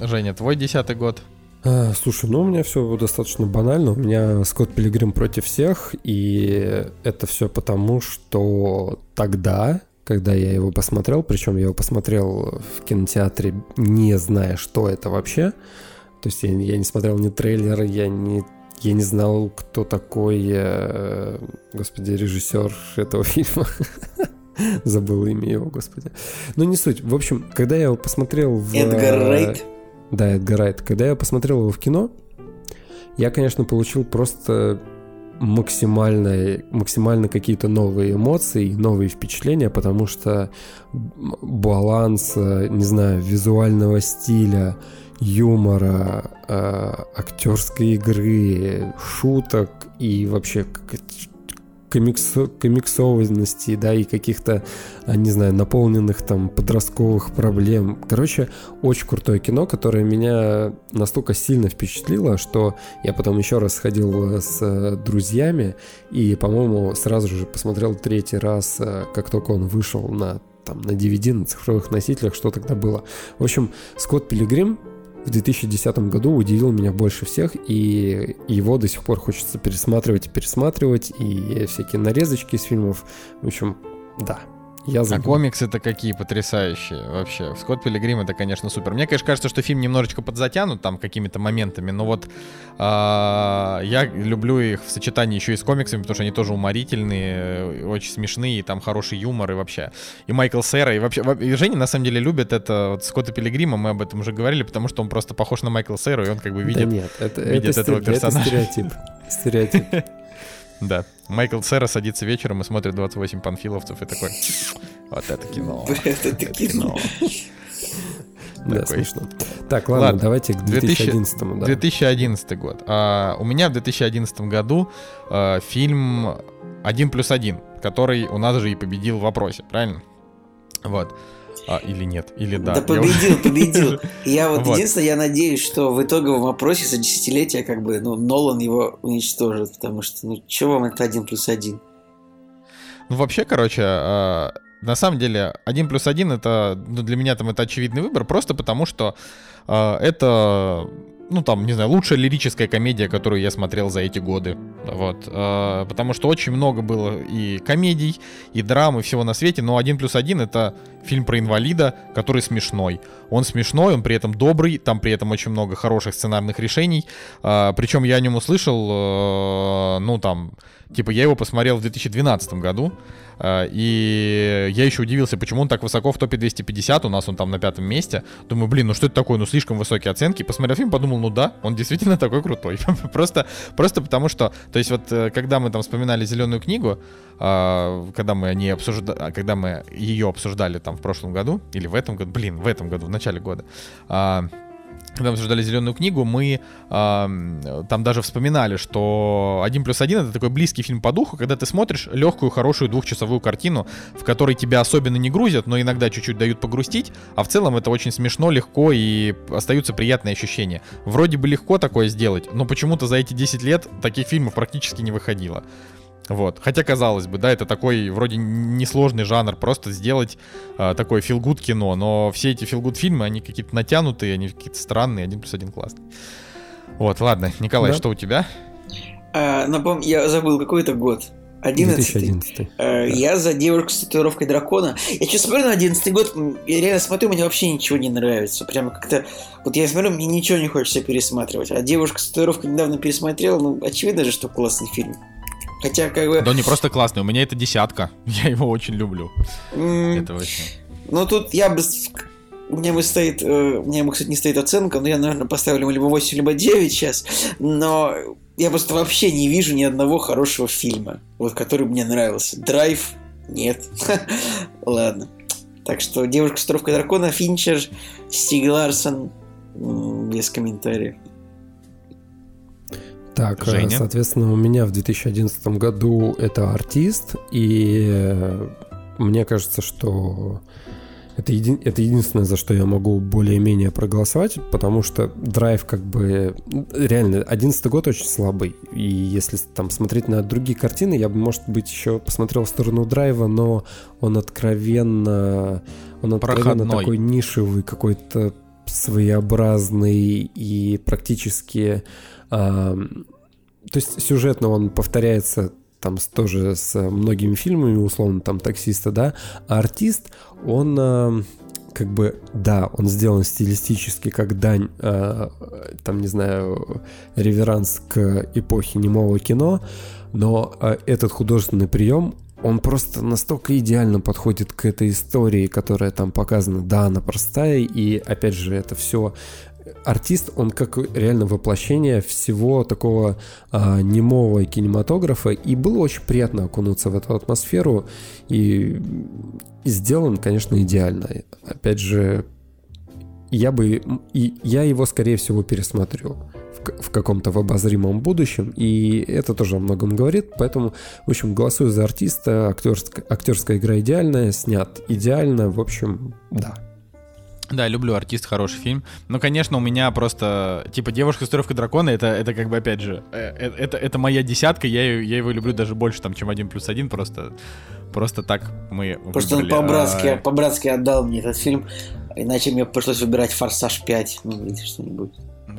Женя, твой десятый год. А, слушай, ну у меня все достаточно банально. У меня Скотт Пилигрим против всех, и это все потому, что тогда, когда я его посмотрел, причем я его посмотрел в кинотеатре, не зная, что это вообще. То есть я, я не смотрел ни трейлера, я не, я не знал, кто такой, э, господи, режиссер этого фильма. Забыл имя его, господи. Ну, не суть. В общем, когда я его посмотрел в... Эдгар Райт. Да, Эдгар Райт. Когда я посмотрел его в кино, я, конечно, получил просто максимально, максимально какие-то новые эмоции, новые впечатления, потому что баланс, э, не знаю, визуального стиля, юмора, э, актерской игры, шуток и вообще комиксо- комиксованности, да, и каких-то, а, не знаю, наполненных там подростковых проблем. Короче, очень крутое кино, которое меня настолько сильно впечатлило, что я потом еще раз сходил с э, друзьями и, по-моему, сразу же посмотрел третий раз, э, как только он вышел на там на DVD, на цифровых носителях, что тогда было. В общем, Скотт Пилигрим в 2010 году удивил меня больше всех, и его до сих пор хочется пересматривать и пересматривать, и всякие нарезочки из фильмов. В общем, да, я. А комиксы-то какие потрясающие вообще. Скотт Пилигрим это, конечно, супер. Мне, конечно, кажется, что фильм немножечко подзатянут там какими-то моментами, но вот а, я люблю их в сочетании еще и с комиксами, потому что они тоже уморительные, э, очень смешные, и там хороший юмор и вообще. И Майкл Сера, и вообще... во- И Женя, на самом деле, любит это вот Скотта Пилигрима, мы об этом уже говорили, потому что он просто похож на Майкла Сера, и он как бы Да видит... нет, это, видит это, этого сте- это персонажа. стереотип. Стереотип. Да. Майкл Сера садится вечером и смотрит 28 панфиловцев и такой... Вот это кино. Блядь, это кино. Да, Такой. смешно. Так, ладно, Ладно. давайте к 2011 да. 2011 год. А, у меня в 2011 году а, фильм «Один плюс один», который у нас же и победил в вопросе, правильно? Вот. А, или нет, или да. Да, победил, победил. Я вот, Вот. единственное, я надеюсь, что в итоговом опросе за десятилетие как бы, ну, Нолан его уничтожит, потому что, ну, что вам это один плюс один? Ну, вообще, короче, а, на самом деле, один плюс один это, ну, для меня там это очевидный выбор, просто потому что а, это, ну, там, не знаю, лучшая лирическая комедия, которую я смотрел за эти годы. Вот. А, потому что очень много было и комедий, и драм, и всего на свете, но один плюс один это фильм про инвалида, который смешной. Он смешной, он при этом добрый, там при этом очень много хороших сценарных решений. А, причем я о нем услышал, э, ну, там, типа, я его посмотрел в 2012 году, а, и я еще удивился, почему он так высоко в топе 250, у нас он там на пятом месте. Думаю, блин, ну что это такое, ну слишком высокие оценки. Посмотрел фильм, подумал, ну да, он действительно такой крутой. просто, просто потому что, то есть вот, э, когда мы там вспоминали «Зеленую книгу», а, когда мы не обсуждали, когда мы ее обсуждали там в прошлом году, или в этом году, блин, в этом году, в начале года, а, когда мы обсуждали зеленую книгу, мы э, там даже вспоминали, что один плюс один это такой близкий фильм по духу, когда ты смотришь легкую, хорошую двухчасовую картину, в которой тебя особенно не грузят, но иногда чуть-чуть дают погрустить, а в целом это очень смешно, легко и остаются приятные ощущения. Вроде бы легко такое сделать, но почему-то за эти 10 лет таких фильмов практически не выходило. Вот. Хотя, казалось бы, да, это такой вроде несложный жанр, просто сделать э, такое филгуд кино, но все эти филгуд фильмы, они какие-то натянутые, они какие-то странные, один плюс один классный. Вот, ладно, Николай, да. что у тебя? А, напом... Я забыл, какой это год. 11 2011 а, Я за девушку с татуировкой дракона. Я что смотрю на 11 год, я реально смотрю, мне вообще ничего не нравится. Прямо как-то... Вот я смотрю, мне ничего не хочется пересматривать. А девушка с татуировкой недавно пересмотрела, ну, очевидно же, что классный фильм. Хотя, как бы... Да не просто классный, у меня это десятка. Я его очень люблю. Mm. Это вообще... Ну, тут я бы... У меня бы стоит... Э, у меня, кстати, не стоит оценка, но я, наверное, поставлю ему либо 8, либо 9 сейчас. Но я просто вообще не вижу ни одного хорошего фильма, вот, который мне нравился. Драйв? Нет. Ладно. Так что «Девушка с тровкой дракона», Финчер, Стиг Ларсон, без комментариев. Так, э, Женя? соответственно, у меня в 2011 году это артист, и э, мне кажется, что это, еди... это единственное, за что я могу более-менее проголосовать, потому что драйв как бы... Реально, 11 год очень слабый. И если там смотреть на другие картины, я бы, может быть, еще посмотрел в сторону драйва, но он откровенно... Он откровенно Проходной. такой нишевый, какой-то своеобразный и практически то есть сюжетно он повторяется там тоже с многими фильмами, условно, там таксиста, да, а артист, он как бы, да, он сделан стилистически как дань, э, там, не знаю, реверанс к эпохе немого кино, но э, этот художественный прием, он просто настолько идеально подходит к этой истории, которая там показана. Да, она простая, и опять же, это все артист, он как реально воплощение всего такого а, немого кинематографа, и было очень приятно окунуться в эту атмосферу, и, и сделан, конечно, идеально. Опять же, я бы, и я его, скорее всего, пересмотрю в, в каком-то в обозримом будущем, и это тоже о многом говорит, поэтому, в общем, голосую за артиста, актерская, актерская игра идеальная, снят идеально, в общем, да. Да, люблю артист, хороший фильм. Но, конечно, у меня просто, типа, девушка с татуировкой дракона, это, это как бы, опять же, э, э, это, это моя десятка, я, я его люблю даже больше, там, чем один плюс один, просто, просто так мы Просто выбрали. он по-братски, а... по-братски отдал мне этот фильм, иначе мне пришлось выбирать «Форсаж 5», ну, или что-нибудь.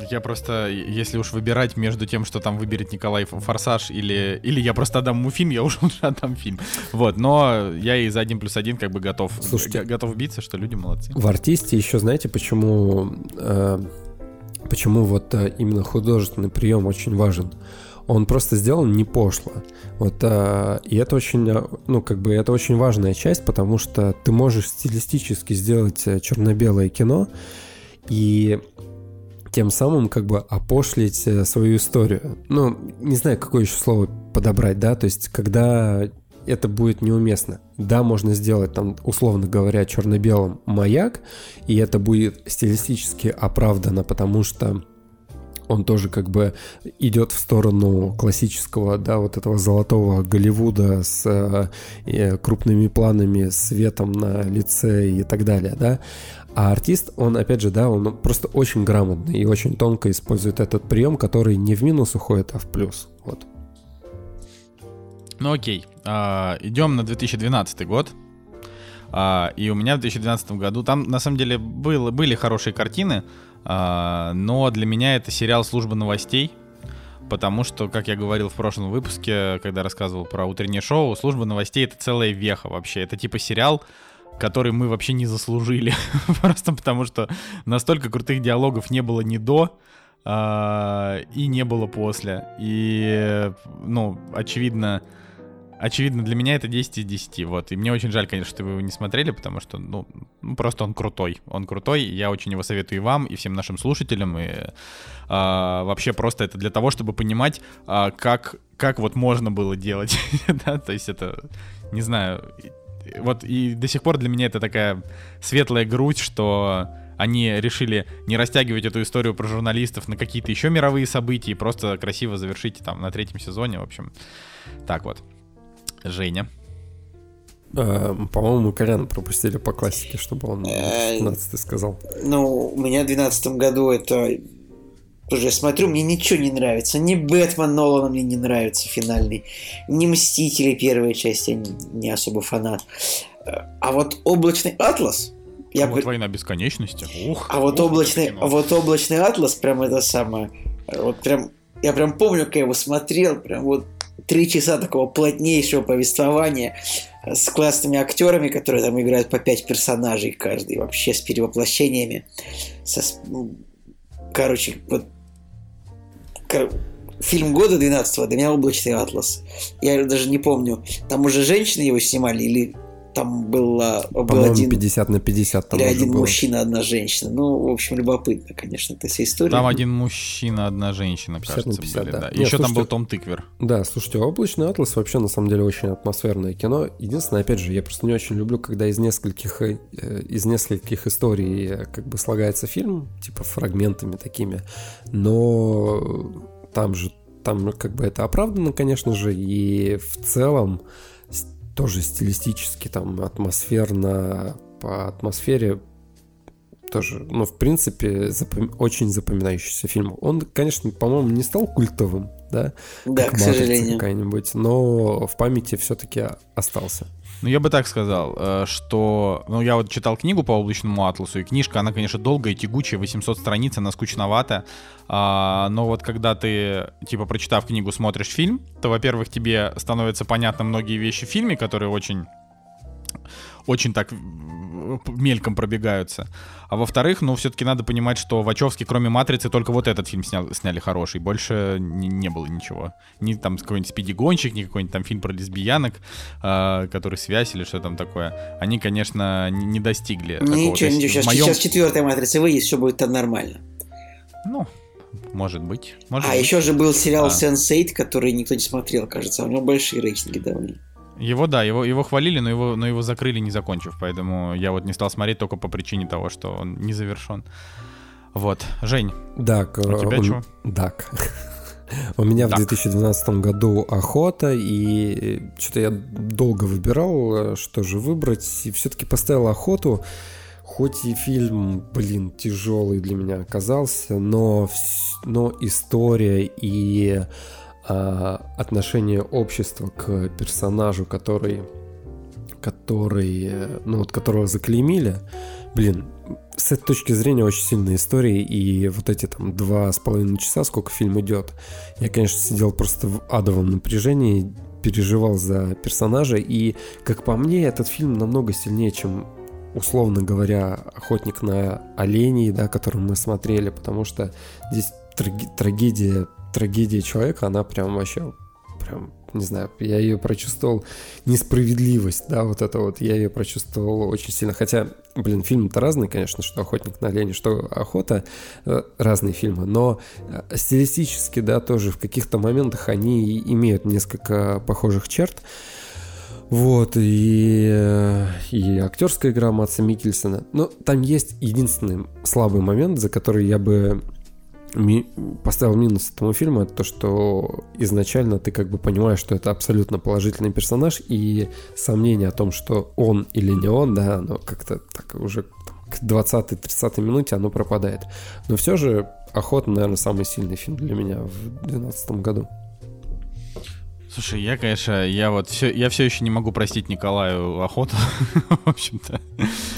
Я просто, если уж выбирать между тем, что там выберет Николай Форсаж, или, или я просто отдам ему фильм, я уже лучше отдам фильм. Вот, но я и за один плюс один как бы готов, Слушайте, готов биться, что люди молодцы. В артисте еще знаете, почему, э, почему вот э, именно художественный прием очень важен? он просто сделан не пошло. Вот, э, и это очень, э, ну, как бы, это очень важная часть, потому что ты можешь стилистически сделать э, черно-белое кино, и тем самым как бы опошлить э, свою историю. Ну, не знаю, какое еще слово подобрать, да, то есть когда это будет неуместно. Да, можно сделать там, условно говоря, черно-белым маяк, и это будет стилистически оправдано, потому что он тоже как бы идет в сторону классического, да, вот этого золотого Голливуда с э, крупными планами, светом на лице и так далее, да. А артист, он, опять же, да, он просто очень грамотный и очень тонко использует этот прием, который не в минус уходит, а в плюс. Вот. Ну окей, а, идем на 2012 год. А, и у меня в 2012 году там на самом деле было, были хорошие картины, а, но для меня это сериал «Служба новостей», потому что, как я говорил в прошлом выпуске, когда рассказывал про утреннее шоу, «Служба новостей» — это целая веха вообще. Это типа сериал, который мы вообще не заслужили. Просто потому что настолько крутых диалогов не было ни до, а, и не было после. И, ну, очевидно, очевидно, для меня это 10 из 10, вот. И мне очень жаль, конечно, что вы его не смотрели, потому что, ну, ну просто он крутой. Он крутой, я очень его советую и вам, и всем нашим слушателям, и а, вообще просто это для того, чтобы понимать, а, как, как вот можно было делать, да, то есть это, не знаю, вот и до сих пор для меня это такая светлая грудь, что они решили не растягивать эту историю про журналистов на какие-то еще мировые события и просто красиво завершить там на третьем сезоне, в общем. Так вот. Женя. Э, По-моему, Колян пропустили по классике, чтобы он Э, 15 сказал. Ну, у меня в 2012 году это... Тоже я смотрю, мне ничего не нравится. Ни Бэтмен Нолана мне не нравится финальный, ни Мстители первая часть, я не, не особо фанат. А вот Облачный Атлас... Я вот бы- война бесконечности. Ух, А вот ух, облачный, а вот облачный атлас, прям это самое. Вот прям, я прям помню, как я его смотрел, прям вот три часа такого плотнейшего повествования с классными актерами, которые там играют по пять персонажей каждый, вообще с перевоплощениями. Со, короче, вот кор- фильм года 12 для меня «Облачный атлас». Я даже не помню, там уже женщины его снимали или там было, был один... 50 на 50 там Или один было. мужчина, одна женщина. Ну, в общем, любопытно, конечно, эта вся история. Там один мужчина, одна женщина, 50 на кажется, 50, были, да. да. Не, Еще там слушайте, был Том Тыквер. Да, слушайте, «Облачный атлас» вообще на самом деле очень атмосферное кино. Единственное, опять же, я просто не очень люблю, когда из нескольких, э, из нескольких историй э, как бы слагается фильм, типа фрагментами такими, но там же, там как бы это оправдано, конечно же, и в целом тоже стилистически, там, атмосферно, по атмосфере тоже, ну, в принципе, запом- очень запоминающийся фильм. Он, конечно, по-моему, не стал культовым, да, да, как к сожалению. какая-нибудь, но в памяти все-таки остался. Ну, я бы так сказал, э, что... Ну, я вот читал книгу по облачному атласу, и книжка, она, конечно, долгая, тягучая, 800 страниц, она скучновата. А, но вот когда ты, типа, прочитав книгу, смотришь фильм, то, во-первых, тебе становятся понятны многие вещи в фильме, которые очень очень так мельком пробегаются. А во-вторых, ну, все-таки надо понимать, что Вачовски, кроме «Матрицы», только вот этот фильм снял, сняли хороший. Больше не, не было ничего. Ни там какой-нибудь «Спиди-гонщик», ни какой-нибудь там фильм про лесбиянок, э, который «Связь» или что там такое. Они, конечно, не, не достигли такого. То Ничего, ничего. Сейчас, моем- сейчас четвертая матрица выйдет, все будет там нормально. Ну, может быть. Может а быть. еще же был сериал А. Sense8, который никто не смотрел, кажется. У него большие рейтинги давали. Его, да, его, его хвалили, но его, но его закрыли, не закончив. Поэтому я вот не стал смотреть только по причине того, что он не завершен. Вот. Жень, Дак. А тебя у- чё? Дак. У меня в Дак. 2012 году охота, и что-то я долго выбирал, э, что же выбрать, и все-таки поставил охоту. Хоть и фильм, блин, тяжелый для меня оказался, но, но история и отношение общества к персонажу, который, который, э, ну вот которого заклеймили, блин, с этой точки зрения очень сильная история, и вот эти там два с половиной часа, сколько фильм идет, я, конечно, сидел просто в адовом напряжении, переживал за персонажа, и, как по мне, этот фильм намного сильнее, чем условно говоря, охотник на оленей, да, который мы смотрели, потому что здесь трагедия, трагедия человека, она прям вообще, прям, не знаю, я ее прочувствовал несправедливость, да, вот это вот, я ее прочувствовал очень сильно, хотя, блин, фильм-то разный, конечно, что охотник на оленей, что охота, э, разные фильмы, но э, стилистически, да, тоже в каких-то моментах они имеют несколько похожих черт, вот, и, э, и актерская игра Матса Микельсона. Но там есть единственный слабый момент, за который я бы ми- поставил минус этому фильму, это то, что изначально ты как бы понимаешь, что это абсолютно положительный персонаж, и сомнение о том, что он или не он, да, оно как-то так уже к 20-30 минуте оно пропадает. Но все же «Охота», наверное, самый сильный фильм для меня в 2012 году. Слушай, я, конечно, я вот все, я все еще не могу простить Николаю охоту, в общем-то.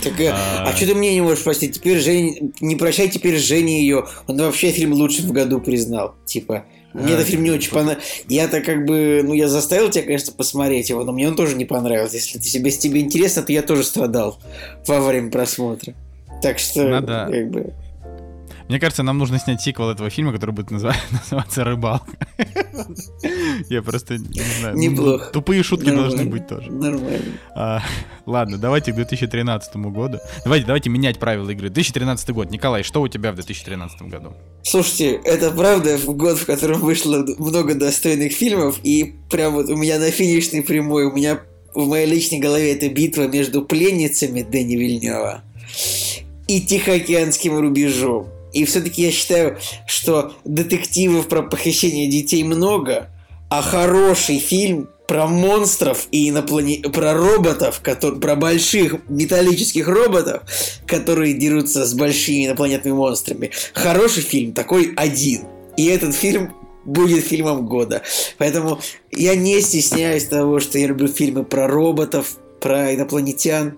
Так, э, А. а, что ты мне не можешь простить? Теперь Жень, не прощай теперь Жене ее. Он вообще фильм лучше в году признал. Типа, мне А, этот фильм не очень понравился. Я-то как бы, ну, я заставил тебя, конечно, посмотреть его, но мне он тоже не понравился. Если ты себе, тебе интересно, то я тоже страдал во время просмотра. Так что, Надо- как бы... Мне кажется, нам нужно снять сиквел этого фильма, который будет называться «Рыбалка». Я просто не знаю. Неплохо. Тупые шутки должны быть тоже. Нормально. А, Ладно, давайте к 2013 году. Давайте, давайте менять правила игры. 2013 год. Николай, что у тебя в 2013 году? Слушайте, это правда в год, в котором вышло много достойных фильмов, и прям вот у меня на финишной прямой, у меня в моей личной голове это битва между пленницами Дэни Вильнева и Тихоокеанским рубежом. И все-таки я считаю, что детективов про похищение детей много, а хороший фильм про монстров и иноплане... про роботов, которые... про больших металлических роботов, которые дерутся с большими инопланетными монстрами. Хороший фильм такой один. И этот фильм будет фильмом года. Поэтому я не стесняюсь того, что я люблю фильмы про роботов, про инопланетян,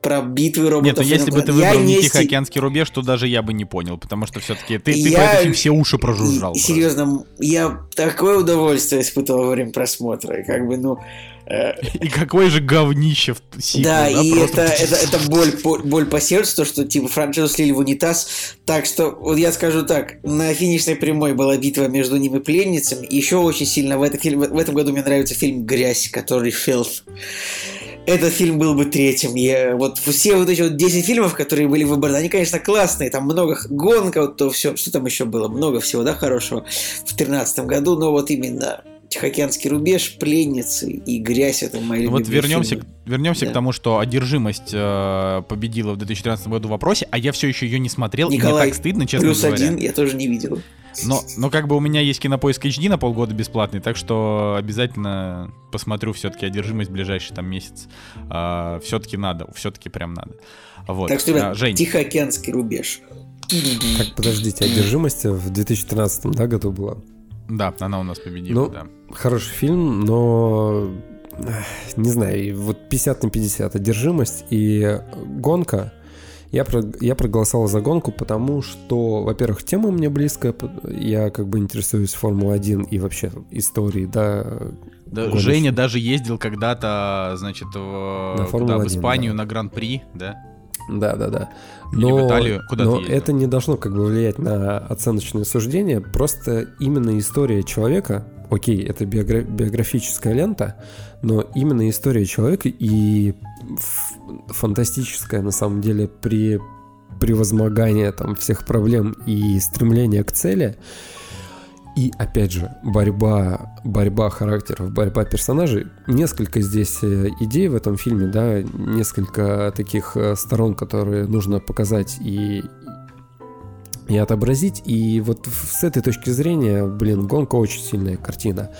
про битвы роботов. Нет, ну если бы ты Я выбрал не не Тихоокеанский рубеж, то даже я бы не понял, потому что все-таки ты, ты Я- этот фильм все уши прожужжал. И-. Серьезно, я такое удовольствие испытывал во время просмотра. И как бы, ну... э, И какое же говнище в сиквел, да, и просто- это, это, это боль, по- боль по сердцу, то, что типа франшизу слили в унитаз. Так что, вот я скажу так, на финишной прямой была битва между ним и пленницами. И еще очень сильно в, этом фильме, в этом году мне нравится фильм «Грязь», который «Filth». Этот фильм был бы третьим. Я, вот все вот эти вот 10 фильмов, которые были выбраны, они, конечно, классные. Там много гонка, вот то все. Что там еще было? Много всего, да, хорошего в 2013 году. Но вот именно Тихоокеанский рубеж, пленницы и грязь это мои Ну Вот любимые вернемся, фильмы. к- вернемся Да. к тому, что одержимость э, победила в 2013 году в вопросе, а я все еще ее не смотрел, и Николай, мне так стыдно, честно Плюс говоря. один я тоже не видел. Но, но как бы у меня есть кинопоиск HD на полгода бесплатный, так что обязательно посмотрю все-таки одержимость в ближайший там месяц. все-таки надо, все-таки прям надо. Вот. Так что, ребят, А, Жень, Тихоокеанский рубеж. Так, подождите, одержимость в 2013 да, году была? Да, она у нас победила, Ну, да. Хороший фильм, но не знаю, вот 50 на 50 одержимость и гонка. Я, про- я проголосовал за гонку, потому что, во-первых, тема мне близкая, я как бы интересуюсь Формулой-1 и вообще историей, да. Да, гоночной. Женя даже ездил когда-то, значит, в, На куда, в Формулу-1, Испанию да. на Гран-при, да? Да, да, да. Или в Италию? Куда но ездил? это не должно как бы влиять на оценочные суждения. Просто именно история человека, окей, это биогра- биографическая лента, но именно история человека и ф- фантастическое на самом деле при превозмогание там всех проблем и стремление к цели. И опять же, борьба, борьба характеров, борьба персонажей. Несколько здесь э, идей в этом фильме, да, несколько таких э, сторон, которые нужно показать и, и отобразить. И вот с этой точки зрения, блин, гонка очень сильная картина.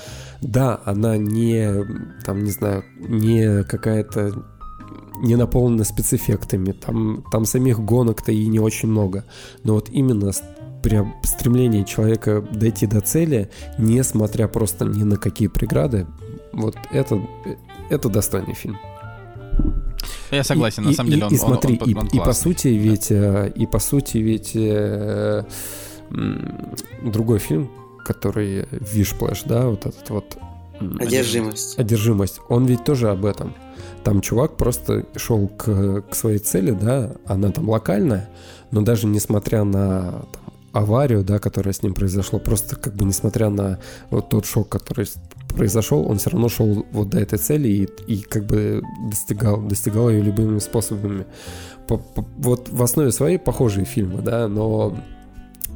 Да, она не, там, не знаю, не какая-то не наполнена спецэффектами, там, там самих гонок-то и не очень много. Но вот именно прям стремление человека дойти до цели, несмотря просто ни на какие преграды, вот это, это достойный фильм. Я согласен, И- на и- самом деле он и смотри, он- он- он и, и по сути ведь, э, и по сути ведь э, другой фильм, который Whiplash, да, вот этот вот Одержимость. одержимость, он ведь тоже об этом. Там чувак просто шел к, к своей цели, да, она там локальная, но даже несмотря на там, аварию, да, которая с ним произошла, просто как бы несмотря на вот тот шок, который произошел, он все равно шел вот до этой цели и, и как бы достигал, достигал ее любыми способами. По- по- вот в основе своей похожие фильмы, да, но,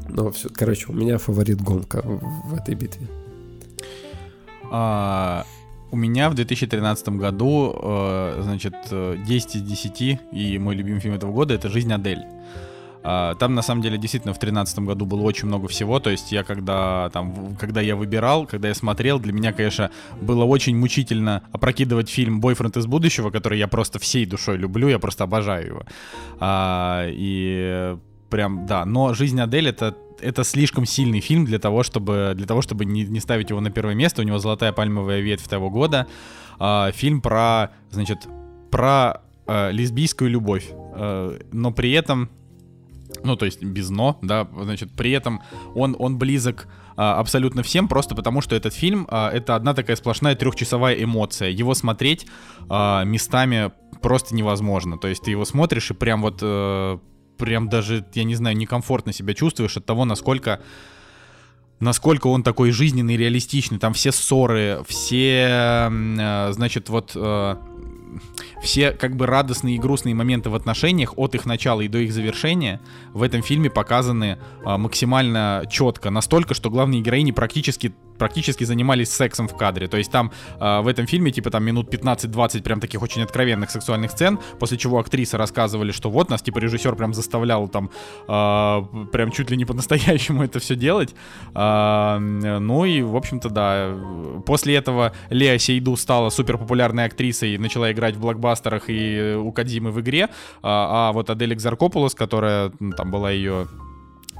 но все, короче, у меня фаворит гонка в, в этой битве. А, у меня в 2013 году, э, значит, э, 10 из 10, и мой любимый фильм этого года — это «Жизнь Адель». А, Там, на самом деле, действительно, в 2013 году было очень много всего. То есть я когда, там, когда я выбирал, когда я смотрел, для меня, конечно, было очень мучительно опрокидывать фильм «Бойфренд из будущего», который я просто всей душой люблю, я просто обожаю его. А, И прям, да. Но «Жизнь Адель» — это это слишком сильный фильм для того, чтобы, для того, чтобы не, не ставить его на первое место. У него «Золотая пальмовая ветвь» того года. А, фильм про, значит, про э, лесбийскую любовь. Э, но при этом, ну, то есть без «но», да, значит, при этом он, он близок а, абсолютно всем, просто потому что этот фильм а, это одна такая сплошная трехчасовая эмоция. Его смотреть а, местами просто невозможно. То есть ты его смотришь и прям вот э, прям даже, я не знаю, некомфортно себя чувствуешь от того, насколько насколько он такой жизненный, реалистичный. Там все ссоры, все, э, значит, вот э, все как бы радостные и грустные моменты в отношениях от их начала и до их завершения в этом фильме показаны а, максимально четко, настолько, что главные героини практически практически занимались сексом в кадре. То есть там э, в этом фильме, типа там минут 15-20 прям таких очень откровенных сексуальных сцен, после чего актрисы рассказывали, что вот нас, типа, режиссер прям заставлял там э, прям чуть ли не по-настоящему это все делать. Э, ну и, в общем-то, да. После этого Леа Сейду стала супер популярной актрисой, начала играть в блокбастерах и у Кадзимы в игре. А, а вот Адель Экзаркопулос, которая ну, там была ее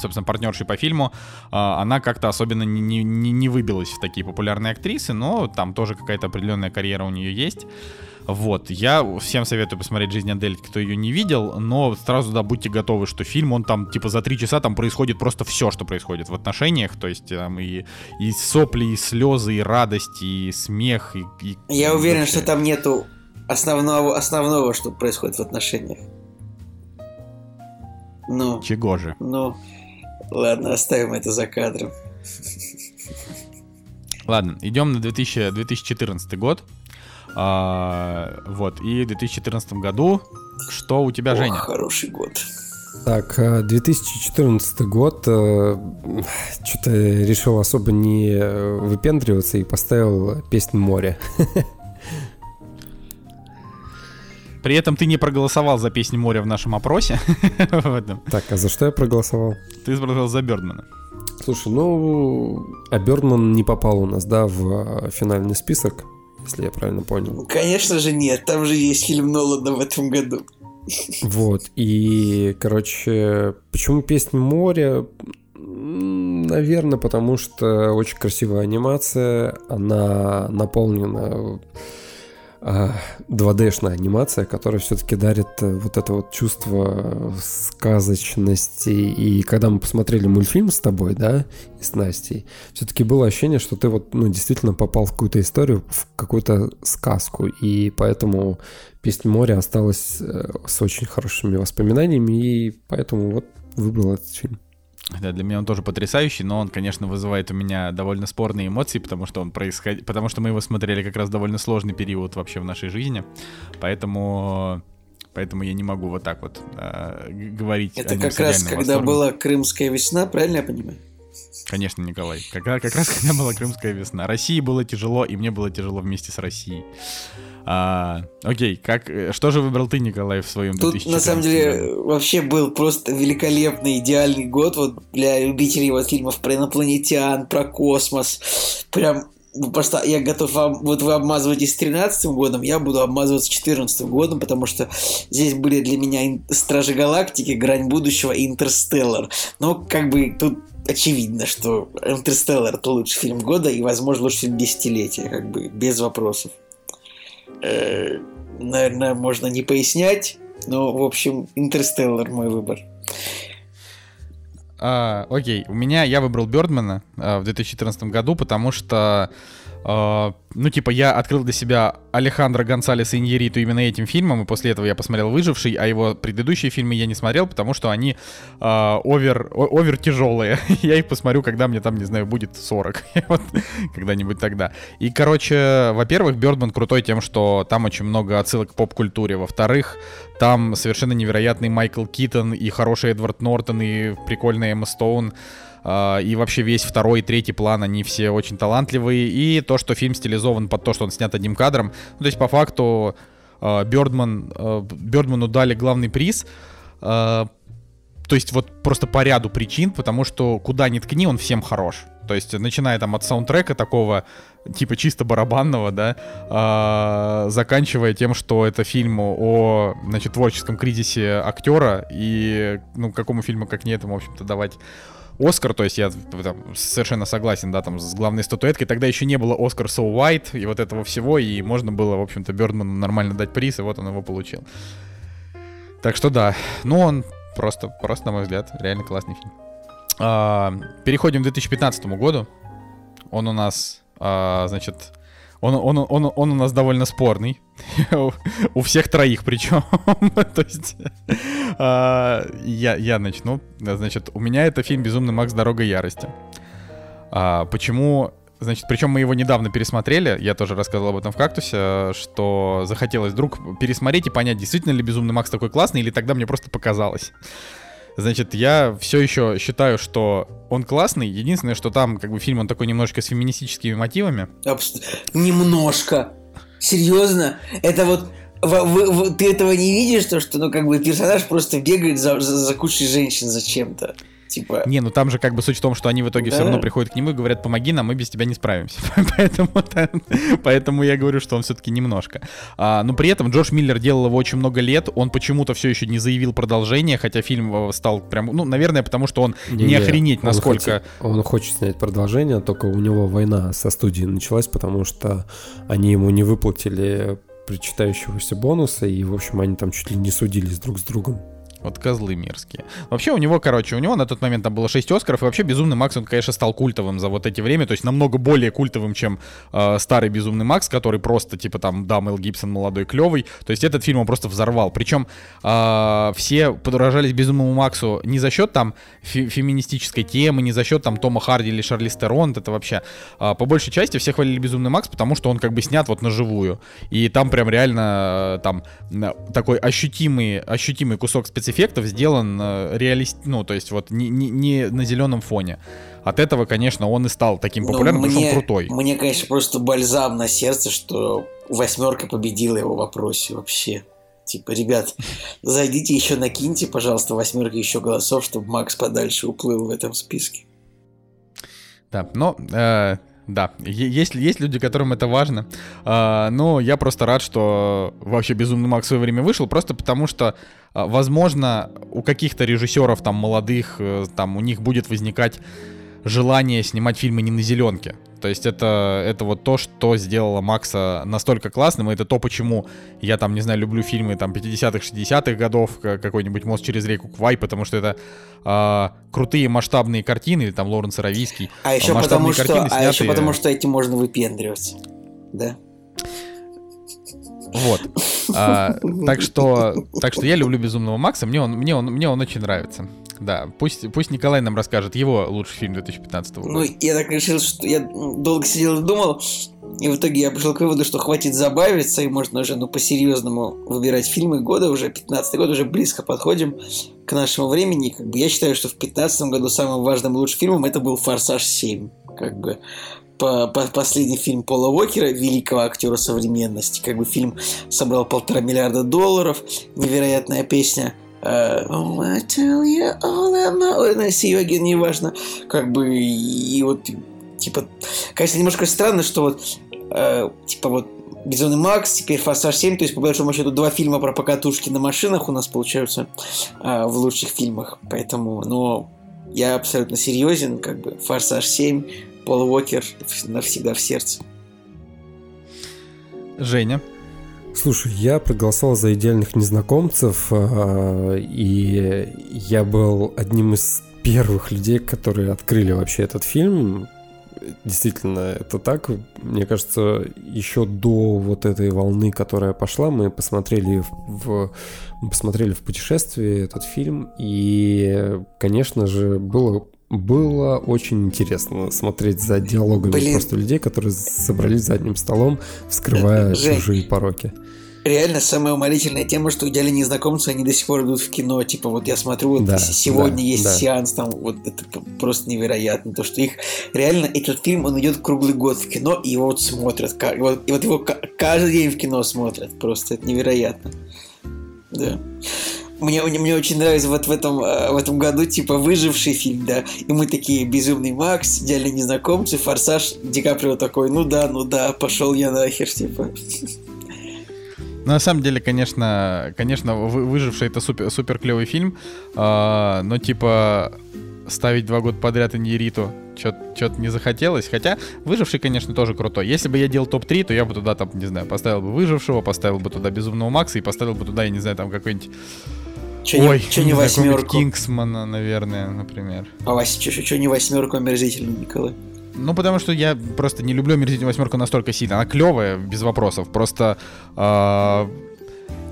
собственно, партнершей по фильму, а, она как-то особенно не, не, не выбилась в такие популярные актрисы, но там тоже какая-то определенная карьера у нее есть. Вот, я всем советую посмотреть «Жизнь Адель», кто ее не видел, но сразу, да, будьте готовы, что фильм, он там, типа, за три часа там происходит просто все, что происходит в отношениях, то есть там и, и сопли, и слезы, и радость, и смех, и... и я уверен, вообще. что там нету основного, основного, что происходит в отношениях. Ну. Чего же? Ну, Ладно, оставим это за кадром. Ладно, идем на 2000, 2014 год. А, вот, и в 2014 году что у тебя, Ох, Женя? хороший год. Так, 2014 э, год. Э, что-то решил особо не выпендриваться и поставил песню «Море». При этом ты не проголосовал за песню моря в нашем опросе. Так, а за что я проголосовал? Ты проголосовал за Бёрдмана. Слушай, ну, а Бёрдман не попал у нас, да, в финальный список, если я правильно понял. Конечно же нет, там же есть фильм Нолана в этом году. Вот, и, короче, почему песня моря? Наверное, потому что очень красивая анимация, она наполнена 2D-шная а, анимация, которая все-таки дарит э, вот это вот чувство сказочности. И когда мы посмотрели мультфильм с тобой, да, и с Настей, все-таки было ощущение, что ты вот, ну, действительно попал в какую-то историю, в какую-то сказку. И поэтому «Песнь моря» осталась э, с очень хорошими воспоминаниями, и поэтому вот выбрал этот фильм. Да, для меня он тоже потрясающий, но он, конечно, вызывает у меня довольно спорные эмоции, потому что он происход... потому что мы его смотрели как раз довольно сложный период вообще в нашей жизни, поэтому поэтому я не могу вот так вот э, говорить. Это как раз когда восторгом. была Крымская весна, правильно я понимаю? Конечно, Николай. Как, как раз когда была Крымская весна. России было тяжело, и мне было тяжело вместе с Россией. А, окей, как, э, что же выбрал ты, Николай, в своем Тут, на самом деле, году? вообще был просто великолепный, идеальный год вот для любителей вот фильмов про инопланетян, про космос. Прям ну, просто я готов вам, вот вы обмазываетесь 13 годом, я буду обмазываться 14 годом, потому что здесь были для меня Стражи Галактики, Грань Будущего и Интерстеллар. Но как бы тут очевидно, что Интерстеллар это лучший фильм года и, возможно, лучший фильм десятилетия, как бы без вопросов э, наверное, можно не пояснять, но, в общем, Интерстеллар мой выбор. А, окей, у меня я выбрал Бердмана а, в 2014 году, потому что Uh, ну, типа, я открыл для себя Алехандро Гонсалеса Иньериту именно этим фильмом, и после этого я посмотрел «Выживший», а его предыдущие фильмы я не смотрел, потому что они uh, овер, овер тяжелые. я их посмотрю, когда мне там, не знаю, будет 40. вот, когда-нибудь тогда. И, короче, во-первых, Бёрдман крутой тем, что там очень много отсылок к поп-культуре. Во-вторых, там совершенно невероятный Майкл Китон и хороший Эдвард Нортон и прикольная Эмма Стоун. А, и вообще весь второй и третий план, они все очень талантливые. И то, что фильм стилизован под то, что он снят одним кадром. Ну, то есть, по факту, Бёрдман, Бёрдману дали главный приз. А, то есть вот просто по ряду причин, потому что куда ни ткни, он всем хорош. То есть, начиная там от саундтрека такого, типа чисто барабанного, да, э, заканчивая тем, что это фильм о, значит, творческом кризисе актера, и, ну, какому фильму, как не этому, в общем-то, давать Оскар, то есть я там, совершенно согласен, да, там с главной статуэткой. Тогда еще не было Оскар So White и вот этого всего, и можно было, в общем-то, Бёрдману нормально дать приз, и вот он его получил. Так что да, ну он просто, просто, на мой взгляд, реально классный фильм. А, переходим к 2015 году. Он у нас, а, значит, он, он, он, он у нас довольно спорный. у всех троих причем. То есть а, я, я начну. Значит, у меня это фильм «Безумный Макс. Дорога ярости». А, почему Значит, причем мы его недавно пересмотрели, я тоже рассказывал об этом в «Кактусе», что захотелось вдруг пересмотреть и понять, действительно ли «Безумный Макс» такой классный, или тогда мне просто показалось. Значит, я все еще считаю, что он классный. Единственное, что там, как бы, фильм, он такой немножко с феминистическими мотивами. Абс- Немножко. Серьезно? Это вот... в- в- в- ты этого не видишь, то, что, ну, как бы, персонаж просто бегает за, за, за кучей женщин зачем-то. Типа... Не, ну там же как бы суть в том, что они в итоге все Да. равно приходят к нему и говорят, помоги нам, мы без тебя не справимся. поэтому, поэтому я говорю, что он все-таки немножко. А, но при этом Джордж Миллер делал его очень много лет, он почему-то все еще не заявил продолжение, хотя фильм э, стал прям, ну, наверное, потому что он не, Не-не, охренеть, он насколько... хочет- он хочет снять продолжение, только у него война со студией началась, потому что они ему не выплатили причитающегося бонуса, и, в общем, они там чуть ли не судились друг с другом. Вот козлы мерзкие. Вообще у него, короче, у него на тот момент там было 6 Оскаров, и вообще Безумный Макс, он, конечно, стал культовым за вот эти время, то есть намного более культовым, чем э, старый Безумный Макс, который просто, типа, там, да, Мел Гибсон молодой, клевый. То есть этот фильм он просто взорвал. Причем э, все подражались Безумному Максу не за счет там фе- феминистической темы, не за счет там Тома Харди или Шарли Стерон, это вообще. А, по большей части все хвалили Безумный Макс, потому что он как бы снят вот на живую. И там прям реально э, там такой ощутимый, ощутимый кусок спецэффектов сделан э, реалист, ну, то есть вот не, не, не на зеленом фоне. От этого, конечно, он и стал таким ну, популярным, потому что мне, он крутой. Мне, конечно, просто бальзам на сердце, что восьмерка победила его в вопросе вообще. Типа, ребят, зайдите еще накиньте, пожалуйста, восьмерки еще голосов, чтобы Макс подальше уплыл в этом списке. Да, но э, да, есть, есть люди, которым это важно. А, но я просто рад, что вообще Безумный Макс в свое время вышел, просто потому что, возможно, у каких-то режиссеров там молодых, э, там у них будет возникать желание снимать фильмы не на зеленке. То есть это, это вот то, что сделало Макса настолько классным, и это то, почему я там, не знаю, люблю фильмы там 50-х, 60-х годов, какой-нибудь «Мост через реку Квай», потому что это а, крутые масштабные картины, или там Лоренс Аравийский. А еще потому, что, картины, а еще снятые- потому, что этим можно выпендриваться. Да? Вот. А, так что, так что я люблю Безумного Макса, мне он, мне он, мне он очень нравится. Да, пусть, пусть Николай нам расскажет его лучший фильм 2015 года. Ну, я так решил, что я долго сидел и думал, и в итоге я пришел к выводу, что хватит забавиться, и можно уже, ну, по-серьезному выбирать фильмы года, уже 15 год, уже близко подходим к нашему времени. Как бы я считаю, что в 15 году самым важным лучшим фильмом это был «Форсаж 7». Как бы по, по- последний фильм Пола Уокера, великого актера современности. Как бы фильм собрал полтора миллиарда долларов, невероятная песня. oh, I tell you all I. Ой, на Сереге, неважно. Как бы, и, и вот, типа, конечно, немножко странно, что вот, э, типа, вот, Безумный Макс, теперь Форсаж 7, то есть, по большому счету, два фильма про покатушки на машинах у нас получаются э, в лучших фильмах. Поэтому, но я абсолютно серьезен, как бы, Форсаж 7, Пол Уокер навсегда в сердце. Женя. Слушай, я проголосовал за идеальных незнакомцев, а, и я был одним из первых людей, которые открыли вообще этот фильм. Действительно, это так. Мне кажется, еще до вот этой волны, которая пошла, мы посмотрели в, в- мы посмотрели в путешествии этот фильм, и, конечно же, было было очень интересно смотреть за диалогами Блин. просто людей, которые собрались за одним столом, вскрывая Жень. чужие пороки. Реально, самая уморительная тема, что идеальные незнакомцы, они до сих пор идут в кино. Типа, вот я смотрю, вот Да, сегодня да, есть да. сеанс, там, вот это просто невероятно. То, что их реально, этот фильм, он идет круглый год в кино, и его вот смотрят. И вот, и вот его ка- каждый день в кино смотрят. Просто это невероятно. Да. Мне, мне, мне очень нравится вот в этом, э, в этом году, типа, выживший фильм, да. И мы такие, Безумный Макс, Идеальные незнакомцы, Форсаж, Ди Каприо такой, ну да, ну да, пошел я нахер, типа. Ну, на самом деле, конечно, конечно, «Вы- выживший это супер, супер клевый фильм, а, но типа ставить два года подряд Иньериту что-то не захотелось. Хотя выживший, конечно, тоже крутой. Если бы я делал топ-3, то я бы туда, там, не знаю, поставил бы выжившего, поставил бы туда Безумного Макса и поставил бы туда, я не знаю, там какой-нибудь... Че не, Ой, не знаю, какого-нибудь восьмерку? Кингсмана, наверное, например. А Вася, что не восьмерку омерзительную, Николай? Ну, потому что я просто не люблю «Омерзительную восьмерку» настолько сильно. Она клевая, без вопросов. Просто, а,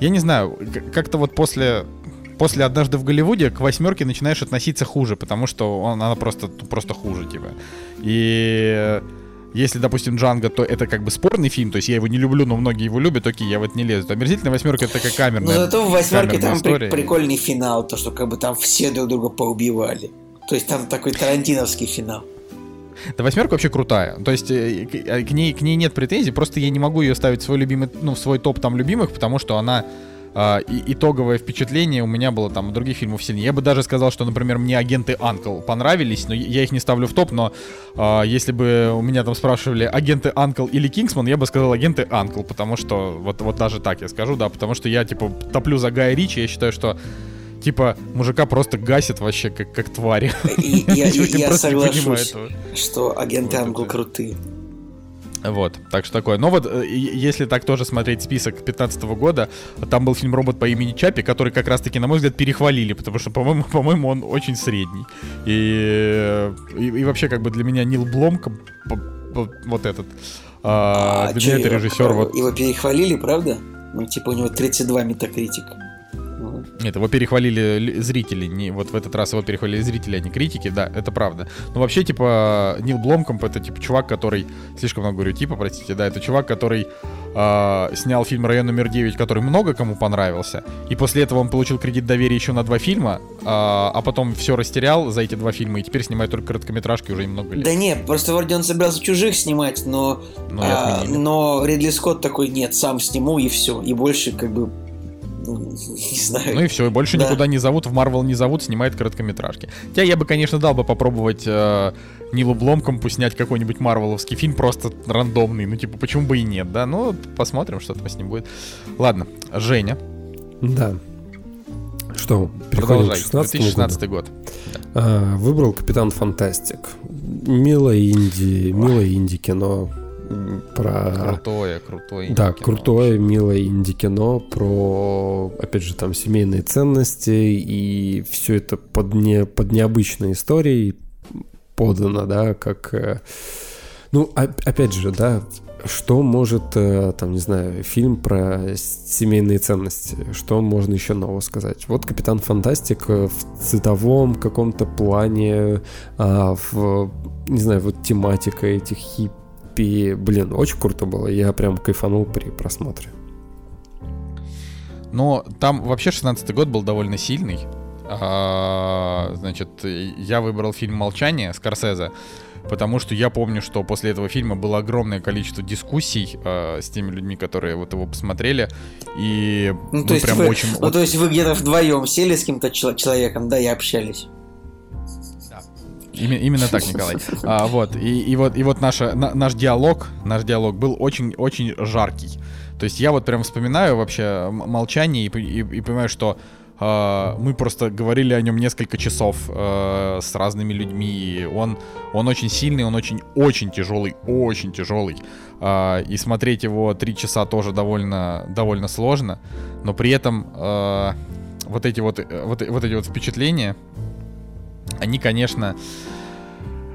я не знаю, как-то вот после, после «Однажды в Голливуде» к восьмерке начинаешь относиться хуже, потому что он, она просто, просто хуже, типа. И если, допустим, Джанго, то это как бы спорный фильм, то есть я его не люблю, но многие его любят, окей, я в это не лезу. То «Омерзительная восьмерка» — это такая камерная Но зато в восьмерке там при- прикольный финал, то, что как бы там все друг друга поубивали. То есть там такой тарантиновский финал. Да восьмерка вообще крутая. То есть э, к, э, к ней, к ней нет претензий, просто я не могу ее ставить в свой любимый, ну, в свой топ там любимых, потому что она а, и, итоговое впечатление у меня было там у других фильмов сильнее. Я бы даже сказал, что, например, мне агенты Анкл понравились, но я их не ставлю в топ, но а, если бы у меня там спрашивали агенты Анкл или Кингсман, я бы сказал агенты Анкл, потому что вот, вот даже так я скажу, да, потому что я типа топлю за Гая Ричи, я считаю, что типа мужика просто гасит вообще как, как твари. Я, Я я- соглашусь, что агенты Вот это. крутые. Вот, так что такое. Но вот, э, если так тоже смотреть список 15 года, там был фильм «Робот по имени Чапи», который как раз-таки, на мой взгляд, перехвалили, потому что, по-моему, по-моему он очень средний. И, и, и вообще, как бы для меня Нил по- вот этот, а, А для меня это его- режиссер, вот, Его перехвалили, правда? Ну, типа, у него 32 метакритик. Ну, Нет, его перехвалили ли- зрители. Не, вот в этот раз его перехвалили зрители, а не критики, да, это правда. Но вообще, типа, Нил Бломкомп это типа чувак, который. Слишком много говорю, типа, простите, да, это чувак, который а, снял фильм Район номер 9, который много кому понравился. И после этого он получил кредит доверия еще на два фильма, а, а потом все растерял за эти два фильма, и теперь снимает только короткометражки уже немного лет. Да нет, просто вроде он собирался чужих снимать, но, Ну, и а, но Ридли Скотт такой, нет, сам сниму и все. И больше как бы, ну, не знаю. Ну и все, и больше Да. никуда не зовут, в Марвел не зовут, снимает короткометражки. Хотя я бы, конечно, дал бы попробовать э, Нилу Бломкомпу снять какой-нибудь марвеловский фильм, просто рандомный. Ну, типа, почему бы и нет, да? Ну, посмотрим, что там с ним будет. Ладно, Женя, Да. Что, переходим к продолжай. 16 2016 год. А, выбрал Капитан Фантастик. Милое инди, милое инди-кино м, про... Крутое, крутое. Да, кино. крутое, милое инди-кино про, опять же, там семейные ценности, и все это под, не, под необычной историей подано, да, как... э, Ну, опять же, да, что может, э, там, не знаю, фильм про семейные ценности, что можно еще нового сказать? Вот Капитан Фантастик в цветовом каком-то плане, а, в, не знаю, вот тематика этих хиппи, блин, очень круто было, я прям кайфанул при просмотре. Но там вообще 16 год был довольно сильный. А, значит, я выбрал фильм «Молчание» Скорсезе, потому что я помню, что после этого фильма было огромное количество дискуссий а, с теми людьми, которые вот его посмотрели, и Ну, мы то есть, прям вы, очень... ну, то есть вы где-то вдвоем сели с каким-то чел- человеком, да, и общались. Име- Именно так, Николай. А, вот и, и вот и вот наша на- наш диалог, наш диалог был очень очень жаркий. То есть я вот прям вспоминаю вообще молчание и, и- и понимаю, что а, мы просто говорили о нем несколько часов э, с разными людьми. Он он очень сильный, он очень очень тяжелый, очень тяжелый. А, и смотреть его три часа тоже довольно довольно сложно, но при этом э, вот эти вот э, вот, вот эти вот впечатления они, конечно,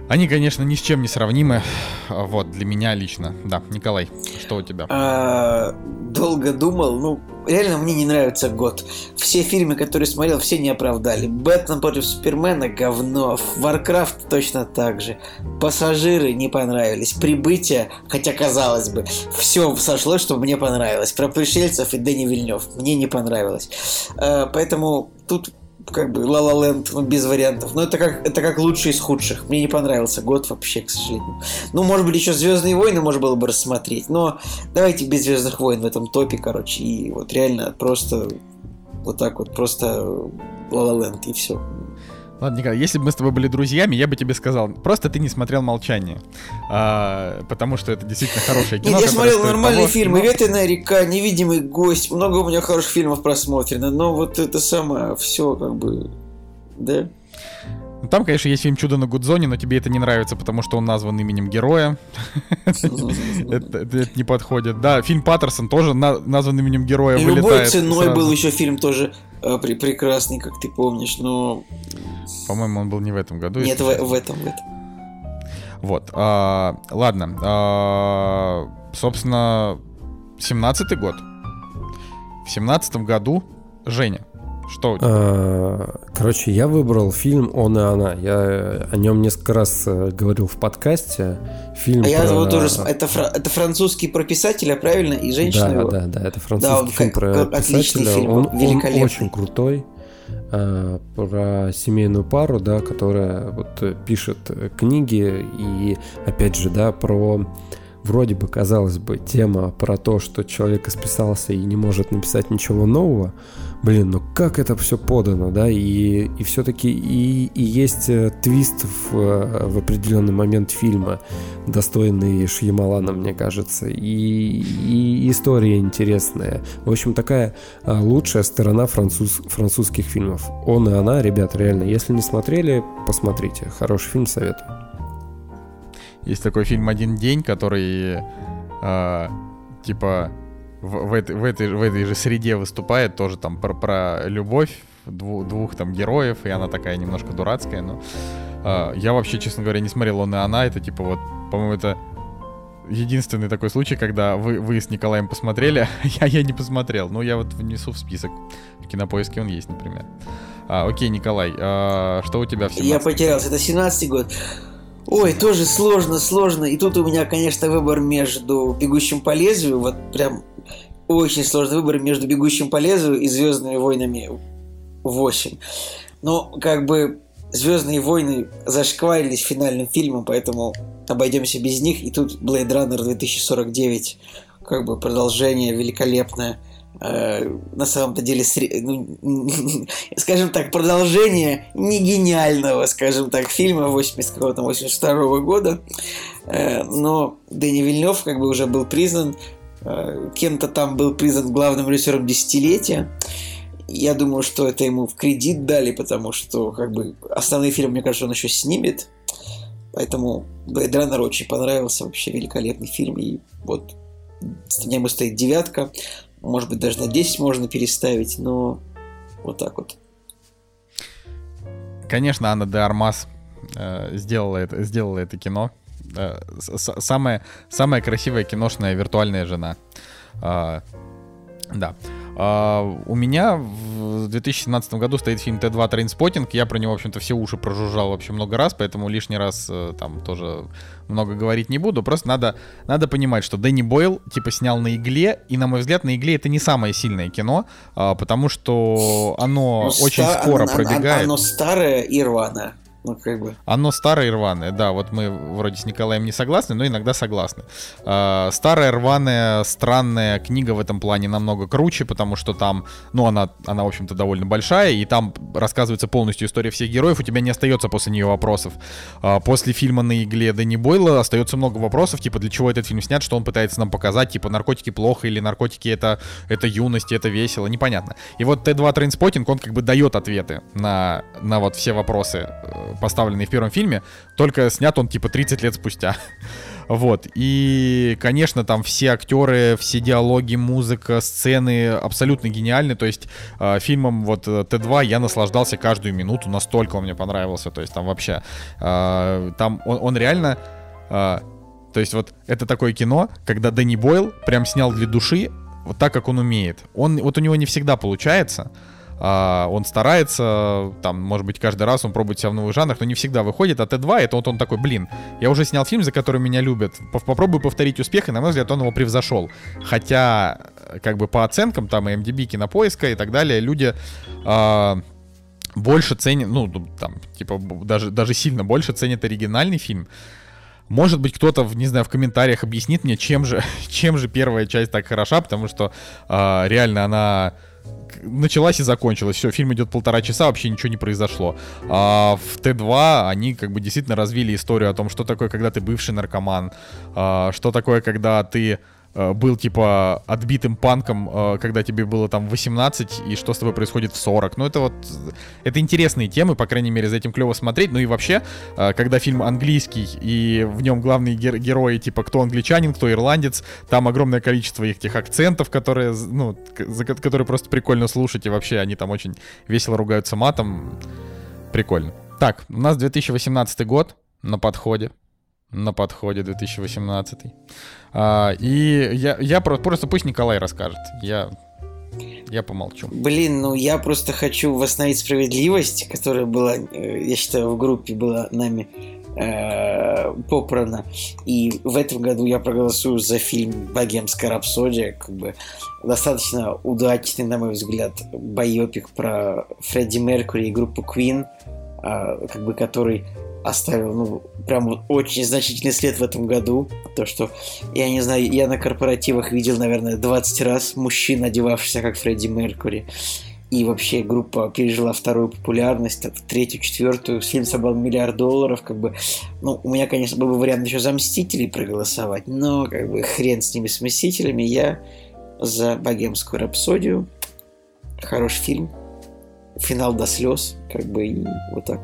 они, конечно, ни с чем не сравнимы. А, Вот, для меня лично. Да, Николай, что у тебя? А, долго думал, ну, реально мне не нравится год. Все фильмы, которые смотрел, все не оправдали. Бэтмен против Супермена — говно. Варкрафт точно так же. Пассажиры не понравились. Прибытие, хотя казалось бы, все сошло, что мне понравилось. Про пришельцев и Дени Вильнёв мне не понравилось. А, поэтому тут как бы La La ну, без вариантов. Но это как, это как лучший из худших. Мне не понравился год вообще, к сожалению. Ну, может быть, еще Звездные войны можно было бы рассмотреть. Но давайте без Звездных войн в этом топе, короче. И вот реально просто вот так вот, просто La La и все. Ладно, Николай, если бы мы с тобой были друзьями, я бы тебе сказал, просто ты не смотрел «Молчание». А, потому что это действительно хорошее кино. Нет, я смотрел нормальные того, фильмы. но- «Ветреная река», «Невидимый гость». Много у меня хороших фильмов просмотрено. Но вот это самое, все как бы... Да? Ну, Там, конечно, есть фильм «Чудо на Гудзоне», но тебе это не нравится, потому что он назван именем героя. Это не подходит. Да, фильм «Паттерсон» тоже на- назван именем героя. Любой ценой был еще фильм тоже прекрасный, как ты помнишь, но По-моему, он был не в этом году. нет в, в этом, в этом. Вот. а, ладно. а, собственно, 17-й год. В 17 году Женя. Что у тебя? А, Короче, я выбрал фильм «Он и она». Я о нем несколько раз э, говорил в подкасте. Фильм А я про- его тоже... Это, фра- это французский про писателя, правильно? И женщина Да, его? да, да, это Да, французский он фильм как- про писателя. фильм, он, он очень крутой. а, про семейную пару, да, которая вот э, пишет э, книги и опять же, да, про вроде бы казалось бы тема про то, что человек исписался и не может написать ничего нового. Блин, ну как это все подано, да, и, и все-таки и, и есть э, твист в, э, в определенный момент фильма, достойный Шьямалана, мне кажется, и, и история интересная. В общем, такая а, лучшая сторона француз, французских фильмов. Он и она, ребят, реально, если не смотрели, посмотрите. Хороший фильм, советую. Есть такой фильм «Один день», который э, типа в, в этой, в, этой, в этой же среде выступает, тоже там про, про любовь дву- двух там героев, и она такая немножко дурацкая, но э, я вообще, честно говоря, не смотрел «Он и она», это типа вот, по-моему, это единственный такой случай, когда вы, вы с Николаем посмотрели, а я не посмотрел. Ну, я вот внесу в список. В кинопоиске он есть, например. А, окей, Николай, а, что у тебя в Я 17 потерялся. Это 17-й год. Ой, тоже сложно, сложно. И тут у меня, конечно, выбор между «Бегущим по лезвию», вот прям очень сложный выбор между «Бегущим по лезвию» и «Звездными войнами 8». Но как бы «Звездные войны» зашкварились финальным фильмом, поэтому обойдемся без них. И тут «Blade Runner 2049», как бы продолжение великолепное. Э, на самом-то деле, ну, скажем так, продолжение не гениального, скажем так, фильма 80 какого-то 82 года. Э, но Дэнни Вильнев как бы уже был признан, э, кем-то там был признан главным режиссером десятилетия. Я думаю, что это ему в кредит дали, потому что как бы основные фильмы, мне кажется, он еще снимет. Поэтому Blade Runner очень понравился, вообще великолепный фильм. И вот с ему стоит девятка. Может быть, даже на 10 можно переставить, но вот так вот. Конечно, Анна де Армас э, сделала, это, сделала это кино. Э, самая, самая красивая киношная виртуальная жена. А, да. А, у меня в 2017 году стоит фильм T2 Trainspotting. Я про него, в общем-то, все уши прожужжал вообще много раз, поэтому лишний раз э, там тоже много говорить не буду. Просто надо, надо понимать, что Дэнни Бойл типа снял на игле, и, на мой взгляд, на игле это не самое сильное кино, а, потому что оно Ну, очень ста- скоро оно- оно- пробегает. Оно старое и рваное. Ну, как бы. Оно старое и рваное, да, вот мы вроде с Николаем не согласны, но иногда согласны. А, старая, рваная, странная книга в этом плане намного круче, потому что там, ну, она, она, в общем-то, довольно большая, и там рассказывается полностью история всех героев, у тебя не остается после нее вопросов. А, после фильма «На игле» Дэнни Бойла остается много вопросов, типа, для чего этот фильм снят, что он пытается нам показать, типа, наркотики плохо или наркотики это, это юность, это весело, непонятно. И вот T2 Trainspotting, он как бы дает ответы на, на вот все вопросы, поставленные в первом фильме, только снят он типа 30 лет спустя. Вот. И, конечно, там все актеры, все диалоги, музыка, сцены абсолютно гениальны. То есть э, фильмом вот э, T2 я наслаждался каждую минуту, настолько он мне понравился. То есть там вообще, э, там он, он реально... э, то есть вот это такое кино, когда Дэнни Бойл прям снял для души вот так, как он умеет. Он, вот у него не всегда получается, а, он старается, там, может быть, каждый раз он пробует себя в новых жанрах, но не всегда выходит. А Т2 это вот он такой, блин, я уже снял фильм, за который меня любят, Поп- попробую повторить успех, и, на мой взгляд, он его превзошел. Хотя, э, как бы по оценкам, там, и MDB, кинопоиска и так далее, люди а, больше ценят, ну, там, типа, даже, даже сильно больше ценят оригинальный фильм. Может быть, кто-то, не знаю, в комментариях объяснит мне, чем же, чем же первая часть так хороша, потому что а, реально она началась и закончилась. Все, фильм идет полтора часа, вообще ничего не произошло. А в Т2 они как бы действительно развили историю о том, что такое, когда ты бывший наркоман, а, что такое, когда ты был типа отбитым панком, э, когда тебе было там 18, и что с тобой происходит в 40. Ну, это вот, э, это интересные темы, по крайней мере, за этим клево смотреть. Ну и вообще, э, когда фильм английский, и в нем главные гер- герои, типа, кто англичанин, кто ирландец, там огромное количество их этих акцентов, которые, ну, за ко- которые просто прикольно слушать, и вообще они там очень весело ругаются матом. Прикольно. Так, у нас 2018 год на подходе. На подходе 2018. А, и я, я про- просто пусть Николай расскажет. Я Я помолчу. Блин, ну я просто хочу восстановить справедливость, которая была, э, я считаю, в группе была нами э, попрана. И в этом году я проголосую за фильм «Богемская рапсодия». Как бы достаточно удачный, на мой взгляд, байопик про Фредди Меркьюри и группу Queen, э, как бы который оставил, ну, прям очень значительный след в этом году. То, что, я не знаю, я на корпоративах видел, наверное, 20 раз мужчин, одевавшихся как Фредди Меркьюри. И вообще группа пережила вторую популярность, третью, четвертую. Фильм собрал миллиард долларов. Как бы, ну, у меня, конечно, был бы вариант еще за Мстителей проголосовать, но как бы хрен с ними, с Мстителями. Я за Богемскую рапсодию. Хороший фильм. Финал до слез. Как бы и вот так.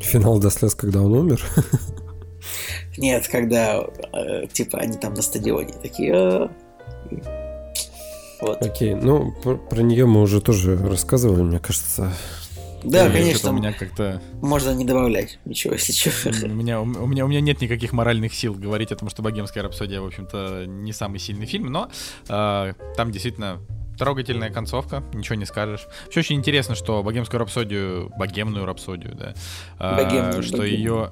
Финал до слез, когда он умер. Нет, когда, э, типа, они там на стадионе такие... «А». Вот. Окей, ну, про, про нее мы уже тоже рассказывали, мне кажется. Да, Или конечно. У меня как-то... Можно не добавлять ничего, если что. У меня, у, меня, у меня нет никаких моральных сил говорить о том, что «Богемская рапсодия», в общем-то, не самый сильный фильм, но э, там действительно трогательная концовка, ничего не скажешь. Все очень интересно, что богемскую рапсодию, богемную рапсодию, да, Богемную, а, что богемную. ее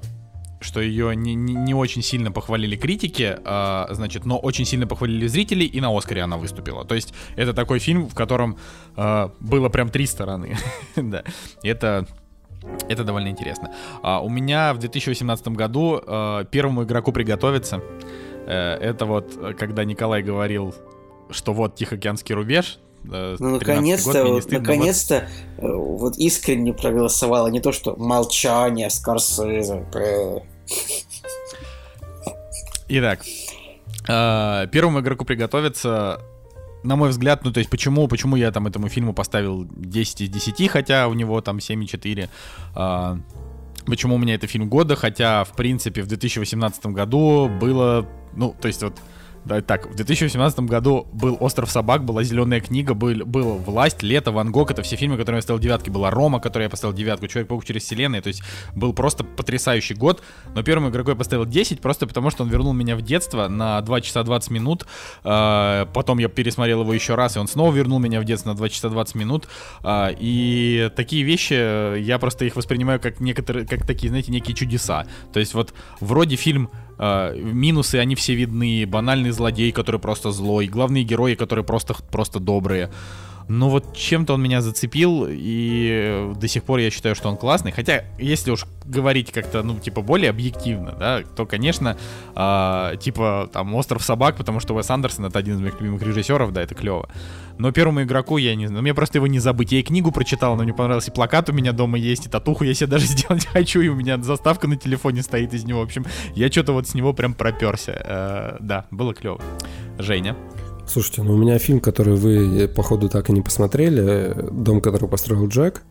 что ее не, не, не очень сильно похвалили критики, а, значит, но очень сильно похвалили зрители, и на Оскаре она выступила. То есть это такой фильм, в котором а, было прям три стороны. да. Это это довольно интересно. А, у меня в 2018 году а, первому игроку приготовиться. А, это вот, когда Николай говорил что вот Тихоокеанский рубеж, э, ну, наконец-то, вот, наконец-то вот... вот искренне проголосовала, не то, что молчание, Скорсезе. Итак, э, первому игроку приготовиться, на мой взгляд, ну, то есть, почему, почему я там этому фильму поставил 10 из 10, хотя у него там 7,4, э, почему у меня это фильм года, хотя, в принципе, в 2018 году было, ну, то есть, вот, так, в 2018 году был «Остров собак», была «Зеленая книга», был, был «Власть», «Лето», «Ван Гог», это все фильмы, которые я ставил девятки. Была «Рома», которую я поставил девятку, «Человек-паук через вселенную», то есть был просто потрясающий год, но первому игроку я поставил 10, просто потому что он вернул меня в детство на 2 часа 20 минут, э, потом я пересмотрел его еще раз, и он снова вернул меня в детство на 2 часа 20 минут, э, и такие вещи, я просто их воспринимаю как некоторые, как такие, знаете, некие чудеса. То есть вот вроде фильм э, минусы, они все видны, банальный злодей, который просто злой, главные герои, которые просто, просто добрые. Но вот чем-то он меня зацепил, и до сих пор я считаю, что он классный. Хотя, если уж говорить как-то, ну, типа, более объективно, да, то, конечно, э, типа, там, «Остров собак», потому что Уэс Андерсон — это один из моих любимых режиссеров, да, это клево. Но первому игроку я не знаю, мне просто его не забыть. Я и книгу прочитал, но мне понравился, и плакат у меня дома есть, и татуху я себе даже сделать хочу, и у меня заставка на телефоне стоит из него. В общем, я что-то вот с него прям проперся. Э, да, было клево. Женя. Слушайте, ну у меня фильм, который вы, походу, так и не посмотрели, «Дом, который построил Джек».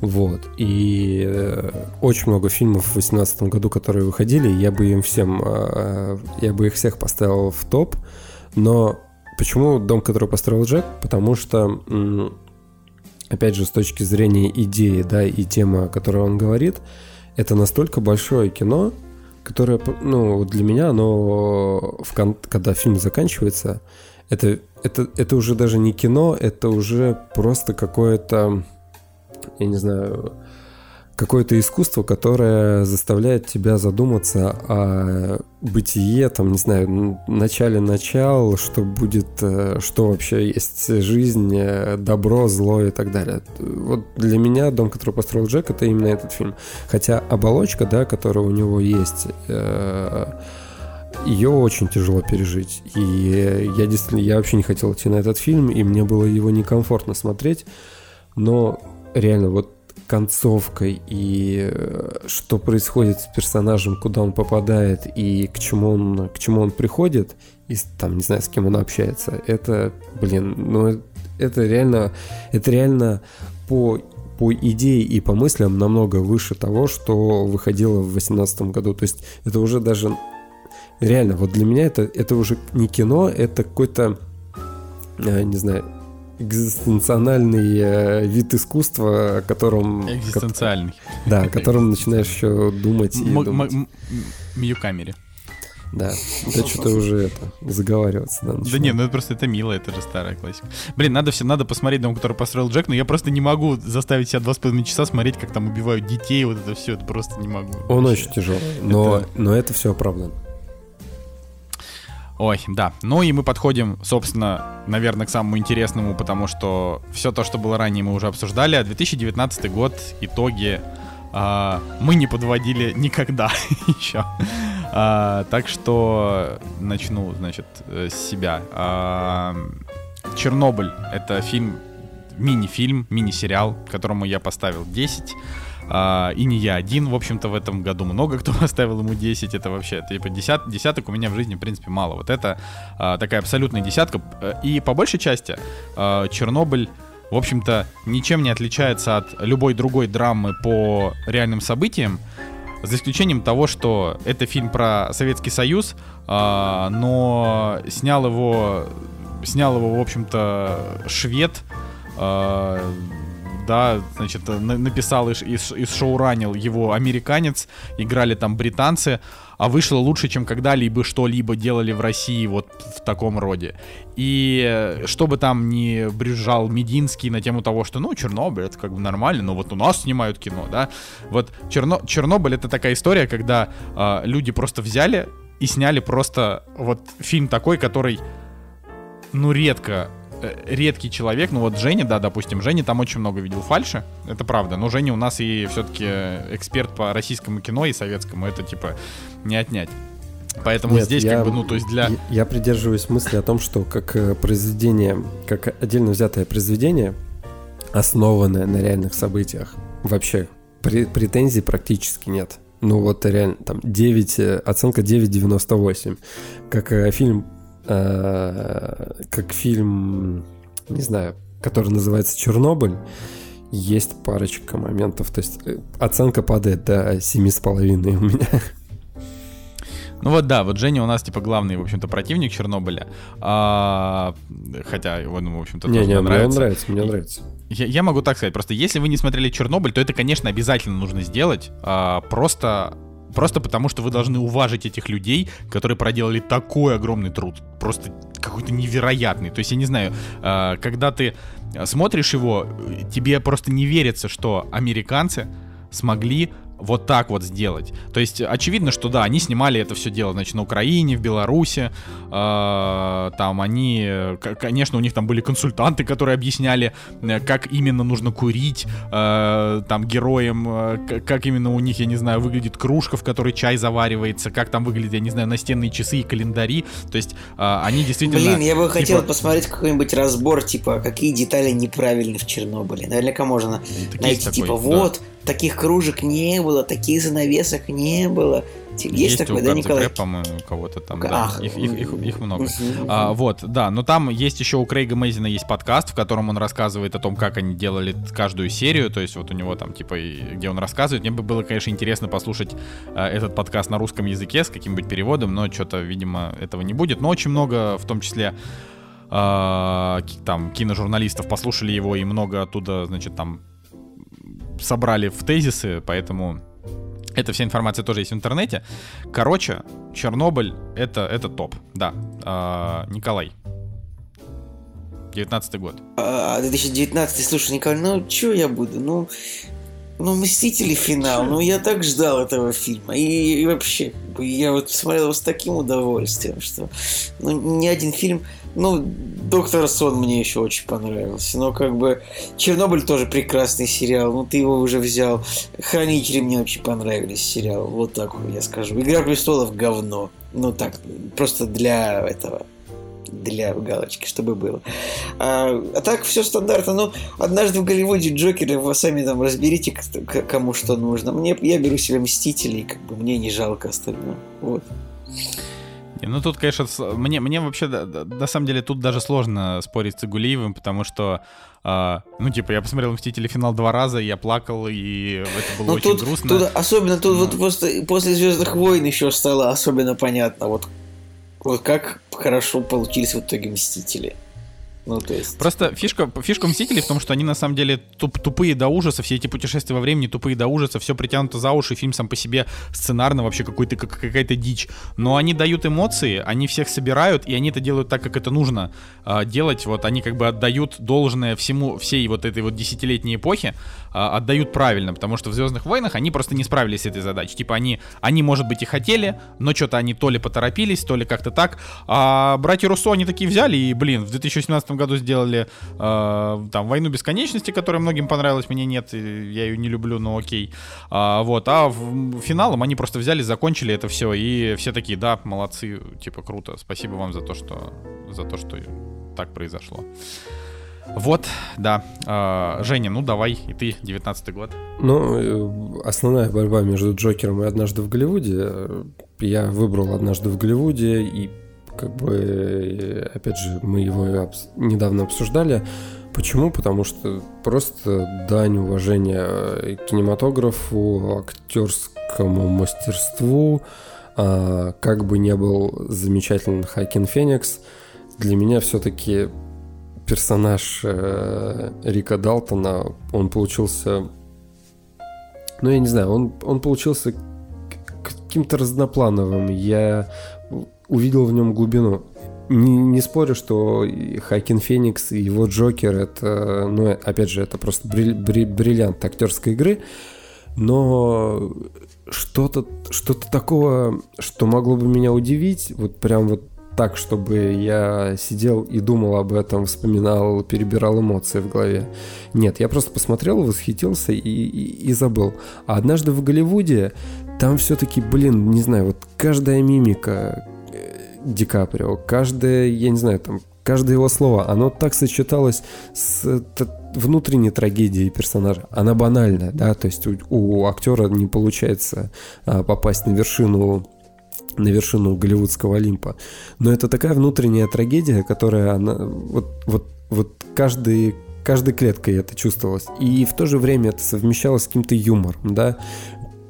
Вот. И э, очень много фильмов в 2018 году, которые выходили, я бы им всем, э, я бы их всех поставил в топ. Но почему «Дом, который построил Джек»? Потому что, опять же, с точки зрения идеи, да, и темы, о которой он говорит, это настолько большое кино, которое, ну, для меня, оно, в кон- когда фильм заканчивается, это, это, это уже даже не кино, это уже просто какое-то, я не знаю, какое-то искусство, которое заставляет тебя задуматься о бытие, там, не знаю, начале начал, что будет, э, что вообще есть жизнь, э, добро, зло и так далее. Вот для меня «Дом, который построил Джек» — это именно этот фильм. Хотя оболочка, да, которая у него есть, э, ее очень тяжело пережить. И я действительно, я вообще не хотел идти на этот фильм, и мне было его некомфортно смотреть. Но реально, вот концовкой и э, что происходит с персонажем, куда он попадает и к чему он, к чему он приходит, и там, не знаю, с кем он общается, это, блин, ну это реально, это реально по по идее и по мыслям намного выше того, что выходило в 2018 году. То есть это уже даже реально, вот для меня это, это уже не кино, это какой-то, э, не знаю, экзистенциональный э, вид искусства, о котором... Экзистенциальный. да, о котором начинаешь еще думать и думать. Мьюкамере. Да, да что-то уже это, заговариваться, да, Да не, ну это просто это мило, это же старая классика. Блин, надо все, надо посмотреть дом, который построил Джек, но я просто не могу заставить себя два с половиной часа смотреть, как там убивают детей, вот это все, это просто не могу. Он Вообще. очень тяжелый, но, Это- но это все оправдано. Ой, да. Ну и мы подходим, собственно, наверное, к самому интересному, потому что все то, что было ранее, мы уже обсуждали. А 2019 год, итоги а, мы не подводили никогда еще. А, так что начну, значит, э, с себя. А, Чернобыль — это фильм, мини-фильм, мини-сериал, которому я поставил 10. А, и не я один, в общем-то, в этом году много кто поставил ему 10. Это вообще, типа, десят, десяток у меня в жизни, в принципе, мало. Вот это а, такая абсолютная десятка. Э, И по большей части а, Чернобыль, в общем-то, ничем не отличается от любой другой драмы по реальным событиям. За исключением того, что это фильм про Советский Союз, а, но снял его, снял его, в общем-то, швед, а, да, значит, на- написал и, и, и шоуранил его американец, играли там британцы, а вышло лучше, чем когда-либо что-либо делали в России вот в таком роде. И э, что бы там ни брюзжал Мединский на тему того, что, ну, Чернобыль, это как бы нормально, но вот у нас снимают кино, да. Вот Черно- Чернобыль это такая история, когда а, люди просто взяли и сняли просто вот фильм такой, который, ну, редко э, редкий человек, ну вот Женя, да, допустим, Женя там очень много видел фальши, это правда, но Женя у нас и все-таки эксперт по российскому кино и советскому, это типа не отнять. Поэтому Нет, здесь я- как бы, ну, то есть для... Я, я придерживаюсь мысли о том, что как э, произведение, как отдельно взятое произведение, основанное на реальных событиях, вообще пре- претензий практически нет. Ну вот реально, там 9, э, оценка 9,98. Как э, фильм, э, как фильм, не знаю, который называется «Чернобыль», есть парочка моментов, то есть э, оценка падает до 7,5 у меня. Ну вот да, вот Женя у нас типа главный, в общем-то, противник Чернобыля. А, хотя его, ну, в общем-то, тоже Не-не, мне мне нравится. нравится, мне нравится. Я, я могу так сказать, просто если вы не смотрели Чернобыль, то это, конечно, обязательно нужно сделать. а, просто, просто потому, что вы должны уважить этих людей, которые проделали такой огромный труд. Просто какой-то невероятный. То есть, я не знаю, а, когда ты смотришь его, тебе просто не верится, что американцы смогли вот так вот сделать. То есть очевидно, что да, они снимали это все дело, значит, на Украине, в Беларуси, э, там они, конечно, у них там были консультанты, которые объясняли, э, как именно нужно курить, э, там героям, э, как именно у них, я не знаю, выглядит кружка, в которой чай заваривается, как там выглядят, я не знаю, настенные часы и календари. То есть э, они действительно. Блин, я бы типа, хотел посмотреть какой-нибудь разбор, типа, какие детали неправильны в Чернобыле. Наверняка можно так найти, есть такой, типа, да. вот, таких кружек не было, таких занавесок не было. Ти- Есть, такое, у да, Николай? По-моему, у кого-то там, да. Ах. Их, их, их, их много. А, вот, да, но там есть еще у Крейга Мейзина есть подкаст, в котором он рассказывает о том, как они делали каждую серию, то есть вот у него там типа, где он рассказывает. Мне бы было, конечно, интересно послушать а, этот подкаст на русском языке с каким-нибудь переводом, но что-то, видимо, этого не будет. Но очень много, в том числе а, там киножурналистов послушали его и много оттуда, значит, там собрали в тезисы, поэтому эта вся информация тоже есть в интернете. Короче, Чернобыль это, это топ. Да. А, Николай. 19 год. А, 2019, слушай, Николай, ну чё я буду? Ну, ну Мстители финал, ну я так ждал этого фильма. И, и вообще, я вот смотрел его с таким удовольствием, что ну, ни один фильм... Ну, Доктор Сон мне еще очень понравился. Но как бы Чернобыль тоже прекрасный сериал. Ну, ты его уже взял. Хранители мне очень понравились сериал. Вот так вот я скажу. Игра престолов говно. Ну так, просто для этого для галочки, чтобы было. А, а так все стандартно. Ну, однажды в Голливуде Джокеры, вы сами там разберите, кому что нужно. Мне, я беру себе Мстителей, как бы мне не жалко остальное. Вот. Ну тут, конечно, мне, мне вообще, на самом деле, тут даже сложно спорить с Игулиевым, потому что, а, ну, типа, я посмотрел «Мстители. Финал» два раза, я плакал, и это было Ну, очень тут, грустно. тут особенно тут Но- вот после, после Звездных войн еще стало особенно понятно, вот, вот как хорошо получились в итоге Мстители. Ну, то есть... Просто фишка, фишка Мстителей в том, что они на самом деле туп, тупые до ужаса, все эти путешествия во времени тупые до ужаса, все притянуто за уши, фильм сам по себе сценарно вообще какой-то, как, какая-то дичь. Но они дают эмоции, они всех собирают, и они это делают так, как это нужно э, делать. Вот они как бы отдают должное всему, всей вот этой вот десятилетней эпохе, э, отдают правильно, потому что в Звездных войнах они просто не справились с этой задачей. Типа они, они, может быть, и хотели, но что-то они то ли поторопились, то ли как-то так. А братья Руссо они такие взяли, и, блин, в 2018 году сделали э, там «Войну бесконечности», которая многим понравилась, мне нет, я ее не люблю, но окей. А, вот, а в, финалом они просто взяли, закончили это все, и все такие, да, молодцы, типа, круто, спасибо вам за то, что, за то, что так произошло. Вот, да. Э, Женя, ну давай, и ты, 19 год. Ну, э, основная борьба между Джокером и «Однажды в Голливуде». Я выбрал «Однажды в Голливуде», и как бы, опять же, мы его недавно обсуждали. Почему? Потому что просто дань уважения кинематографу, актерскому мастерству, а, как бы не был замечательный Хакин Феникс, для меня все-таки персонаж э, Рика Далтона, он получился, ну я не знаю, он, он получился каким-то разноплановым. Я увидел в нем глубину. Не, не спорю, что Хакин Феникс и его Джокер это, ну, опять же, это просто бриль, бриль, бриллиант актерской игры, но что-то что такого, что могло бы меня удивить, вот прям вот так, чтобы я сидел и думал об этом, вспоминал, перебирал эмоции в голове. Нет, я просто посмотрел, восхитился и, и, и забыл. А однажды в Голливуде там все-таки, блин, не знаю, вот каждая мимика, Ди Каприо, каждое, я не знаю, там, каждое его слово, оно так сочеталось с внутренней трагедией персонажа. Она банальная, да, то есть у, у актера не получается а, попасть на вершину на вершину голливудского Олимпа. Но это такая внутренняя трагедия, которая она, вот, вот, вот каждый, каждой клеткой это чувствовалось. И в то же время это совмещалось с каким-то юмором, да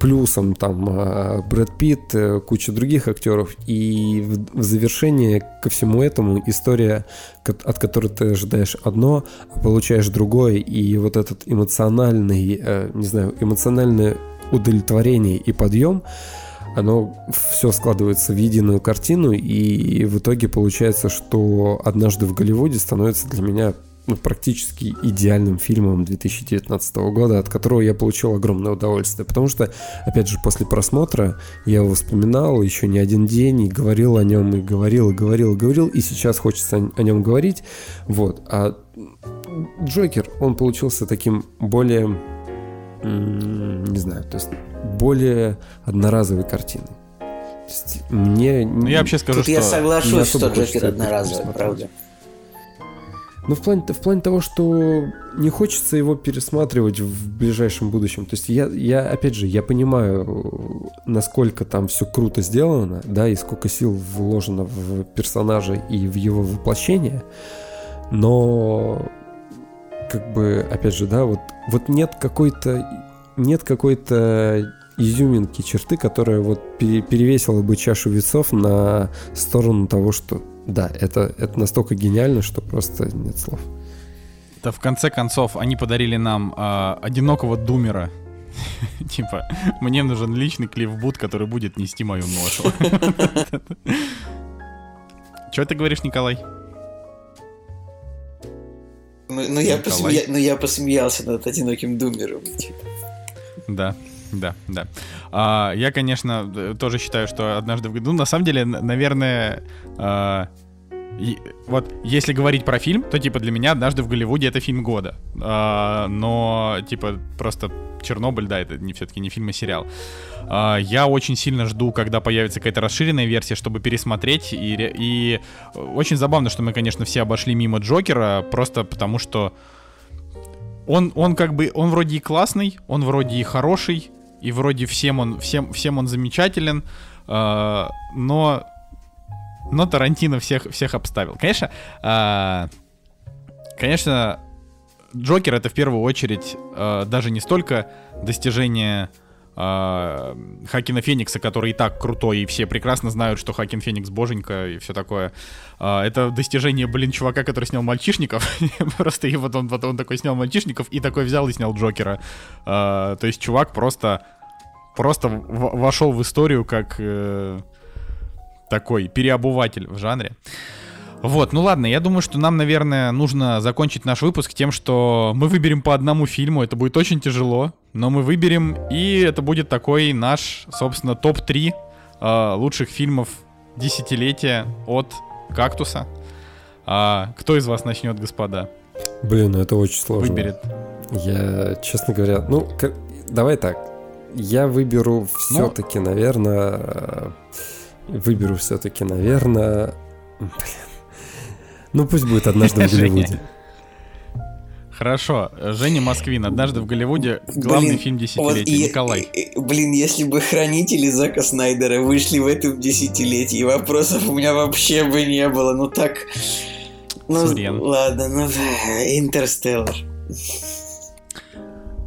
плюсом там а, Брэд Питт, э, куча других актеров. И в завершение ко всему этому история, от которой ты ожидаешь одно, а получаешь другое. И вот этот эмоциональный, э, не знаю, эмоциональное удовлетворение и подъем, оно все складывается в единую картину, и в итоге получается, что однажды в Голливуде становится для меня ну, практически идеальным фильмом 2019 года, от которого я получил огромное удовольствие. Потому что, опять же, после просмотра я его вспоминал еще не один день и говорил о нем, и говорил, и говорил, и говорил, и сейчас хочется о, нем говорить. Вот. А Джокер, он получился таким более, не знаю, то есть более одноразовой картиной. Мне... Ну, я вообще скажу, Тут что... я соглашусь, что Джокер одноразовый, правда. Ну, в плане, в плане того, что не хочется его пересматривать в ближайшем будущем. То есть я, я, опять же, я понимаю, насколько там все круто сделано, да, и сколько сил вложено в персонажа и в его воплощение, но как бы, опять же, да, вот, вот нет какой-то нет какой-то изюминки, черты, которая вот перевесила бы чашу весов на сторону того, что да, это, это настолько гениально, что просто нет слов. Да, в конце концов, они подарили нам э, одинокого думера. Типа, мне нужен личный клифбут, который будет нести мою ношу. Чего ты говоришь, Николай? Ну, ну, я посмея... ну я посмеялся над одиноким думером. Типа. Да, да, да. А, я, конечно, тоже считаю, что однажды в году, на самом деле, наверное, а, и, вот если говорить про фильм, то типа для меня однажды в Голливуде это фильм года. А, но типа просто Чернобыль, да, это не все-таки не фильм, а сериал. А, я очень сильно жду, когда появится какая-то расширенная версия, чтобы пересмотреть. И, и очень забавно, что мы, конечно, все обошли мимо Джокера, просто потому что он, он как бы, он вроде и классный, он вроде и хороший, и вроде всем он, всем, всем он замечателен, э, но, но Тарантино всех, всех обставил. Конечно, э, конечно, Джокер это в первую очередь э, даже не столько достижение а, Хакина Феникса, который и так крутой, и все прекрасно знают, что Хакин Феникс боженька и все такое. А, это достижение, блин, чувака, который снял мальчишников. просто и вот он потом такой снял мальчишников и такой взял и снял Джокера. А, то есть чувак просто просто вошел в историю как э, такой переобуватель в жанре. Вот, ну ладно, я думаю, что нам, наверное, нужно закончить наш выпуск тем, что мы выберем по одному фильму. Это будет очень тяжело, но мы выберем, и это будет такой наш, собственно, топ-3 э, лучших фильмов десятилетия от «Кактуса». А, кто из вас начнет, господа? Блин, ну это очень сложно. Выберет. Я, честно говоря, ну, к- давай так. Я выберу все-таки, наверное, э, выберу все-таки, наверное, блин. Ну пусть будет однажды в. Голливуде. Хорошо, Женя Москвин, «Однажды в Голливуде», главный Блин, фильм Вот десятилетия. и- Николай. и- и- блин, если бы хранители Зака Снайдера вышли в этом десятилетии, вопросов у меня вообще бы не было. Ну так. Ну, Сурен. ладно, ну Интерстеллар.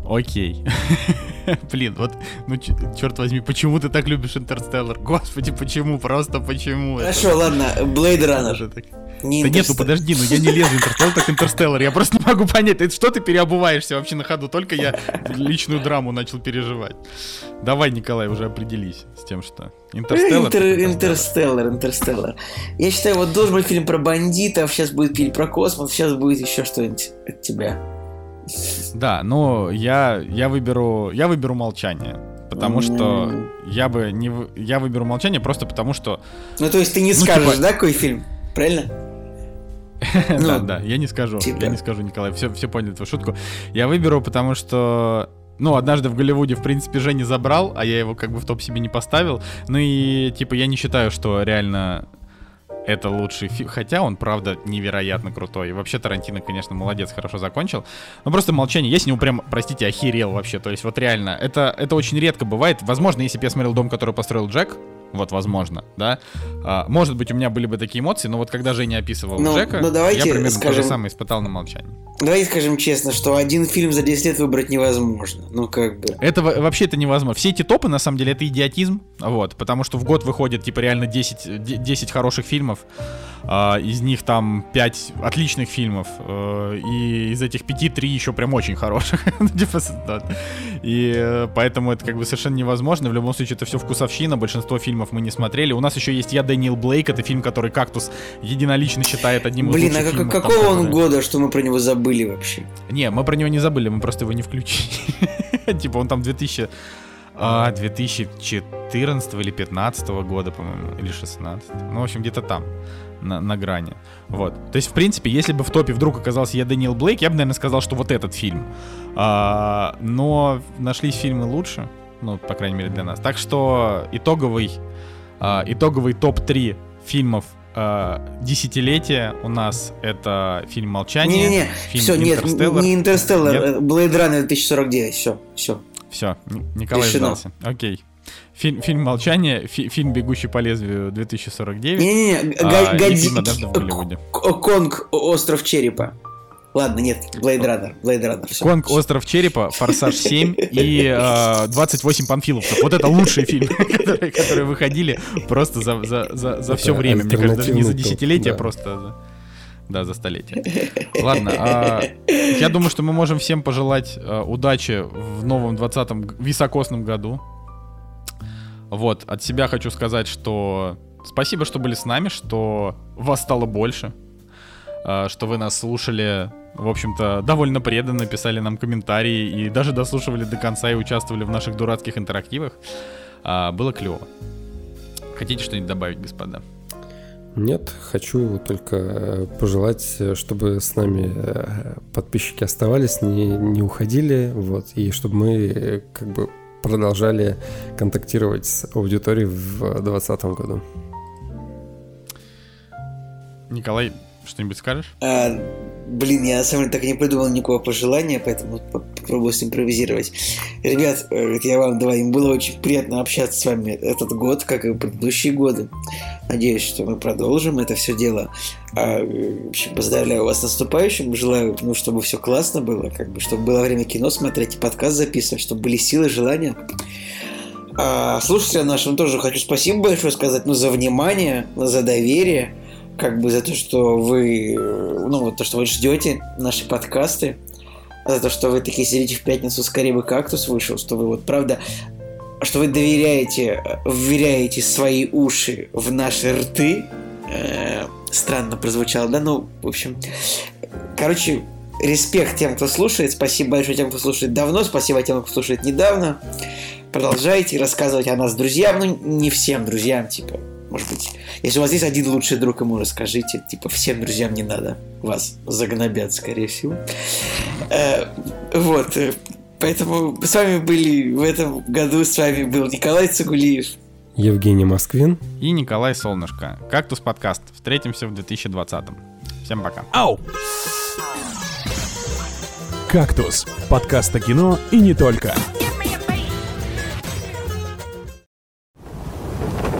Окей. Блин, вот, ну черт возьми, почему ты так любишь Интерстеллар? Господи, почему? Просто почему? Это Хорошо, ладно, Блейд Раннер. даже так- Не Да нет, ну подожди, ну я не лезу Интерстеллар, так Интерстеллар. Я просто не могу понять, это что ты переобуваешься вообще на ходу? Только я личную драму начал переживать. Давай, Николай, уже определись с тем, что Интерстеллар. Интер- так Интерстеллар. Интерстеллар, Интерстеллар. Я считаю, вот должен быть фильм про бандитов, сейчас будет фильм про космос, сейчас будет еще что-нибудь от тебя. Да, но я, я выберу, я выберу молчание. Потому что я бы не... Я выберу молчание просто потому, что Ну, то есть ты не Ну, скажешь, типа- да, какой фильм? Правильно? Ну, да, да, я не скажу. типа. Я не скажу, Николай. Все, все поняли твою шутку. Я выберу, потому что. Ну, однажды в Голливуде, в принципе, Женя забрал, а я его как бы в топ себе не поставил. Ну и, типа, я не считаю, что реально это лучший фильм. Хотя он, правда, невероятно крутой. И вообще Тарантино, конечно, молодец, хорошо закончил. Но просто молчание. Я с него прям, простите, охерел вообще. То есть, вот реально, это, это очень редко бывает. Возможно, если бы я смотрел дом, который построил Джек, вот, возможно, да. А, может быть, у меня были бы такие эмоции, но вот когда Женя описывал Ну, Джека, ну, давайте я примерно то скажем- же самое испытал на молчании. Давайте скажем честно, что один фильм за 10 лет выбрать невозможно. Ну, как бы. Это во- вообще это невозможно. Все эти топы, на самом деле, это идиотизм. Вот, потому что в год выходит, типа, реально 10, де- 10 хороших фильмов. а, из них там 5 отличных фильмов. э, и из этих 5 3 еще прям очень хороших. Ну, типа. И э, поэтому это как бы совершенно невозможно. В любом случае, это все вкусовщина. Большинство фильмов мы не смотрели. У нас еще есть «Я Дэниел Блейк». Это фильм, который «Кактус» единолично считает одним из Блин, а лучших как- фильмов. там, какого он которые- года, что мы про него забыли вообще? не, мы про него не забыли, мы просто его не включили. Типа он там 2000... а, 2014 или 15 года, по-моему, или 16. Ну, в общем, где-то там, на, на грани. Вот. То есть, в принципе, если бы в топе вдруг оказался я Дэниел Блейк, я бы, наверное, сказал, что вот этот фильм. А, но нашлись фильмы лучше, ну, по крайней мере, для нас. Так что итоговый, а, итоговый топ-3 фильмов а, десятилетия у нас это фильм «Молчание», Не-не-не, фильм все, нет, не Интерстеллар, э, Blade Runner 2049, все, все. Все, Николай Решено. сдался. Окей. Фильм, фильм «Молчание», фи- фильм «Бегущий по лезвию» 2049. Не-не-не, а, Годзи- Конг, Остров Черепа. Ладно, нет, Blade Runner, Blade Runner, все. «Конг. Остров черепа», «Форсаж 7» и э, «28 панфиловцев». Вот это лучшие фильмы, которые, которые выходили просто за, за, за, за все время. Мне кажется, даже не за десятилетие, да. а просто за... Да, за столетие. Ладно, а, я думаю, что мы можем всем пожелать э, удачи в новом 20-м г- високосном году. Вот, от себя хочу сказать, что спасибо, что были с нами, что вас стало больше, э, что вы нас слушали, в общем-то, довольно преданно, писали нам комментарии и даже дослушивали до конца и участвовали в наших дурацких интерактивах. А, Было клево. Хотите что-нибудь добавить, господа? Нет, хочу только э, пожелать, э, чтобы с нами э, подписчики оставались, не, не уходили, вот, и чтобы мы как бы продолжали контактировать с аудиторией в 2020 году. Николай, Что-нибудь скажешь? А, блин, я на самом деле так и не придумал никакого пожелания, поэтому по- попробую симпровизировать. Ребят, э, я вам двоим было очень приятно общаться с вами этот год, как и предыдущие годы. Надеюсь, что мы продолжим это все дело. А, э, в общем, поздравляю вас с наступающим. Желаю, ну, чтобы все классно было, как бы, чтобы было время кино смотреть и подкаст записывать, чтобы были силы, желания. А, слушателям нашим тоже хочу спасибо большое сказать, ну, за внимание, за доверие, как бы за то, что вы, ну, вот то, что вы ждете наши подкасты, за то, что вы такие сидите в пятницу, скорее бы кактус вышел, что вы вот правда, что вы доверяете, вверяете свои уши в наши рты. Э, странно прозвучало, да? Ну, в общем, короче, респект тем, кто слушает, спасибо большое тем, кто слушает давно, спасибо тем, кто слушает недавно. Продолжайте рассказывать о нас друзьям, ну, не всем друзьям, типа, может быть, если у вас есть один лучший друг, ему расскажите, типа, всем друзьям не надо, вас загнобят, скорее всего. Э, вот, э, поэтому с вами были в этом году, с вами был Николай Цугулиев. Евгений Москвин. И Николай Солнышко. Кактус подкаст. Встретимся в 2020. Всем пока. Ау! «Кактус» — подкаст о кино и не только.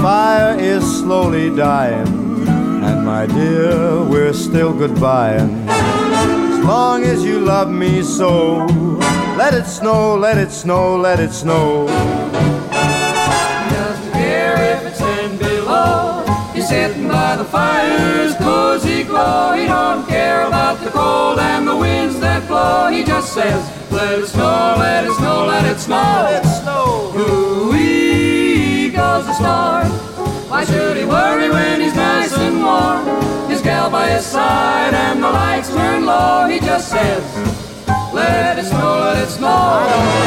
Fire is slowly dying, and my dear, we're still goodbying. As long as you love me so, let it snow, let it snow, let it snow. doesn't care if it's ten below. He's sitting by the fire's cozy glow. He don't care about the cold and the winds that blow. He just says, let it snow, let it snow, let it snow. Let it snow. Ooh-wee the star. Why should he worry when he's nice and warm? His gal by his side and the lights turn low. He just says, let it snow, let it snow.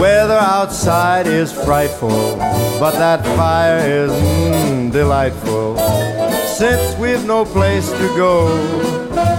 Weather outside is frightful, but that fire is mm, delightful. Since we've no place to go,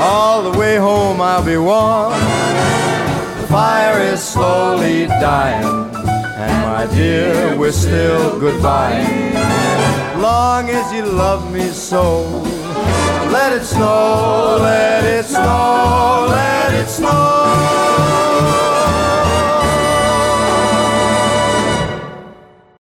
all the way home I'll be warm. The fire is slowly dying, and my dear, we're still goodbye. Long as you love me so, let it snow, let it snow, let it snow.